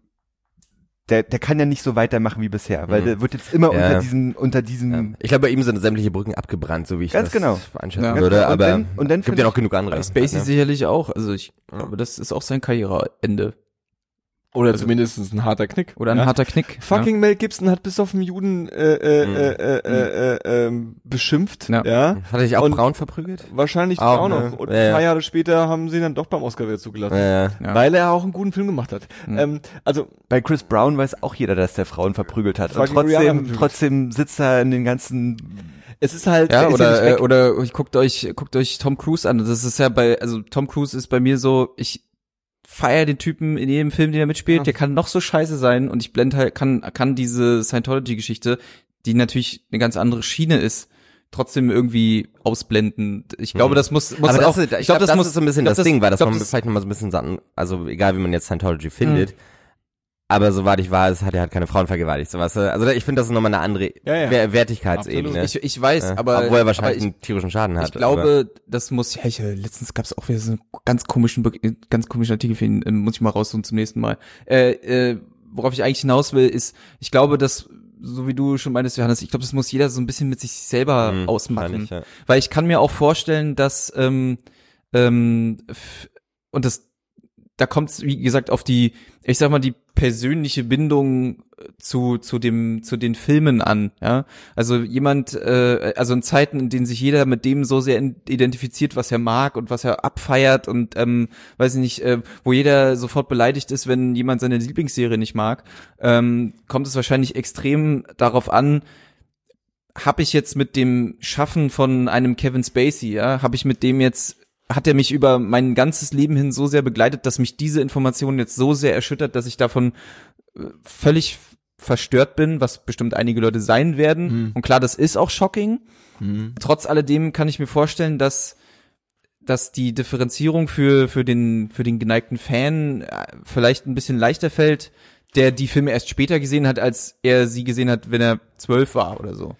der, der kann ja nicht so weitermachen wie bisher, weil Mhm. der wird jetzt immer Ja. unter diesem, unter diesem Ja. Ich glaube, bei ihm sind sämtliche Brücken abgebrannt, so wie ich Ganz das genau. einschätzen Ja. würde. Ganz genau. Und Aber dann- und dann gibt ja noch genug andere. Spacey sicherlich auch. Also ich glaube, das ist auch sein Karriereende. Oder zumindest ein harter Knick. Oder ein ja? harter Knick. Fucking Mel Gibson hat bis auf den Juden äh, äh, Mhm. äh, äh, äh, äh, ähm, beschimpft, Ja. ja. Hat er sich auch Und- braun verprügelt? Wahrscheinlich Auch, auch, ne? noch. Und Ja, ein ja. paar Jahre später haben sie ihn dann doch beim Oscar wieder zugelassen. Ja. Ja. Weil er auch einen guten Film gemacht hat. Mhm. Ähm, also, Bei Chris Brown weiß auch jeder, dass der Frauen verprügelt hat. Und trotzdem, trotzdem sitzt er in den ganzen es ist halt, Ja, er ist oder, nicht äh, weg. oder guckt euch, guckt euch Tom Cruise an. Das ist ja bei, also Tom Cruise ist bei mir so, ich feier den Typen in jedem Film, den er mitspielt. Ja. Der kann noch so scheiße sein und ich blende halt, kann, kann diese Scientology-Geschichte, die natürlich eine ganz andere Schiene ist, trotzdem irgendwie ausblenden. Ich glaube, Mhm. das muss, muss aber auch, das, ist, ich glaube, das, ist so ein bisschen ich glaub, das, Ding, weil das, ich glaub, man vielleicht nochmal so ein bisschen, also egal wie man jetzt Scientology findet, aber soweit ich weiß, hat er halt keine Frauen vergewaltigt, sowas. Also ich finde, das ist nochmal eine andere Ja, ja. Wer Wertigkeitsebene. ich, ich weiß, Ja. aber, Obwohl er wahrscheinlich aber ich, einen tierischen Schaden hat. Ich glaube, das muss, ja, ich, letztens gab es auch wieder so einen ganz komischen, ganz komischen Artikel für ihn, äh, muss ich mal raussuchen zum nächsten Mal. Äh, äh, worauf ich eigentlich hinaus will, ist, ich glaube, dass, so wie du schon meintest, Johannes, ich glaube, das muss jeder so ein bisschen mit sich selber aber, hm, ausmachen. Ja. Weil ich kann mir auch vorstellen, dass, ähm, ähm, und das, da kommt es, wie gesagt, auf die, ich sag mal, die persönliche Bindung äh, zu, zu dem, zu den Filmen an, ja. Also jemand, äh, also in Zeiten, in denen sich jeder mit dem so sehr identifiziert, was er mag und was er abfeiert und, ähm, weiß ich nicht, äh, wo jeder sofort beleidigt ist, wenn jemand seine Lieblingsserie nicht mag, ähm, kommt es wahrscheinlich extrem darauf an, habe ich jetzt mit dem Schaffen von einem Kevin Spacey, ja, habe ich mit dem jetzt hat er mich über mein ganzes Leben hin so sehr begleitet, dass mich diese Information jetzt so sehr erschüttert, dass ich davon äh, völlig verstört bin, was bestimmt einige Leute sein werden. Mhm. Und klar, das ist auch shocking. Mhm. Trotz alledem kann ich mir vorstellen, dass dass die Differenzierung für für den für den geneigten Fan äh, vielleicht ein bisschen leichter fällt, der die Filme erst später gesehen hat, als er sie gesehen hat, wenn er zwölf war oder so.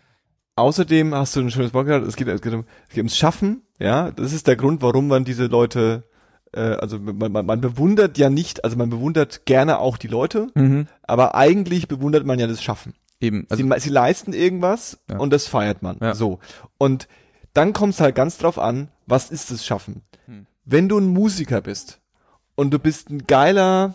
Außerdem hast du ein schönes Wort gesagt, es geht, es geht, um, es geht ums Schaffen, ja. Das ist der Grund, warum man diese Leute, äh, also man, man, man bewundert ja nicht, also man bewundert gerne auch die Leute, aber eigentlich bewundert man ja das Schaffen. Eben. Also, sie, sie leisten irgendwas Ja. und das feiert man. Ja. So. Und dann kommt es halt ganz drauf an, was ist das Schaffen? Hm. Wenn du ein Musiker bist und du bist ein geiler,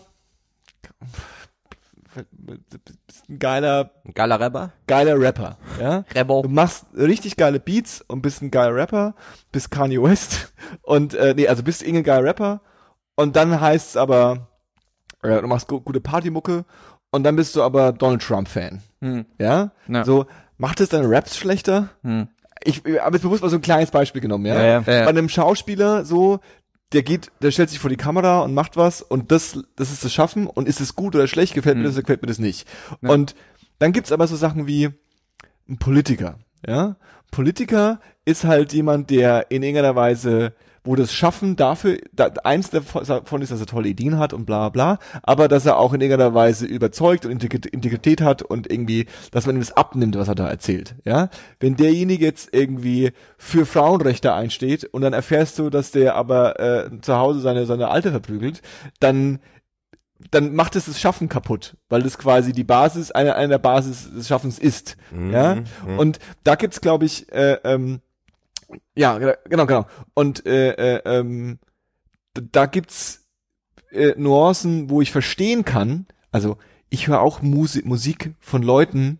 bist ein geiler, Ein Geiler Rapper? geiler Rapper, ja? Rebel. Du machst richtig geile Beats und bist ein geiler Rapper, bist Kanye West und äh, nee, also bist irgendein geiler Rapper und dann heißt's aber, äh, du machst gu gute Partymucke und dann bist du aber Donald Trump Fan, Hm. ja? Ja. So macht es deine Raps schlechter? Hm. Ich habe jetzt bewusst mal so ein kleines Beispiel genommen, ja? Ja, ja. Ja. Bei einem Schauspieler so, der geht, der stellt sich vor die Kamera und macht was und das, das ist das Schaffen und ist es gut oder schlecht, gefällt mir Mhm. das, gefällt mir das nicht. Ja. Und dann gibt's aber so Sachen wie ein Politiker, ja? Politiker ist halt jemand, der in irgendeiner Weise, wo das Schaffen dafür, da, eins davon ist, dass er tolle Ideen hat und bla bla, aber dass er auch in irgendeiner Weise überzeugt und Integri- Integrität hat und irgendwie, dass man ihm das abnimmt, was er da erzählt, ja. Wenn derjenige jetzt irgendwie für Frauenrechte einsteht und dann erfährst du, dass der aber äh, zu Hause seine, seine Alte verprügelt, dann dann macht es das Schaffen kaputt, weil das quasi die Basis, eine, eine der Basis des Schaffens ist. Ja. Mhm. Und da gibt's, glaube ich, äh, ähm, ja, ge- genau, genau. Und äh, äh, ähm, da gibt's äh, Nuancen, wo ich verstehen kann. Also ich höre auch Musik, Musik von Leuten,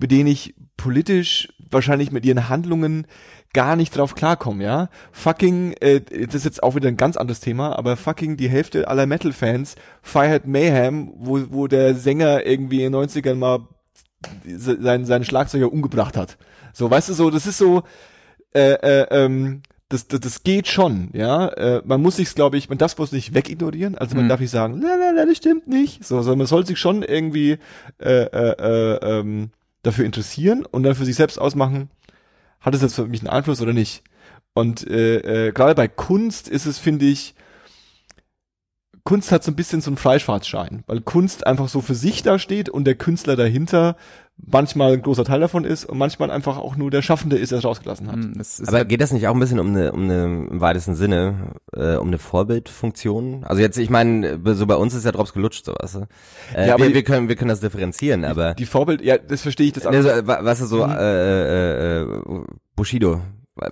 mit denen ich politisch wahrscheinlich mit ihren Handlungen gar nicht drauf klarkomme, ja. Fucking, äh, das ist jetzt auch wieder ein ganz anderes Thema, aber fucking die Hälfte aller Metal-Fans feiert Mayhem, wo, wo der Sänger irgendwie in den 90ern mal se- seinen, seinen Schlagzeuger umgebracht hat. So, weißt du, so, das ist so, äh, äh, ähm, das, das, das geht schon, ja. Äh, man muss sich's, glaube ich, man darf es nicht wegignorieren. Also man Mhm. darf nicht sagen, la, la, la, das stimmt nicht. So, sondern man soll sich schon irgendwie äh, äh, äh, ähm, dafür interessieren und dann für sich selbst ausmachen, hat es jetzt für mich einen Einfluss oder nicht. Und äh, äh, gerade bei Kunst ist es, finde ich, Kunst hat so ein bisschen so einen Freischwarzschein, weil Kunst einfach so für sich da steht und der Künstler dahinter manchmal ein großer Teil davon ist und manchmal einfach auch nur der Schaffende ist, der es rausgelassen hat. Hm, das ist Aber halt, geht das nicht auch ein bisschen um eine, um eine im weitesten Sinne, äh, um eine Vorbildfunktion? Also jetzt, ich meine, so bei uns ist ja Drops gelutscht, sowas. Äh, Ja, aber wir, wir können, wir können das differenzieren, aber Die Vorbild, ja, das verstehe ich das ne, so, wa- was ist so, Mhm. äh, äh, äh, Bushido.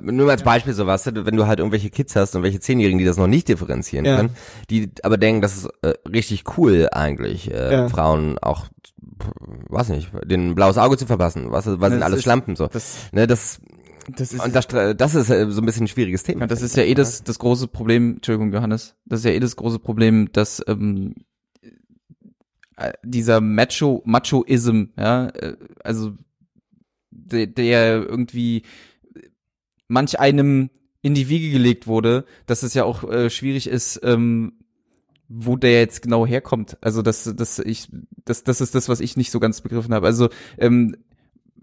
Nur mal als Beispiel so was, wenn du halt irgendwelche Kids hast und welche Zehnjährigen, die das noch nicht differenzieren Ja. können, die aber denken, das ist äh, richtig cool eigentlich, äh, Ja. Frauen auch, weiß nicht, den ein blaues Auge zu verpassen, was, was sind Das alles ist- Schlampen so. das, Ne, das, das ist, und das, das ist äh, so ein bisschen ein schwieriges Thema. ja, das ist ja eh das, das große Problem, Entschuldigung, Johannes, das ist ja eh das große Problem, dass ähm, äh, dieser Macho, Machoism, ja, äh, also der, der irgendwie manch einem in die Wiege gelegt wurde, dass es ja auch äh, schwierig ist, ähm, wo der jetzt genau herkommt. Also das, das ich, das, das ist das, was ich nicht so ganz begriffen habe. Also ähm,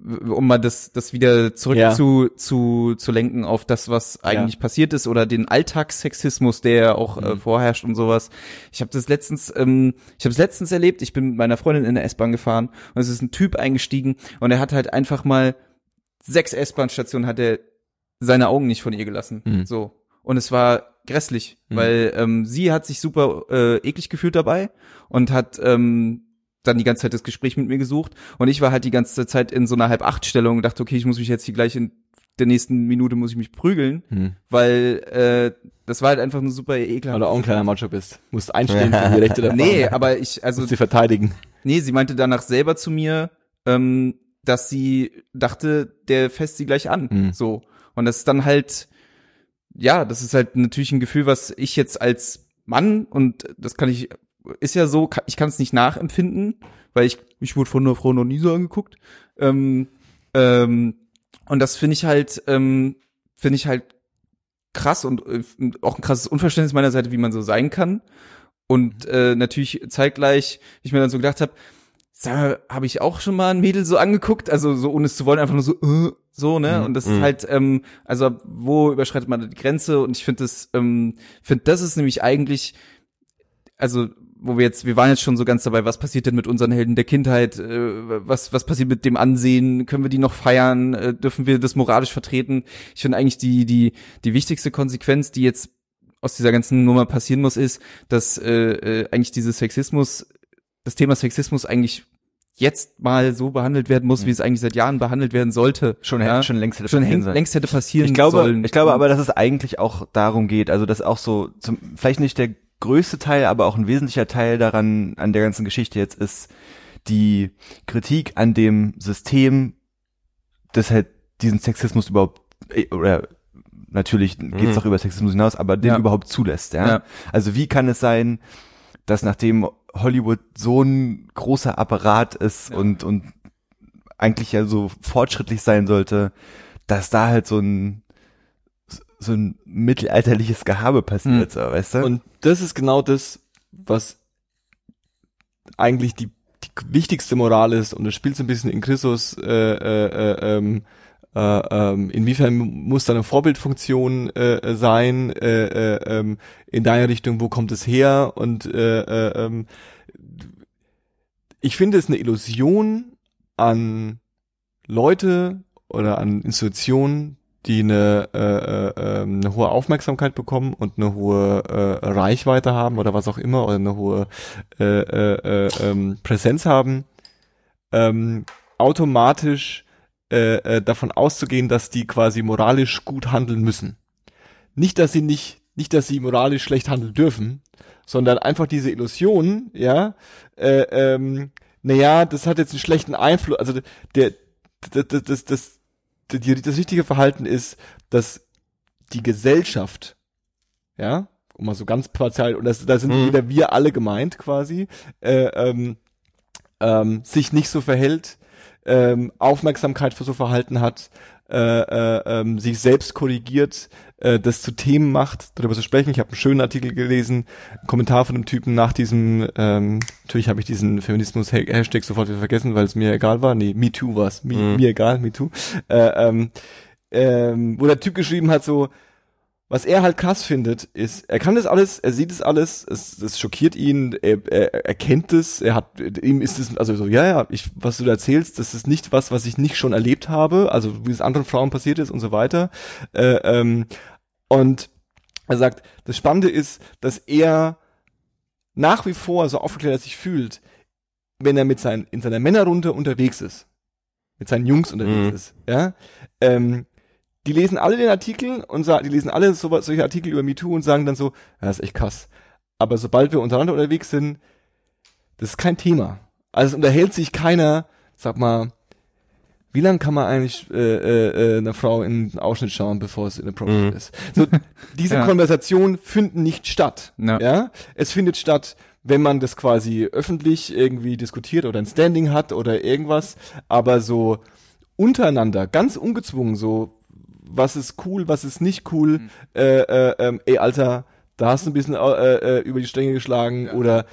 um mal das, das wieder zurück Ja. zu, zu, zu lenken auf das, was eigentlich passiert ist oder den Alltagssexismus, der ja auch äh, Mhm. vorherrscht und sowas. Ich habe das letztens, ähm, ich habe es letztens erlebt. Ich bin mit meiner Freundin in der S-Bahn gefahren und es ist ein Typ eingestiegen und er hat halt einfach mal sechs S-Bahn-Stationen hat er seine Augen nicht von ihr gelassen. Mhm. So. Und es war grässlich, Mhm. weil ähm, sie hat sich super äh, eklig gefühlt dabei und hat ähm, dann die ganze Zeit das Gespräch mit mir gesucht. Und ich war halt die ganze Zeit in so einer Halb-Acht-Stellung und dachte, okay, ich muss mich jetzt hier gleich in der nächsten Minute muss ich mich prügeln, Hm. weil äh, das war halt einfach nur super ekelhaft. Weil du auch ein kleiner Macho bist. Musst einstehen für die Rechte der Nee, aber ich, also Musst sie verteidigen. Nee, sie meinte danach selber zu mir, ähm, dass sie dachte, der fässt sie gleich an. Mhm. So. Und das ist dann halt, ja, das ist halt natürlich ein Gefühl, was ich jetzt als Mann, und das kann ich, ist ja so, ich kann es nicht nachempfinden, weil ich, ich wurde von einer Frau noch nie so angeguckt. Ähm, ähm, und das finde ich halt, ähm, finde ich halt krass und äh, auch ein krasses Unverständnis meiner Seite, wie man so sein kann. Und äh, natürlich zeitgleich, ich mir dann so gedacht habe, mal, habe ich auch schon mal ein Mädel so angeguckt, also so ohne es zu wollen, einfach nur so, äh, so, ne? Mhm. Und das Mhm. ist halt, ähm, also wo überschreitet man die Grenze? Und ich finde das, ähm, finde das ist nämlich eigentlich, also wo wir jetzt, wir waren jetzt schon so ganz dabei, was passiert denn mit unseren Helden der Kindheit, äh, was, was passiert mit dem Ansehen, können wir die noch feiern, äh, dürfen wir das moralisch vertreten? Ich finde eigentlich die, die, die wichtigste Konsequenz, die jetzt aus dieser ganzen Nummer passieren muss, ist, dass äh, äh, eigentlich dieses Sexismus, das Thema Sexismus eigentlich jetzt mal so behandelt werden muss, wie es eigentlich seit Jahren behandelt werden sollte. Schon, ja? schon längst hätte schon passieren sollen. längst hätte passieren ich glaube, sollen. ich glaube aber, dass es eigentlich auch darum geht, also dass auch so, zum, vielleicht nicht der größte Teil, aber auch ein wesentlicher Teil daran, an der ganzen Geschichte jetzt ist die Kritik an dem System, das halt diesen Sexismus überhaupt, äh, oder natürlich geht es Mhm. auch über Sexismus hinaus, aber den Ja. überhaupt zulässt, ja? Ja. Also wie kann es sein, dass nachdem Hollywood so ein großer Apparat ist Ja. und, und eigentlich ja so fortschrittlich sein sollte, dass da halt so ein so ein mittelalterliches Gehabe passiert, so, weißt du? Und das ist genau das, was eigentlich die, die wichtigste Moral ist und das spielt so ein bisschen in Christus, äh, äh, äh, ähm, äh, ähm, inwiefern muss da eine Vorbildfunktion äh, sein? Äh, äh, ähm, in deiner Richtung, wo kommt es her? Und äh, äh, ähm, ich finde es eine Illusion an Leute oder an Institutionen, die eine, äh, äh, ähm, eine hohe Aufmerksamkeit bekommen und eine hohe äh, Reichweite haben oder was auch immer oder eine hohe äh, äh, äh, ähm, Präsenz haben, ähm, automatisch äh, äh, davon auszugehen, dass die quasi moralisch gut handeln müssen. Nicht, dass sie nicht, nicht, dass sie moralisch schlecht handeln dürfen, sondern einfach diese Illusion, ja, äh, ähm, naja, das hat jetzt einen schlechten Einfluss, also der, das, das, das, das, die, das richtige Verhalten ist, dass die Gesellschaft, ja, um mal so ganz partial, und das, da sind Mhm. wieder wir alle gemeint quasi, äh, ähm, ähm, sich nicht so verhält, ähm, Aufmerksamkeit für so Verhalten hat, äh, äh, ähm, sich selbst korrigiert, äh, das zu Themen macht, darüber zu sprechen. Ich habe einen schönen Artikel gelesen, einen Kommentar von einem Typen nach diesem, ähm, natürlich habe ich diesen Feminismus-Hashtag sofort wieder vergessen, weil es mir egal war. Nee, Me Too war es. Mhm. Mir egal, Me Too. Äh, ähm, ähm, wo der Typ geschrieben hat so, was er halt krass findet, ist, er kann das alles, er sieht es alles, es, es schockiert ihn, er, er, er kennt es, er hat, ihm ist es, also so, ja, ja, ich, was du da erzählst, das ist nicht was, was ich nicht schon erlebt habe, also wie es anderen Frauen passiert ist und so weiter. Äh, ähm, und er sagt, das Spannende ist, dass er nach wie vor so aufgeklärt sich fühlt, wenn er mit seinen, in seiner Männerrunde unterwegs ist, mit seinen Jungs unterwegs Mhm. ist, ja, ähm, die lesen alle den Artikel und sagen, die lesen alle so, solche Artikel über MeToo und sagen dann so, ja, das ist echt krass. Aber sobald wir untereinander unterwegs sind, das ist kein Thema. Also es unterhält sich keiner, sag mal, wie lange kann man eigentlich äh, äh, äh, einer Frau in den Ausschnitt schauen, bevor es inappropriate Mhm. ist? So, diese Ja. Konversationen finden nicht statt. Ja. Ja. Es findet statt, wenn man das quasi öffentlich irgendwie diskutiert oder ein Standing hat oder irgendwas, aber so untereinander, ganz ungezwungen, so was ist cool, was ist nicht cool, Mhm. äh, äh, ähm, ey Alter, da hast du ein bisschen äh, äh, über die Stränge geschlagen oder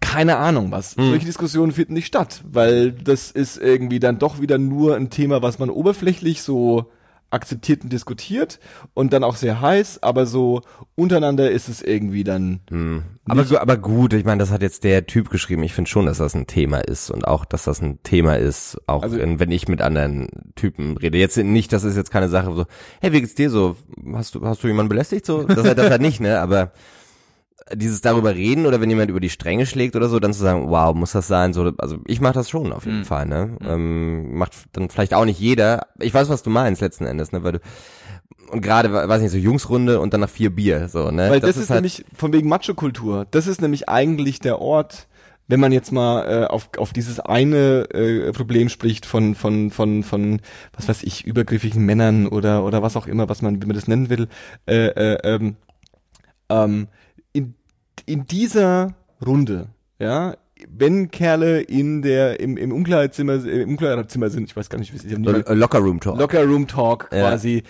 keine Ahnung was. Mhm. Solche Diskussionen finden nicht statt, weil das ist irgendwie dann doch wieder nur ein Thema, was man oberflächlich so akzeptiert und diskutiert und dann auch sehr heiß, aber so untereinander ist es irgendwie dann Hm. Aber, aber gut, ich meine, das hat jetzt der Typ geschrieben. Ich finde schon, dass das ein Thema ist und auch, dass das ein Thema ist, auch Also- wenn ich mit anderen Typen rede. Jetzt nicht, das ist jetzt keine Sache so, hey, wie geht's dir so? Hast du, hast du jemanden belästigt so? Das das halt nicht, ne? Aber dieses darüber reden oder wenn jemand über die Stränge schlägt oder so, dann zu sagen, wow, muss das sein? So, also ich mache das schon auf jeden Mhm. Fall, ne? Ähm, macht dann vielleicht auch nicht jeder. Ich weiß, was du meinst letzten Endes, ne? Weil du und gerade, weiß nicht, so Jungsrunde und dann nach vier Bier, so, ne? Weil das, ist, halt, nämlich von wegen Macho-Kultur. Das ist nämlich eigentlich der Ort, wenn man jetzt mal äh, auf, auf dieses eine äh, Problem spricht von von von von was weiß ich übergriffigen Männern oder oder was auch immer, was man wie man das nennen will. Äh, äh, ähm, ähm, in dieser Runde, ja, wenn Kerle in der im im Umkleidezimmer im Umkleidezimmer sind, ich weiß gar nicht, wie es ist, Lo- Locker Room Talk. Locker Room Talk Ja. quasi.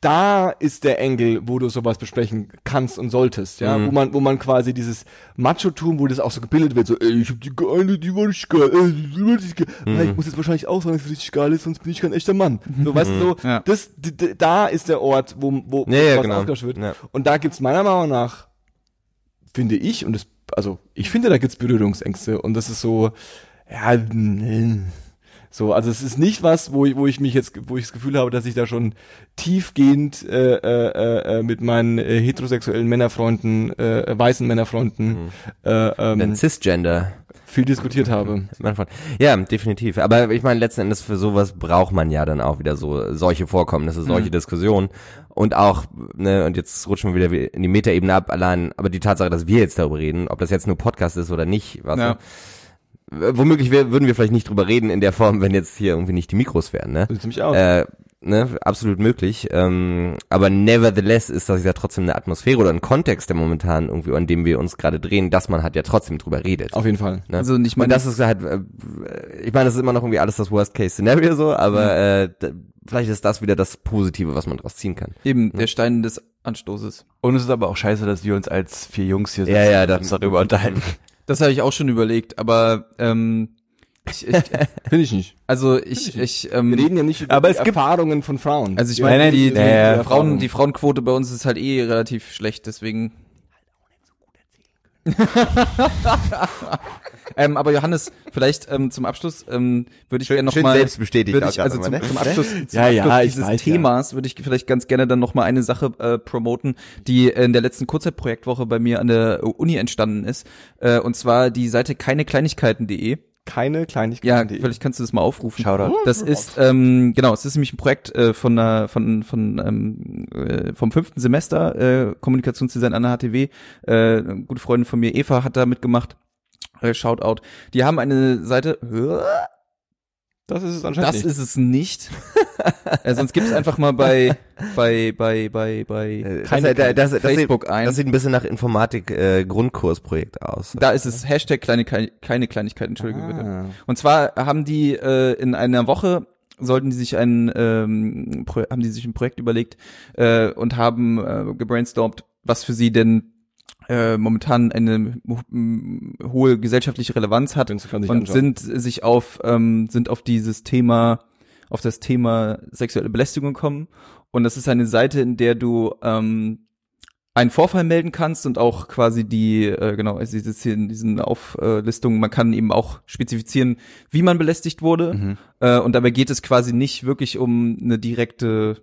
Da ist der Engel, wo du sowas besprechen kannst und solltest, ja, Mhm. wo man, wo man quasi dieses Macho-Tum, wo das auch so gebildet wird, so, ey, ich hab die geile, die war richtig geil, ey, die war richtig geil. Mhm. Ja, ich muss jetzt wahrscheinlich auch sagen, dass es richtig geil ist, sonst bin ich kein echter Mann. So, weißt du, so, Ja. das, da ist der Ort, wo, wo Ja, ja, was genau. ausgetauscht wird. Ja. Und da gibt's meiner Meinung nach finde ich, und das, also ich finde, da gibt's Berührungsängste und das ist so, ja, nee. so, also es ist nicht was, wo ich, wo ich mich jetzt, wo ich das Gefühl habe, dass ich da schon tiefgehend äh, äh, äh, mit meinen äh, heterosexuellen Männerfreunden, äh, weißen Männerfreunden äh, Dann ähm, Cisgender. Viel diskutiert habe. Ja, definitiv. Aber ich meine, letzten Endes für sowas braucht man ja dann auch wieder so solche Vorkommnisse, solche Diskussionen. Und auch, ne, und jetzt rutschen wir wieder in die Metaebene ab, allein, aber die Tatsache, dass wir jetzt darüber reden, ob das jetzt nur Podcast ist oder nicht, was Ja. womöglich wär, würden wir vielleicht nicht drüber reden in der Form, wenn jetzt hier irgendwie nicht die Mikros wären, ne? Äh, ne, absolut möglich. Ähm, aber nevertheless ist das ja trotzdem eine Atmosphäre oder ein Kontext, der momentan irgendwie, an dem wir uns gerade drehen, dass man halt ja trotzdem drüber redet. Auf jeden Fall. Ne? Also, und ich meine- und das ist halt, äh, ich meine, das ist immer noch irgendwie alles das Worst-Case-Szenario so, aber äh, d- vielleicht ist das wieder das Positive, was man daraus ziehen kann. Eben, der Stein des Anstoßes. Und es ist aber auch scheiße, dass wir uns als vier Jungs hier Ja, ja, und uns darüber unterhalten. Das habe ich auch schon überlegt, aber ähm, ich, ich, Finde ich nicht. also ich, ich ähm, Wir reden ja nicht über Aber die es gibt- Erfahrungen von Frauen. also ich meine, reden die, die, ja, ja, die Frauen, die Frauenquote bei uns ist halt eh relativ schlecht, deswegen. ähm, aber Johannes, vielleicht ähm, zum Abschluss ähm, würde ich gerne noch schön mal selbst bestätigt ich, also zum, ne? zum Abschluss, zum Ja, ja, Abschluss ich dieses weiß, ja. Themas würde ich vielleicht ganz gerne dann noch mal eine Sache äh, promoten, die in der letzten Kurzzeitprojektwoche bei mir an der Uni entstanden ist, äh, und zwar die Seite keinekleinigkeiten.de. keine Kleinigkeiten. Ja, vielleicht kannst du das mal aufrufen. Shoutout. Das ist ähm, genau, es ist nämlich ein Projekt äh, von einer, von von ähm, äh, vom fünften Semester äh, Kommunikationsdesign an der HTW. Äh, gute Freundin von mir Eva hat da mitgemacht. Äh, Shoutout. Die haben eine Seite. Das ist es anscheinend Das nicht. ist es nicht. äh, sonst gibt's einfach mal bei bei bei bei bei Äh, keine, das, das, das, Facebook sieht, ein. Das sieht ein bisschen nach Informatik äh, Grundkursprojekt aus. da ist es Hashtag kleine keine, Kleinigkeit. Entschuldige bitte. Ah. Und zwar haben die äh, in einer Woche sollten die sich ein ähm, haben die sich ein Projekt überlegt äh, und haben äh, gebrainstormt, was für sie denn äh, momentan eine ho- hohe gesellschaftliche Relevanz hat und anschauen. sind sich auf ähm, sind auf dieses Thema auf das Thema sexuelle Belästigung gekommen und das ist eine Seite, in der du ähm, einen Vorfall melden kannst und auch quasi die, äh, genau, also dieses hier in diesen Auflistungen, man kann eben auch spezifizieren, wie man belästigt wurde. Mhm. Äh, und dabei geht es quasi nicht wirklich um eine direkte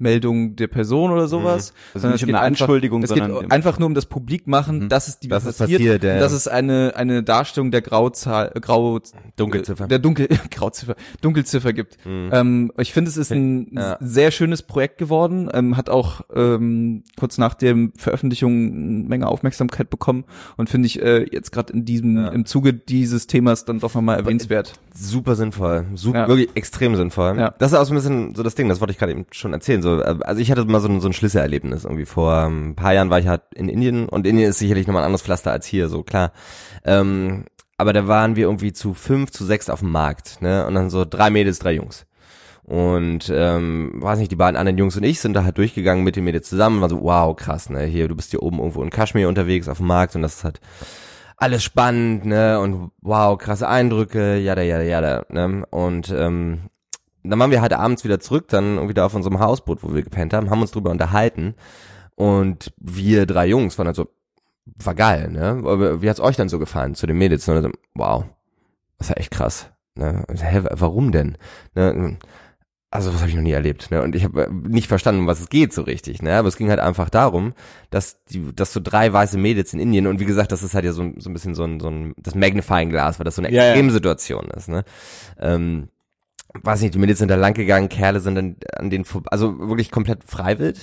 Meldung der Person oder sowas. Also sondern nicht es um eine einfach- Anschuldigung, Es geht einfach nur um das Publik machen, Mhm. dass es die Dass es passiert. passiert, ja. Das ist eine, eine Darstellung der Grauzahl, äh, Grau, Dunkelziffer. der Dunkel, Grauziffer, Dunkelziffer gibt. Mhm. Ähm, ich finde, es ist ein Ja. sehr schönes Projekt geworden, ähm, hat auch ähm, kurz nach der Veröffentlichung eine Menge Aufmerksamkeit bekommen und finde ich äh, jetzt gerade in diesem Ja. im Zuge dieses Themas dann doch nochmal erwähnenswert. super sinnvoll, super, wirklich extrem sinnvoll. Ja. Das ist auch so ein bisschen so das Ding, das wollte ich gerade eben schon erzählen. So, äh, also ich hatte mal so ein, so ein Schlüsselerlebnis irgendwie vor ähm, ein paar Jahren war ich halt in Indien und Indien ist sicherlich nochmal ein anderes Pflaster als hier, so klar. Ähm, aber da waren wir irgendwie zu fünf, zu sechs auf dem Markt, ne? Und dann so drei Mädels, drei Jungs. Und ähm, weiß nicht, die beiden anderen Jungs und ich sind da halt durchgegangen mit den Mädels zusammen, war so, wow, krass, ne? Hier, du bist hier oben irgendwo in Kaschmir unterwegs auf dem Markt und das ist halt alles spannend, ne? Und wow, krasse Eindrücke, jada, jada, jada, ne? Und ähm, dann waren wir halt abends wieder zurück, dann irgendwie da auf unserem Hausboot, wo wir gepennt haben, haben uns drüber unterhalten. Und wir drei Jungs waren halt so, war geil, ne? Wie hat's euch dann so gefallen zu den Mädels? Und dann so, wow, das war echt krass. Ne? Hä, warum denn? Ne? Also was habe ich noch nie erlebt, ne? Und ich habe nicht verstanden, um was es geht so richtig, ne? Aber es ging halt einfach darum, dass die, dass so drei weiße Mädels in Indien und wie gesagt, das ist halt ja so, so ein bisschen so ein, so ein das Magnifying Glas, weil das so eine Ja, ja. Extremsituation ist, ne? Ähm, weiß nicht, die Mädels sind da lang gegangen, Kerle sind dann an den, vor- also wirklich komplett freiwillig,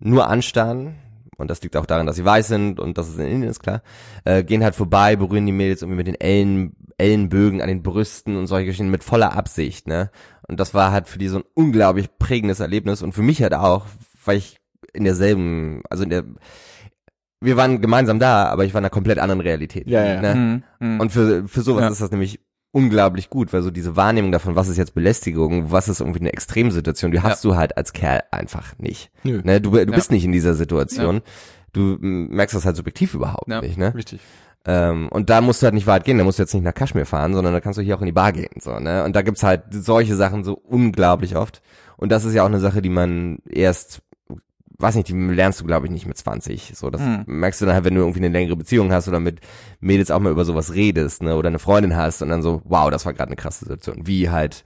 nur anstarren. Und das liegt auch daran, dass sie weiß sind und dass es in Indien ist, klar. Äh, gehen halt vorbei, berühren die Mädels irgendwie mit den Ellen, Ellenbögen an den Brüsten und solche Geschichten mit voller Absicht, ne? Und das war halt für die so ein unglaublich prägendes Erlebnis und für mich halt auch, weil ich in derselben, also in der, wir waren gemeinsam da, aber ich war in einer komplett anderen Realität. Ja, ja. Ne? Mhm. Mhm. Und für, für sowas Ja. ist das nämlich unglaublich gut, weil so diese Wahrnehmung davon, was ist jetzt Belästigung, was ist irgendwie eine Extremsituation, die hast du halt als Kerl einfach nicht. Nö. Ne? Du, du Ja. bist nicht in dieser Situation. Du m, merkst das halt subjektiv überhaupt Ja. nicht, ne? Richtig. Ähm, und da musst du halt nicht weit gehen, da musst du jetzt nicht nach Kaschmir fahren, sondern da kannst du hier auch in die Bar gehen, so, ne? Und da gibt's halt solche Sachen so unglaublich oft. Und das ist ja auch eine Sache, die man erst weiß nicht, die lernst du, glaube ich, nicht mit 20. So, das Hm. merkst du dann halt, wenn du irgendwie eine längere Beziehung hast oder mit Mädels auch mal über sowas redest, ne, oder eine Freundin hast und dann so, wow, das war gerade eine krasse Situation. Wie halt,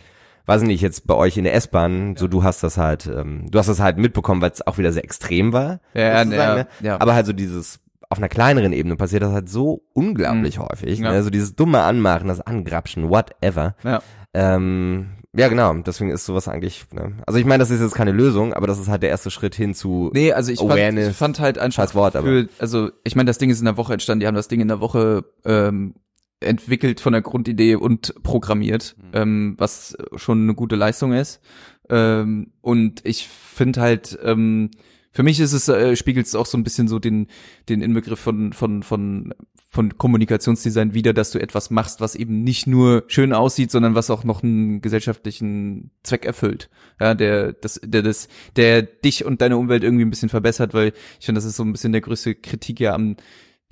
weiß nicht, jetzt bei euch in der S-Bahn, so du hast das halt, ähm, du hast das halt mitbekommen, weil es auch wieder sehr extrem war. Ja, ja, ne? ja. Aber halt so dieses, auf einer kleineren Ebene passiert das halt so unglaublich häufig. Ja. Ne? Also dieses dumme Anmachen, das Angrapschen, whatever. Ja. Ähm, ja, genau. Deswegen ist sowas eigentlich. Ne? Also ich meine, das ist jetzt keine Lösung, aber das ist halt der erste Schritt hin zu. Nee, also ich fand, Awareness. ich fand halt einfach Scheiß Wort, aber- für, also ich meine, das Ding ist in der Woche entstanden, die haben das Ding in der Woche ähm, entwickelt von der Grundidee und programmiert, Mhm. ähm, was schon eine gute Leistung ist. Ähm, und ich finde halt, ähm, für mich ist es, äh, spiegelt es auch so ein bisschen so den, den Inbegriff von, von, von, von Kommunikationsdesign wieder, dass du etwas machst, was eben nicht nur schön aussieht, sondern was auch noch einen gesellschaftlichen Zweck erfüllt. Ja, der, das, der, das, der dich und deine Umwelt irgendwie ein bisschen verbessert, weil ich finde, das ist so ein bisschen der größte Kritik ja am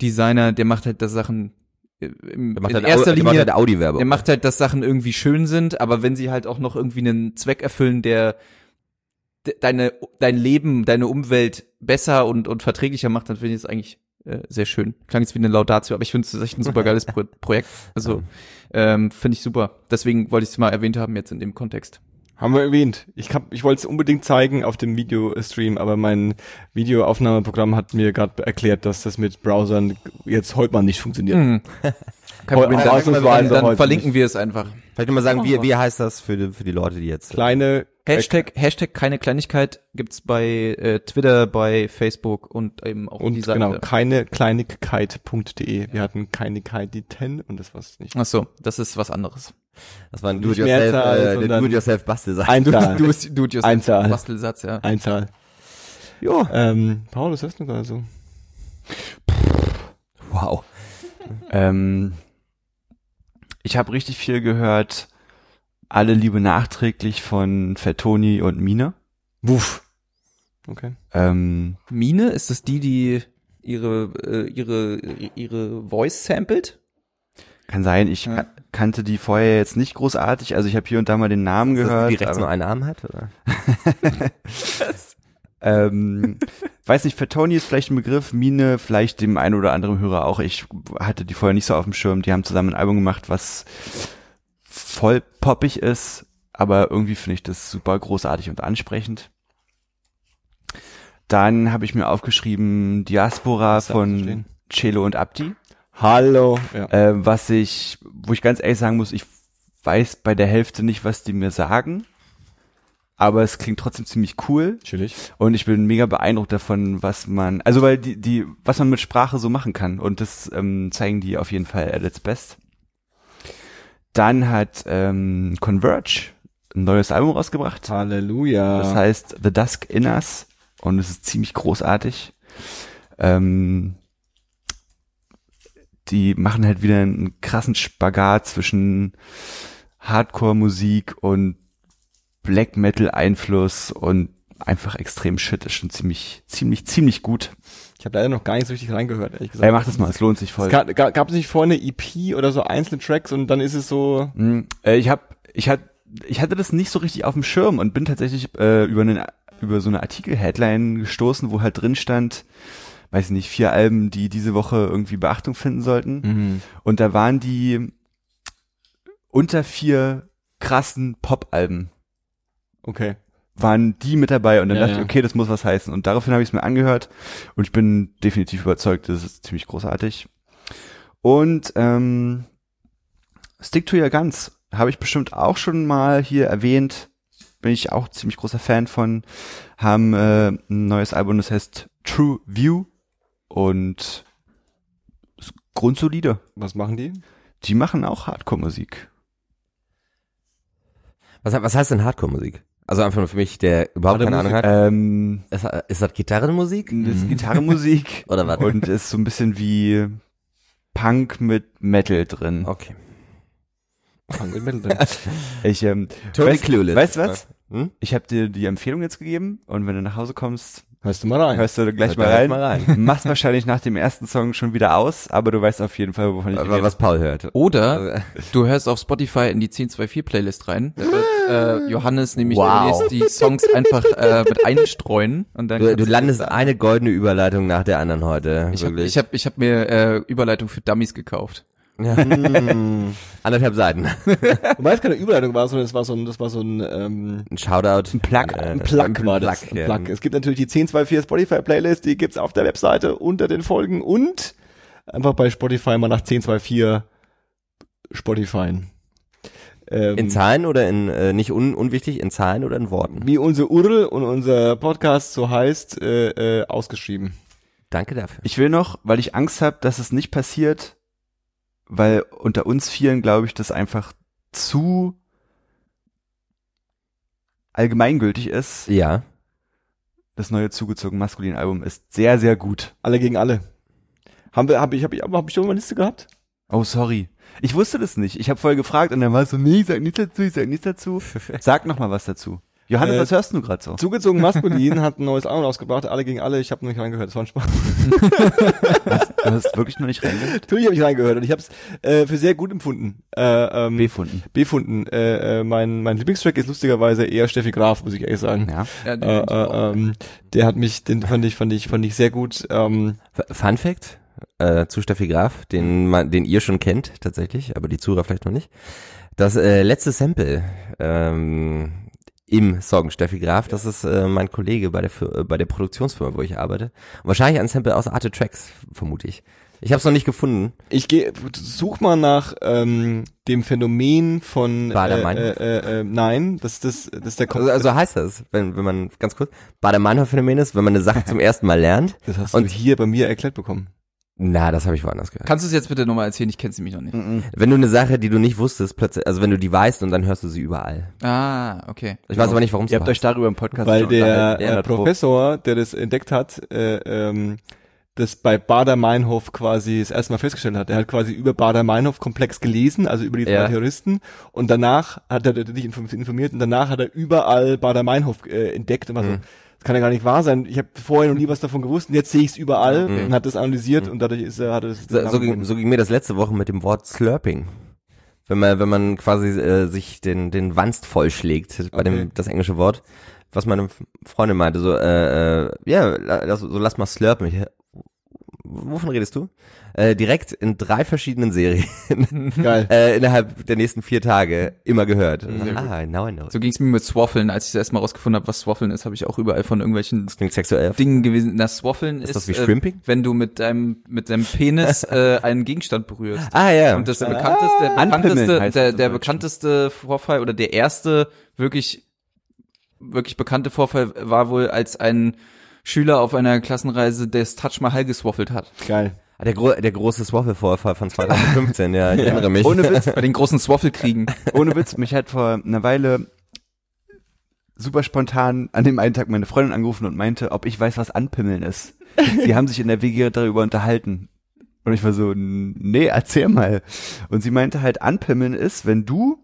Designer, der macht halt das Sachen äh, im, Der macht in halt, erster Au- der macht Linie halt Audi-Werbung. er macht halt, dass Sachen irgendwie schön sind, aber wenn sie halt auch noch irgendwie einen Zweck erfüllen, der de- deine, dein Leben, deine Umwelt besser und, und verträglicher macht, dann finde ich es eigentlich äh, sehr schön. Klang jetzt wie eine Laudatio, aber ich finde es echt ein super geiles Pro Projekt. Also ähm, finde ich super. Deswegen wollte ich es mal erwähnt haben jetzt in dem Kontext. Haben wir erwähnt. Ich, hab, ich wollte es unbedingt zeigen auf dem Videostream, aber mein Videoaufnahmeprogramm hat mir gerade erklärt, dass das mit Browsern jetzt heute mal nicht funktioniert. Hm. Kein Problem, dann, dann, dann verlinken wir es einfach. Vielleicht mal sagen, wie, wie heißt das für die, für die Leute, die jetzt. Kleine Hashtag, Hashtag keine Kleinigkeit gibt's bei äh, Twitter, bei Facebook und eben auch und die Seite. genau, keine kleinigkeit.de. Wir hatten Kleinigkeit die 10 und das war's nicht. Ach so, das ist was anderes. Das war ein Do-it-yourself, äh, der sondern Do-it-yourself Bastelseite. Einzahl. Du bist, du bist Einzahl. Bastelsatz, ja. Einzahl. Jo. Ähm, Paul, was hast du gerade so? Wow. Ähm, ich habe richtig viel gehört. Alle Liebe nachträglich von Fettoni und Mine. Wuff. Okay. Ähm, Mine, ist das die, die ihre, äh, ihre, ihre Voice samplet? kann sein, ich Ja. ka- kannte die vorher jetzt nicht großartig. Also ich habe hier und da mal den Namen Ist das gehört. die, die rechts nur einen Arm hat? Oder? Ähm, weiß nicht, Fettoni ist vielleicht ein Begriff, Mine vielleicht dem einen oder anderen Hörer auch. Ich hatte die vorher nicht so auf dem Schirm. Die haben zusammen ein Album gemacht, was voll poppig ist, aber irgendwie finde ich das super großartig und ansprechend. Dann habe ich mir aufgeschrieben Diaspora von? Celo und Abdi, Hallo. Ja. äh, was ich, wo ich ganz ehrlich sagen muss, ich weiß bei der Hälfte nicht, was die mir sagen, aber es klingt trotzdem ziemlich cool. Chillig. Und ich bin mega beeindruckt davon, was man, also weil die, die, was man mit Sprache so machen kann. Und das ähm, zeigen die auf jeden Fall at its best. Dann hat ähm, Converge ein neues Album rausgebracht. Halleluja. Das heißt The Dusk in Us. Und es ist ziemlich großartig. Ähm, die machen halt wieder einen krassen Spagat zwischen Hardcore-Musik und Black Metal-Einfluss und einfach extrem shit. Ist schon ziemlich, ziemlich, ziemlich gut. ich habe leider noch gar nicht so richtig reingehört, ehrlich gesagt. Ey, mach das mal, es lohnt sich voll. Es gab, gab, gab es nicht vorne eine EP oder so einzelne Tracks und dann ist es so, Hm, äh, ich hab, ich hat, ich hatte das nicht so richtig auf dem Schirm und bin tatsächlich äh, über einen, über so eine Artikel-Headline gestoßen, wo halt drin stand, weiß ich nicht, vier Alben, die diese Woche irgendwie Beachtung finden sollten. Und da waren die unter vier krassen Pop-Alben okay. waren die mit dabei und dann Ja, dachte ja. ich, okay, das muss was heißen. Und daraufhin habe ich es mir angehört und ich bin definitiv überzeugt, das ist ziemlich großartig. Und ähm, Stick to Your Guns habe ich bestimmt auch schon mal hier erwähnt. Bin ich auch ziemlich großer Fan von. Haben äh, ein neues Album, das heißt True View und ist grundsolide. Was machen die? Die machen auch Hardcore-Musik. Was, was heißt denn Hardcore-Musik? Also einfach nur für mich, der überhaupt keine Ahnung hat. Ähm, Ist, ist das Gitarrenmusik? das ist Gitarrenmusik. Oder was? Und ist so ein bisschen wie Punk mit Metal drin. Okay. Punk und Metal drin. Ich, ähm, Totally weißt, clueless. weißt du was? Hm? Ich habe dir die Empfehlung jetzt gegeben und wenn du nach Hause kommst, Hörst du mal rein. Hörst du gleich Hört mal rein. mal rein. Machst wahrscheinlich nach dem ersten Song schon wieder aus, aber du weißt auf jeden Fall, wovon ich Aber rede. was Paul hört. Oder du hörst auf Spotify in die 1024 Playlist rein. Da wird äh, Johannes nämlich Wow. die Songs einfach äh, mit einstreuen und dann Du, du landest eine goldene Überleitung nach der anderen heute. Ich habe ich hab, ich hab mir äh, Überleitung für Dummies gekauft. Ja. Mm. Anderthalb Seiten. Wobei es keine Überleitung war, sondern es war so ein, das war so ein, ähm, Ein Shoutout. Ein Plug. Äh, ein Plug war das. Plug, Ein ja. Plug. Es gibt natürlich die 1024 Spotify Playlist, die gibt's auf der Webseite unter den Folgen und einfach bei Spotify mal nach 1024 Spotify. Ähm, In Zahlen oder in, äh, nicht un, unwichtig, in Zahlen oder in Worten? wie unser URL und unser Podcast so heißt, äh, äh, ausgeschrieben. Danke dafür. Ich will noch, weil ich Angst habe, dass es nicht passiert, weil unter uns vielen glaube ich, das einfach zu allgemeingültig ist. Ja. Das neue zugezogen maskulin Album ist sehr, sehr gut. Alle gegen alle. Haben wir, hab ich, hab ich, hab ich schon mal eine Liste gehabt? Oh, sorry. Ich wusste das nicht. Ich habe vorher gefragt und dann war es so, nee, sag nichts dazu, ich sag nichts dazu. Sag noch mal was dazu. Johannes, Äh, was hörst du gerade so? Zugezogen maskulin hat ein neues Album rausgebracht, alle gegen alle. Ich habe noch nicht reingehört, das war ein Spaß. Du hast wirklich noch nicht reingehört? Natürlich habe ich reingehört und ich habe es äh, für sehr gut empfunden. Äh, ähm, Befunden. befunden. Äh, äh, mein, mein Lieblingstrack ist lustigerweise eher Steffi Graf, muss ich ehrlich sagen. Ja. Ja, den Äh, äh, ähm, der hat mich, den fand ich, fand ich, fand ich sehr gut. Ähm, Fun Fact äh, zu Steffi Graf, den man, den ihr schon kennt tatsächlich, aber die Zuhörer vielleicht noch nicht. Das äh, letzte Sample ähm, im Song Steffi Graf, das ist äh, mein Kollege bei der Fir- äh, bei der Produktionsfirma, wo ich arbeite. Und wahrscheinlich ein Sample aus Arte Tracks, vermute ich. Ich habe es noch nicht gefunden. ich gehe, such mal nach ähm, dem Phänomen von Bader-Meinhof? äh, äh, äh, nein, das, das, das ist der Kopf. Also, also heißt das, wenn, wenn man ganz kurz Bader-Meinhof-Phänomen ist, wenn man eine Sache zum ersten Mal lernt. das hast und- du hier bei mir erklärt bekommen. Na, das habe ich woanders gehört. Kannst du es jetzt bitte nochmal erzählen? Ich kenne sie mich noch nicht. Wenn du eine Sache, die du nicht wusstest, plötzlich, also wenn du die weißt und dann hörst du sie überall. Ah, okay. Ich weiß aber nicht, warum es Ihr habt euch darüber im Podcast Weil schon der unterhalten. äh, 100 Pro. Professor, der das entdeckt hat, äh, ähm, das bei Bader-Meinhof quasi das erste Mal festgestellt hat. Er hat quasi über Bader-Meinhof-Komplex gelesen, also über die zwei Ja. Terroristen. Und danach hat er inform- informiert und danach hat er überall Bader-Meinhof äh, entdeckt und war so, Mhm. Das kann ja gar nicht wahr sein. Ich habe vorher noch nie was davon gewusst und jetzt sehe ich es überall Mhm. und hat das analysiert und dadurch ist er, hat das So, so, ging, so ging mir das letzte Woche mit dem Wort Slurping. Wenn man, wenn man quasi äh, sich den, den Wanst vollschlägt, bei Okay. dem, das englische Wort, was meine Freundin meinte, so, äh, äh, ja, lass, so lass mal slurpen. Ich, wovon redest du? Äh, direkt in drei verschiedenen Serien, Geil. äh, innerhalb der nächsten vier Tage immer gehört. Sehr ah, now I know. So ging es mir mit Swaffeln. Als ich das erste Mal rausgefunden habe, was Swaffeln ist, habe ich auch überall von irgendwelchen Das klingt sexuell. Dingen gewesen. Das Swaffeln ist, Ist das wie äh, Shrimping? wenn du mit deinem mit deinem Penis äh, einen Gegenstand berührst. Ah, ja. Und das der bekannteste, der Anpimmeln bekannteste, der, im der Deutschen. bekannteste Vorfall oder der erste wirklich wirklich bekannte Vorfall war wohl, als ein Schüler auf einer Klassenreise das Taj Mahal geswaffelt hat. Geil. Ah, Der, gro der große Swaffle-Vorfall von 2015, ja, ich erinnere mich. Ohne Witz, Bei den großen Swaffelkriegen. ohne Witz, mich hat vor einer Weile super spontan an dem einen Tag meine Freundin angerufen und meinte, ob ich weiß, was Anpimmeln ist. Sie haben sich in der WG darüber unterhalten. Und ich war so, nee, erzähl mal. Und sie meinte halt, Anpimmeln ist, wenn du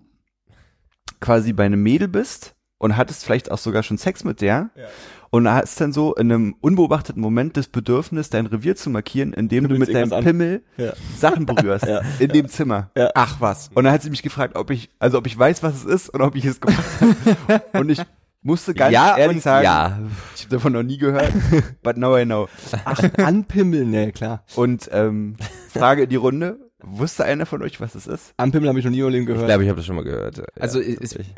quasi bei einem Mädel bist und hattest vielleicht auch sogar schon Sex mit der Ja. Und hast dann so in einem unbeobachteten Moment das Bedürfnis, dein Revier zu markieren, indem Du mit deinem Pimmel Ja. Sachen berührst Ja. in dem Zimmer. Ach was. Und dann hat sie mich gefragt, ob ich, also ob ich weiß, was es ist und ob ich es gemacht habe. Und ich musste ganz ja ehrlich sagen, ja. ich habe davon noch nie gehört, but now I know. Ach, anpimmeln, ja klar. Und ähm, Frage in die Runde, wusste einer von euch, was es ist? Anpimmeln habe ich noch nie im Leben Ich gehört. glaube, ich habe das schon mal gehört. Ja, Also es, tatsächlich.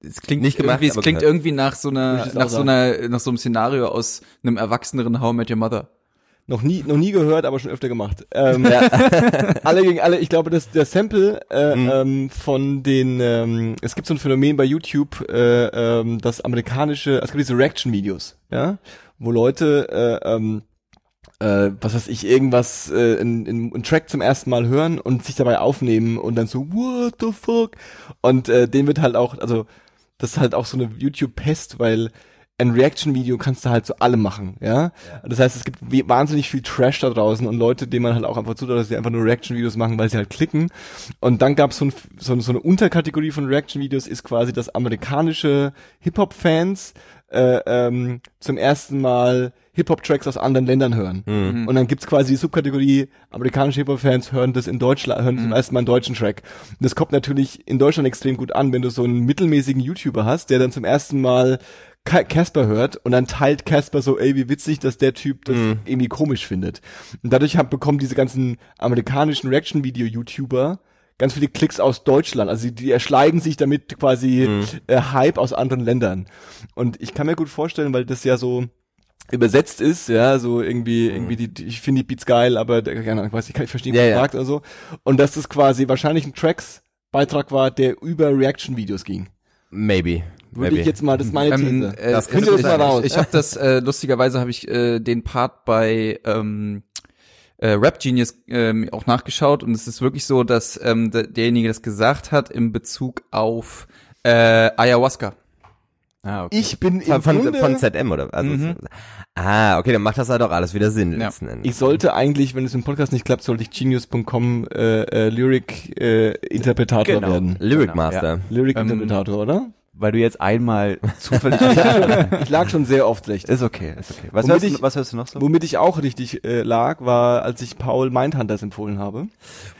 Es klingt Nicht gemacht, irgendwie, es klingt gehört. irgendwie nach so einer nach so einer nach so einem Szenario aus einem erwachseneren How I Met Your Mother. Noch nie, noch nie gehört, aber schon öfter gemacht. Ähm, alle gegen alle. Ich glaube, dass der Sample äh, Mhm. ähm, von den, ähm, es gibt so ein Phänomen bei YouTube, äh, ähm, das amerikanische, es gibt diese Reaction-Videos, ja, wo Leute, äh, ähm, äh, was weiß ich, irgendwas, äh, in, in, in Track zum ersten Mal hören und sich dabei aufnehmen und dann so, what the fuck? Und äh, den wird halt auch, also das ist halt auch so eine YouTube-Pest, weil ein Reaction-Video kannst du halt zu allem machen, ja? Das heißt, es gibt wahnsinnig viel Trash da draußen und Leute, denen man halt auch einfach zutraut, dass sie einfach nur Reaction-Videos machen, weil sie halt klicken. Und dann gab so ein, so, so eine Unterkategorie von Reaction-Videos, ist quasi, dass amerikanische Hip-Hop-Fans äh, ähm, zum ersten Mal Hip-Hop-Tracks aus anderen Ländern hören. Und dann gibt's quasi die Subkategorie, amerikanische Hip-Hop-Fans hören das in Deutschland, hören zum ersten Mal einen deutschen Track. Und das kommt natürlich in Deutschland extrem gut an, wenn du so einen mittelmäßigen YouTuber hast, der dann zum ersten Mal Casper hört und dann teilt Casper so, ey, wie witzig, dass der Typ das irgendwie komisch findet. Und dadurch haben, bekommen diese ganzen amerikanischen Reaction-Video-YouTuber ganz viele Klicks aus Deutschland. Also die, die erschleigen sich damit quasi äh, Hype aus anderen Ländern. Und ich kann mir gut vorstellen, weil das ja so übersetzt ist, ja, so irgendwie, irgendwie die, die ich finde die Beats geil, aber der, keine Ahnung, ich weiß nicht, kann ich verstehen, was Ja, du ja. sagst oder so. Und dass das quasi wahrscheinlich ein Tracks-Beitrag war, der über Reaction-Videos ging. Maybe. Würde Maybe. ich jetzt mal, das ist meine These. Ähm, äh, Das könnt ihr ich, das mal raus. Ich habe das, äh, lustigerweise habe ich äh, den Part bei ähm, äh, Rap Genius ähm, auch nachgeschaut und es ist wirklich so, dass ähm, der, derjenige das gesagt hat in Bezug auf äh, Ayahuasca. Ah, okay. ich bin von, im von, Grunde, von ZM oder? Also, Mhm. Ah, okay, dann macht das halt auch alles wieder Sinn Ja. letzten Endes. ich sollte eigentlich, wenn es im Podcast nicht klappt, sollte ich genius.com äh, äh, Lyric äh, Interpretator Genau. werden. Lyric Genau, Master. Lyric Ähm, Interpretator, oder? Weil du jetzt einmal zufällig. Ich lag schon sehr oft recht. ist okay, ist okay. Was Womit hörst, du, ich- was hörst du noch so? Womit ich auch richtig äh, lag, war, als ich Paul Mindhunters empfohlen habe.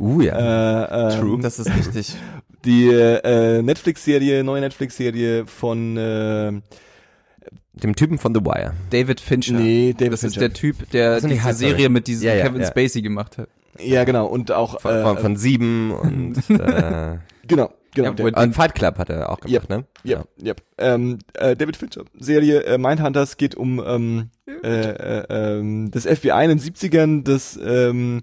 Uh, ja. Äh, ähm, True. Das ist richtig. Die äh, Netflix-Serie, neue Netflix-Serie von äh, Dem Typen von The Wire. David Fincher. nee, David das ist Fincher. der Typ, der Das sind die diese. Serie mit diesem Ja, ja, Kevin ja. Spacey gemacht hat. Ja, genau. Und auch Von, äh, von, von Sieben und, äh, genau, genau. Ja, und Fight Club hat er auch gemacht, ne? Yep, yep. Ähm, äh, David Fincher. Serie äh, Mindhunters geht um ähm, äh, äh, ähm, das FBI in den 70ern, das ähm,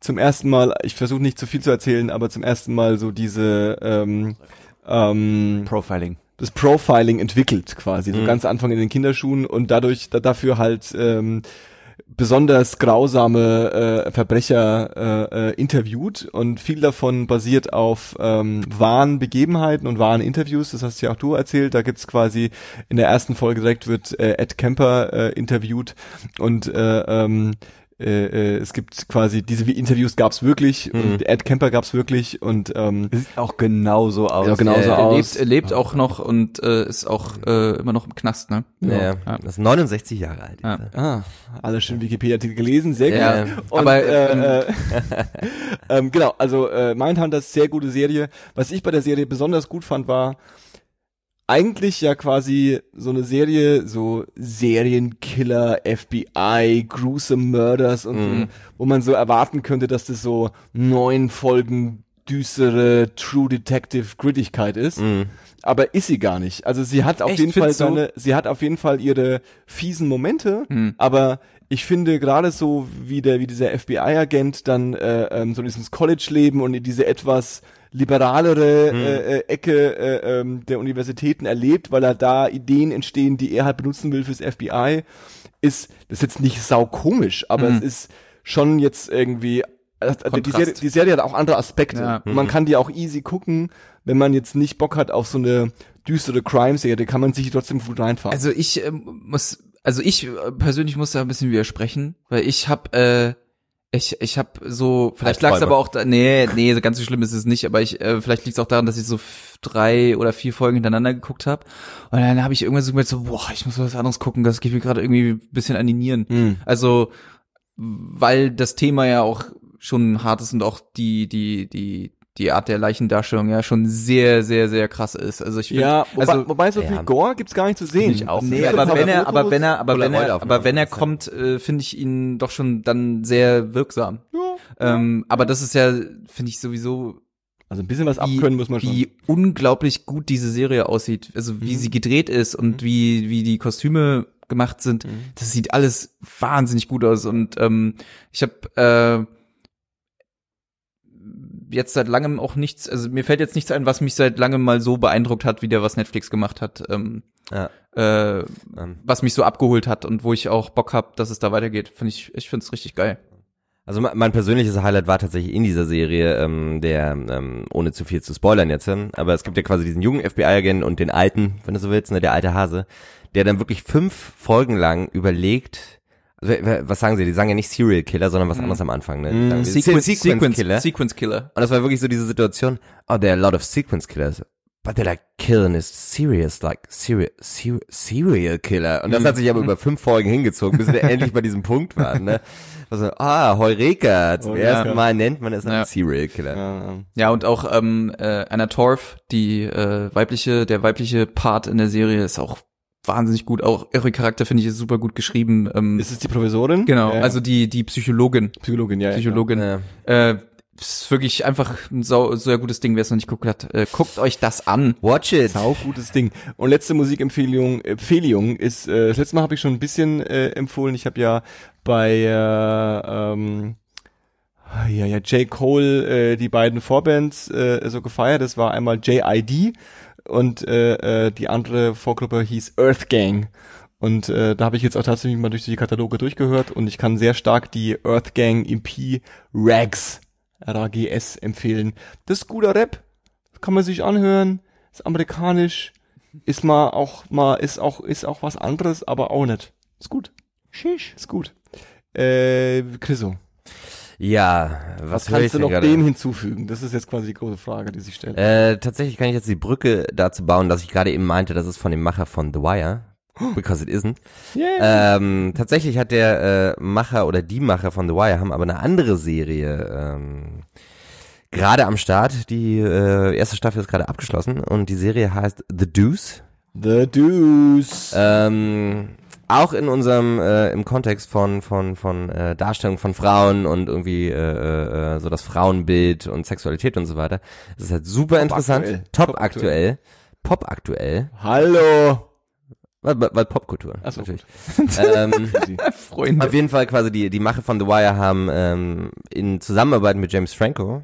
zum ersten Mal, ich versuche nicht zu viel zu erzählen, aber zum ersten Mal so diese ähm, ähm, Profiling. das Profiling entwickelt quasi, so Mhm. ganz Anfang in den Kinderschuhen und dadurch da, dafür halt ähm, besonders grausame äh, Verbrecher äh, äh, interviewt und viel davon basiert auf ähm, wahren Begebenheiten und wahren Interviews. Das hast ja auch du erzählt. Da gibt's quasi in der ersten Folge direkt wird äh, Ed Kemper äh, interviewt und äh, ähm, äh, äh, es gibt quasi diese Interviews gab's wirklich Mhm. und Ed Kemper gab's wirklich und ähm, Sieht auch genauso aus. Ja, genauso er, aus. lebt, er lebt auch noch und äh, ist auch äh, immer noch im Knast, ne? Ja. Ja. Das ist 69 Jahre alt. Ja. Ah, alle schön Wikipedia-Artikel gelesen, sehr gut. Ja, Und, aber, äh, äh, ähm, genau, also äh, Mindhunters, sehr gute Serie. Was ich bei der Serie besonders gut fand, war eigentlich ja quasi so eine Serie, so Serienkiller, FBI, gruesome Murders und Mhm. so, wo man so erwarten könnte, dass das so neun Folgen düstere True Detective Grittigkeit ist Mhm. aber ist sie gar nicht. Also sie hat auf Echt? jeden Fall seine, sie hat auf jeden Fall ihre fiesen Momente, Hm. aber ich finde gerade so wie der wie dieser FBI-Agent dann äh, ähm, so dieses College-Leben und in diese etwas liberalere äh, äh, Ecke äh, ähm, der Universitäten erlebt, weil er da Ideen entstehen, die er halt benutzen will fürs FBI, ist das ist jetzt nicht sau komisch, aber Mhm. es ist schon jetzt irgendwie also die, Kontrast. Serie, die Serie hat auch andere Aspekte. Ja. Man kann die auch easy gucken, wenn man jetzt nicht Bock hat auf so eine düstere Crime-Serie, kann man sich trotzdem gut reinfahren. Also ich ähm, muss, also ich äh, persönlich muss da ein bisschen widersprechen, weil ich habe, äh, ich, ich habe so, vielleicht lag es aber auch, da, nee, nee, so ganz so schlimm ist es nicht, aber ich, äh, vielleicht liegt es auch daran, dass ich so drei oder vier Folgen hintereinander geguckt habe und dann habe ich irgendwann so gemerkt, so, boah, ich muss was anderes gucken, das geht mir gerade irgendwie ein bisschen an die Nieren. Hm. Also, weil das Thema ja auch schon hart ist und auch die, die, die, die Art der Leichendarstellung ja schon sehr, sehr, sehr krass ist. Also ich find, ja, wobei, also, wobei so ja. viel Gore gibt's gar nicht zu sehen. ich auch Nee, Ja, aber wenn er, aber wenn er, aber wenn er, aber wenn er Ja. kommt, äh, finde ich ihn doch schon dann sehr wirksam. Ja. Ähm, aber das ist ja, finde ich sowieso, Also ein bisschen was wie, abkönnen muss man schon. wie unglaublich gut diese Serie aussieht. Also wie Mhm. sie gedreht ist und wie, wie die Kostüme gemacht sind. Das sieht alles wahnsinnig gut aus. Und ähm, ich habe äh, jetzt seit langem auch nichts, also mir fällt jetzt nichts ein, was mich seit langem mal so beeindruckt hat, wie der, was Netflix gemacht hat. Ähm, Ja. äh, Ähm, was mich so abgeholt hat und wo ich auch Bock hab, dass es da weitergeht. Finde ich, ich finde es richtig geil. Also me- mein persönliches Highlight war tatsächlich in dieser Serie, ähm, der, ähm, ohne zu viel zu spoilern jetzt, aber es gibt ja quasi diesen jungen FBI-Agenten und den alten, wenn du so willst, ne, der alte Hase, der dann wirklich fünf Folgen lang überlegt, also, was sagen sie, die sagen ja nicht Serial Killer, sondern was anderes am Anfang, ne? Sagen, Sequence, Se- Sequence, Killer. Sequence Killer. Und das war wirklich so diese Situation, oh, there are a lot of sequence killers. But they're like killing is serious, like serial, serial, serial killer. Und das hat sich aber über fünf Folgen hingezogen, bis wir endlich bei diesem Punkt waren, ne? Also, ah, Heureka, zum Heureka. ersten Mal nennt man es einen Ja. Serial Killer. Ja, ja. Ja, und auch ähm, äh, Anna Torf, die äh, weibliche, der weibliche Part in der Serie ist auch wahnsinnig gut. Auch ihre Charakter finde ich ist super gut geschrieben. Ähm, Ist es die Professorin? genau, Ja, also die die Psychologin, Psychologin, ja. ja, Psychologin. Ja. Äh, ist wirklich einfach ein sau, sehr gutes Ding, wer es noch nicht geguckt hat. Äh, guckt euch das an. Watch it. Sau gutes Ding. Und letzte Musikempfehlung Empfehlung ist, äh, das letzte Mal habe ich schon ein bisschen äh, empfohlen. Ich habe ja bei äh, ähm, ja, ja, J. Cole äh, die beiden Vorbands äh, so gefeiert. Das war einmal JID und äh, äh, die andere Vorgruppe hieß Earth Gang. Und äh, da habe ich jetzt auch tatsächlich mal durch die Kataloge durchgehört und ich kann sehr stark die Earth Gang EP Rags, R-A-G-S empfehlen. Das ist guter Rap, kann man sich anhören, ist amerikanisch, ist mal auch mal ist auch ist auch was anderes, aber auch nicht. Ist gut. Shish. Ist gut. Äh, Chriso, Ja, was, was, kannst du noch gerade? dem hinzufügen? Das ist jetzt quasi die große Frage, die sich stellt. Äh, tatsächlich kann ich jetzt die Brücke dazu bauen, dass ich gerade eben meinte, das ist von dem Macher von The Wire. Because it isn't. Yeah. Ähm, tatsächlich hat der äh, Macher oder die Macher von The Wire haben aber eine andere Serie ähm, gerade am Start. Die äh, erste Staffel ist gerade abgeschlossen und die Serie heißt The Deuce. The Deuce. Ähm, auch in unserem äh, im Kontext von von von äh, Darstellung von Frauen und irgendwie äh, äh, so das Frauenbild und Sexualität und so weiter. Es ist halt super interessant, aktuell. top, Top aktuell, pop aktuell, Hallo. weil, weil Popkultur Ach so, natürlich. ähm, Freunde. auf jeden Fall quasi die die Macher von The Wire haben ähm, in Zusammenarbeit mit James Franco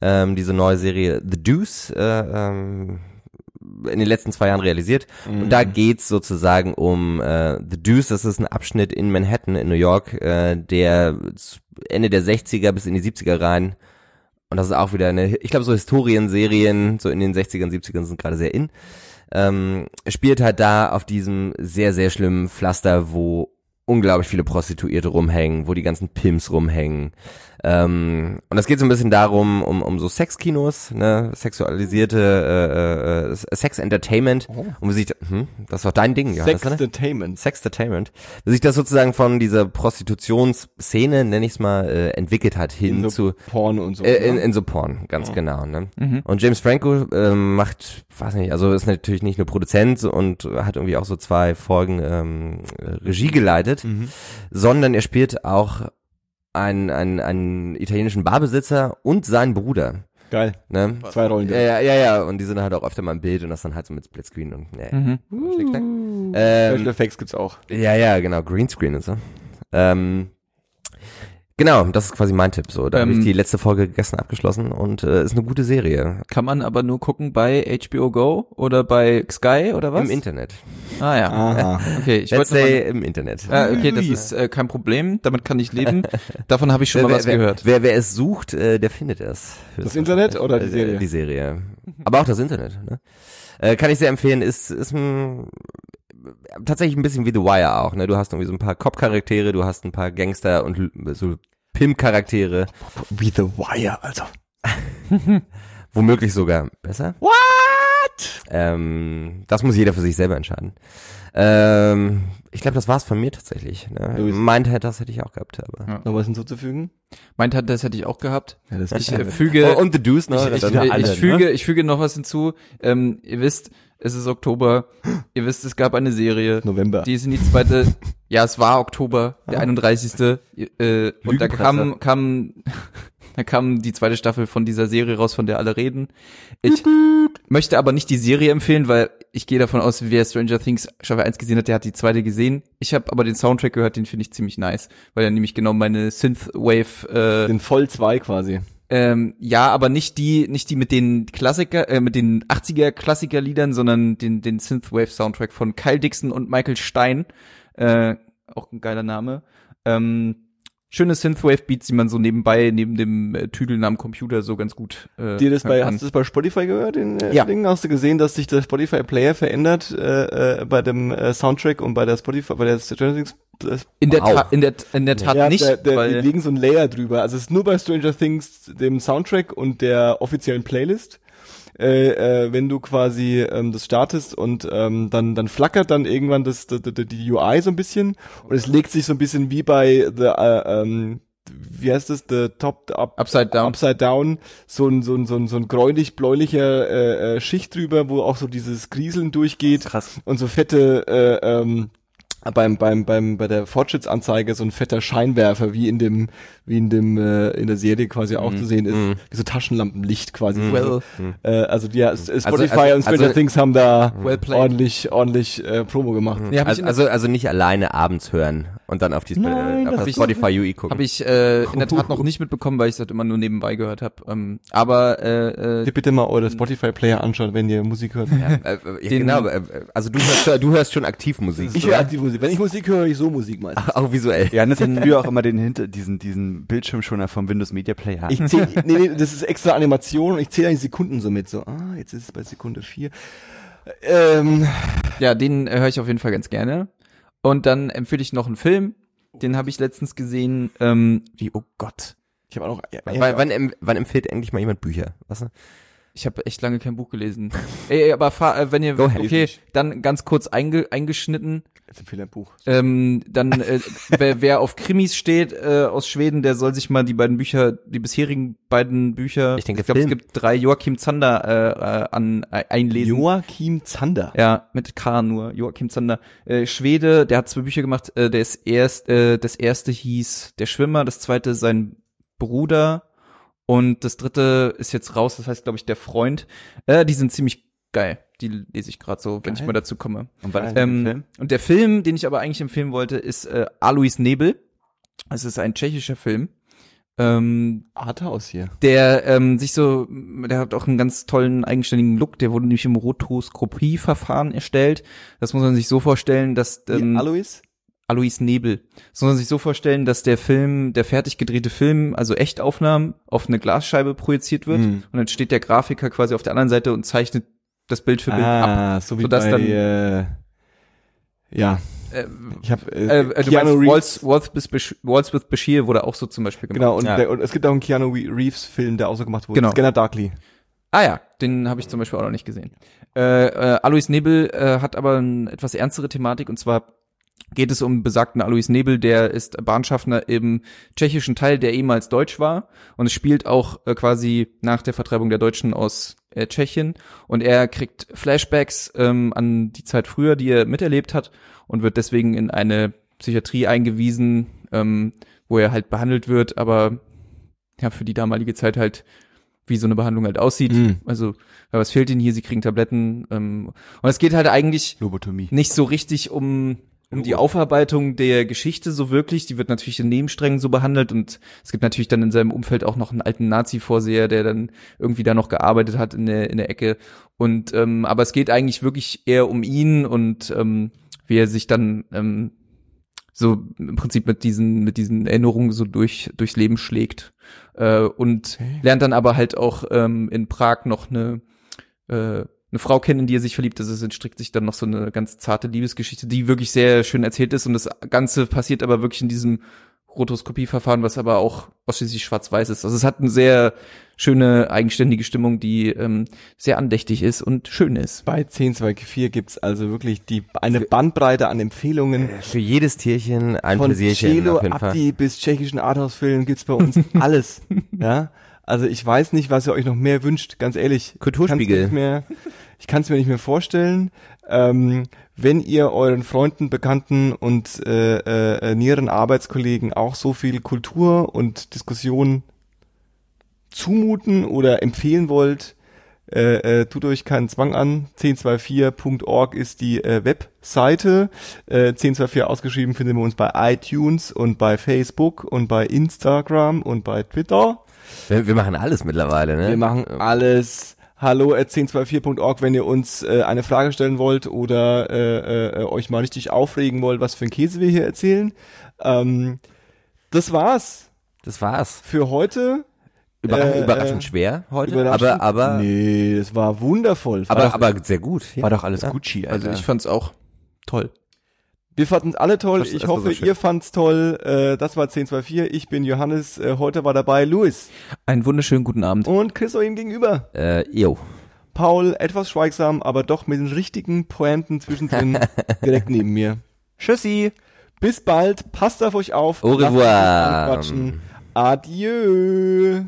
ähm, diese neue Serie The Deuce äh, ähm, in den letzten zwei Jahren realisiert. Und da geht's sozusagen um äh, The Deuce, das ist ein Abschnitt in Manhattan in New York, äh, der Ende der 60er bis in die 70er rein. Und das ist auch wieder eine, ich glaube so Historienserien, so in den 60ern, 70ern sind gerade sehr in. Ähm, spielt halt da auf diesem sehr, sehr schlimmen Pflaster, wo unglaublich viele Prostituierte rumhängen, wo die ganzen Pimps rumhängen. Ähm, und es geht so ein bisschen darum, um, um so Sexkinos, ne, sexualisierte äh, äh, äh, Sex Entertainment. Und wie sich, hm, das doch dein Ding, ja, ne? Entertainment. Sextainment, wie sich das sozusagen von dieser Prostitutionsszene, nenne ich es mal, äh, entwickelt hat hin In so zu Porn und so. äh, in, ne? in so Porn, ganz genau. Ne? Mhm. Und James Franco ähm, macht, weiß nicht, also ist natürlich nicht nur Produzent und hat irgendwie auch so zwei Folgen ähm, Regie geleitet, Mhm. sondern er spielt auch einen, einen, einen italienischen Barbesitzer und seinen Bruder. Geil. Ne? Zwei Rollen. Ja, ja, ja, ja, und die sind halt auch öfter mal im Bild und das dann halt so mit Splitscreen und ne. Mhm. Schnickschnack. Special Ähm, Effects gibt's auch. ja, ja, genau, Greenscreen und so. Ähm, genau, das ist quasi mein Tipp. So, da habe Ähm, ich die letzte Folge gestern abgeschlossen und äh, ist eine gute Serie Kann man aber nur gucken bei HBO Go oder bei Sky oder was? im Internet. Ah ja. Aha. Okay, ich Let's wollte mal, say im Internet. Ah, okay, das ist äh, kein Problem, damit kann ich leben. Davon habe ich schon mal was wer, gehört. Wer, wer es sucht, äh, der findet es. Das Internet oder die Äh, Serie? Die Serie. Aber auch das Internet. Ne? Äh, kann ich sehr empfehlen. Ist ist ein, tatsächlich ein bisschen wie The Wire auch. Ne? Du hast irgendwie so ein paar Cop-Charaktere, du hast ein paar Gangster und so Pimp-Charaktere. Wie The Wire, also. Womöglich sogar besser. What? Ähm, das muss jeder für sich selber entscheiden. Ähm, ich glaube, das war's von mir tatsächlich. Ne? Meint das hätte ich auch gehabt, aber. Ja. Noch was hinzuzufügen? Meint hat, das hätte ich auch gehabt. Ja, das Ich äh, füge, Oh, und The Deuce, ne? ich, ich, ich, alle, ich füge, ne? ich füge noch was hinzu. Ähm, ihr wisst, es ist Oktober. ihr wisst, es gab eine Serie. November. Die ist in die zweite, ja, es war Oktober, der 31. Äh, und da kam, kam, da kam die zweite Staffel von dieser Serie raus, von der alle reden. Ich möchte aber nicht die Serie empfehlen, weil ich gehe davon aus, wer Stranger Things Staffel 1 gesehen hat, der hat die zweite gesehen. Ich habe aber den Soundtrack gehört, den finde ich ziemlich nice, weil er nämlich genau meine Synthwave äh, Den Voll 2 quasi. ähm, ja, aber nicht die, nicht die mit den Klassiker, äh, mit den 80er Klassikerliedern, sondern den, den Synthwave Soundtrack von Kyle Dixon und Michael Stein. Äh, auch ein geiler Name. Ähm, schöne Synthwave-Beats, die man so nebenbei, neben dem äh, Tüdeln am Computer so ganz gut äh, Dir das bei, hast du das bei Spotify gehört, den äh, Ja. Ding? Hast du gesehen, dass sich der Spotify Player verändert äh, äh, bei dem äh, Soundtrack und bei der Spotify, bei der Stranger Things äh, In der, Wow. Tat, in der, in der Tat ja, nicht, der, die weil legen so ein Layer drüber. Also es ist nur bei Stranger Things dem Soundtrack und der offiziellen Playlist. Äh, äh, wenn du quasi ähm, das startest und ähm, dann dann flackert dann irgendwann das, die, die, die UI so ein bisschen und es legt sich so ein bisschen wie bei the äh, ähm, wie heißt das the top up Upside Down. Upside Down so ein so ein so ein, so ein gräulich-bläulicher äh, äh, Schicht drüber, wo auch so dieses Grieseln durchgeht Krass. und so fette äh, ähm, beim beim beim bei der Fortschrittsanzeige so ein fetter Scheinwerfer wie in dem wie in dem äh, in der Serie quasi auch zu sehen ist mhm. wie so Taschenlampenlicht quasi Well, äh, also die ja, Spotify also- und Stranger also- Things haben da Well played. ordentlich ordentlich äh, Promo gemacht nee, Also, also, also nicht alleine abends hören und dann auf die Nein, äh, auf das das Spotify UI gucken. Habe ich äh, in der Tat noch nicht mitbekommen, weil ich das immer nur nebenbei gehört habe. Ähm, aber äh, äh, bitte mal eure Spotify Player anschauen, wenn ihr Musik hört. ja, äh, ja, Den- genau, äh, also du hörst, du hörst schon aktiv Musik. Ich höre aktiv Musik. Wenn ich Musik höre, höre ich so Musik meistens. Auch visuell. Janis hat früher auch immer den hinter diesen diesen Bildschirmschoner vom Windows Media Player. Ich zähl, nee, nee, das ist extra Animation und ich zähle die Sekunden so mit. So, ah, jetzt ist es bei Sekunde vier. Ähm, ja, den äh, höre ich auf jeden Fall ganz gerne. Und dann empfehle ich noch einen Film. Den habe ich letztens gesehen. Ähm, wie, oh Gott. ich habe auch noch. Ja, Wann, wann, wann empfiehlt endlich mal jemand Bücher? Was? Ich habe echt lange kein Buch gelesen. Ey, aber fahr, äh, wenn ihr Go ahead. okay, dann ganz kurz einge, eingeschnitten. Jetzt empfehle ein Buch. Ähm, dann äh, wer, wer auf Krimis steht äh, aus Schweden, der soll sich mal die beiden Bücher, die bisherigen beiden Bücher, Ich denke, ich glaube, es gibt drei Joachim Zander äh, äh, an äh, einlesen. Joachim Zander. Ja, mit K nur, Joachim Zander. Äh, Schwede, der hat zwei Bücher gemacht. Äh, der ist erst, äh, das erste hieß Der Schwimmer, das zweite sein Bruder und das dritte ist jetzt raus, das heißt, glaube ich, der Freund. Äh, die sind ziemlich geil. Die lese ich gerade so, wenn ich Geil. mal dazu komme. Und ist der Ähm, Film? Und der Film, den ich aber eigentlich empfehlen wollte, ist äh, Alois Nebel. Es ist ein tschechischer Film. Ähm, Arthouse hier. der ähm, sich so, der hat auch einen ganz tollen eigenständigen Look, der wurde nämlich im Rotoskopieverfahren erstellt. Das muss man sich so vorstellen, dass Wie, ähm, Alois? Alois Nebel. Das muss man sich so vorstellen, dass der Film, der fertig gedrehte Film, also Echtaufnahmen, auf eine Glasscheibe projiziert wird Mhm. und dann steht der Grafiker quasi auf der anderen Seite und zeichnet das Bild für Bild ab. Ah, so wie sodass bei, dann- äh, ja, Äh, ich habe äh, äh, äh, du Keanu meinst, Reeves. Waltz, Waltz, with Bashir, Waltz with Bashir wurde auch so zum Beispiel gemacht. Genau, und, Ja. der, und es gibt auch einen Keanu Reeves Film, der auch so gemacht wurde. Genau. Scanner Darkly. Ah ja, den habe ich zum Beispiel auch noch nicht gesehen. Äh, äh, Alois Nebel äh, hat aber eine etwas ernstere Thematik und zwar geht es um besagten Alois Nebel, der ist Bahnschaffner im tschechischen Teil, der ehemals deutsch war und es spielt auch äh, quasi nach der Vertreibung der Deutschen aus äh, Tschechien und er kriegt Flashbacks ähm, an die Zeit früher, die er miterlebt hat und wird deswegen in eine Psychiatrie eingewiesen, ähm, wo er halt behandelt wird, aber ja, für die damalige Zeit halt wie so eine Behandlung halt aussieht. Mhm. Also, was fehlt ihnen hier? Sie kriegen Tabletten. Ähm, und es geht halt eigentlich Lobotomie. nicht so richtig um, um die Aufarbeitung der Geschichte so wirklich. Die wird natürlich in Nebensträngen so behandelt und es gibt natürlich dann in seinem Umfeld auch noch einen alten Nazi-Vorseher, der dann irgendwie da noch gearbeitet hat in der, in der Ecke. Und ähm, aber es geht eigentlich wirklich eher um ihn und ähm, wie er sich dann ähm, so im Prinzip mit diesen mit diesen Erinnerungen so durch durchs Leben schlägt äh, und lernt dann aber halt auch ähm, in Prag noch eine äh, eine Frau kennen, in die er sich verliebt ist. Es entstrickt sich dann noch so eine ganz zarte Liebesgeschichte, die wirklich sehr schön erzählt ist und das Ganze passiert aber wirklich in diesem Rotoskopieverfahren, was aber auch ausschließlich schwarz-weiß ist. Also es hat eine sehr schöne, eigenständige Stimmung, die ähm, sehr andächtig ist und schön ist. Bei 1024 gibt's also wirklich die eine Bandbreite an Empfehlungen. Für jedes Tierchen ein Von Pläsierchen Cello jeden Fall. Abdi bis tschechischen Arthouse-Filmen gibt's bei uns alles. ja, also ich weiß nicht, was ihr euch noch mehr wünscht, ganz ehrlich. Kulturspiegel. Ich kann's mehr, ich kann es mir nicht mehr vorstellen. Ähm, wenn ihr euren Freunden, Bekannten und äh, äh, näheren Arbeitskollegen auch so viel Kultur und Diskussion zumuten oder empfehlen wollt, äh, äh, tut euch keinen Zwang an. 1024.org ist die äh, Webseite. Äh, 1024 ausgeschrieben finden wir uns bei iTunes und bei Facebook und bei Instagram und bei Twitter. Wir, wir machen alles mittlerweile, ne? Wir machen alles. Hallo at 1024.org, wenn ihr uns äh, eine Frage stellen wollt oder äh, äh, euch mal richtig aufregen wollt, was für ein Käse wir hier erzählen. Ähm, Das war's Das war's. für heute. Überra Äh, überraschend äh, schwer heute, Überraschend. aber aber Nee, es war wundervoll. aber aber sehr gut. Ja. War doch alles Ja. Gucci, Alter. Also ich fand's auch toll. Wir fanden alle toll. Das- Ich das hoffe, so ihr fand's toll. Äh, das war 1024. Ich bin Johannes. Äh, heute war dabei Luis Einen wunderschönen guten Abend. und Chris ihm gegenüber. Äh, jo. Paul etwas schweigsam, aber doch mit den richtigen Pointen zwischendrin direkt neben mir. Tschüssi. Bis bald. Passt auf euch auf. Au revoir. Adieu.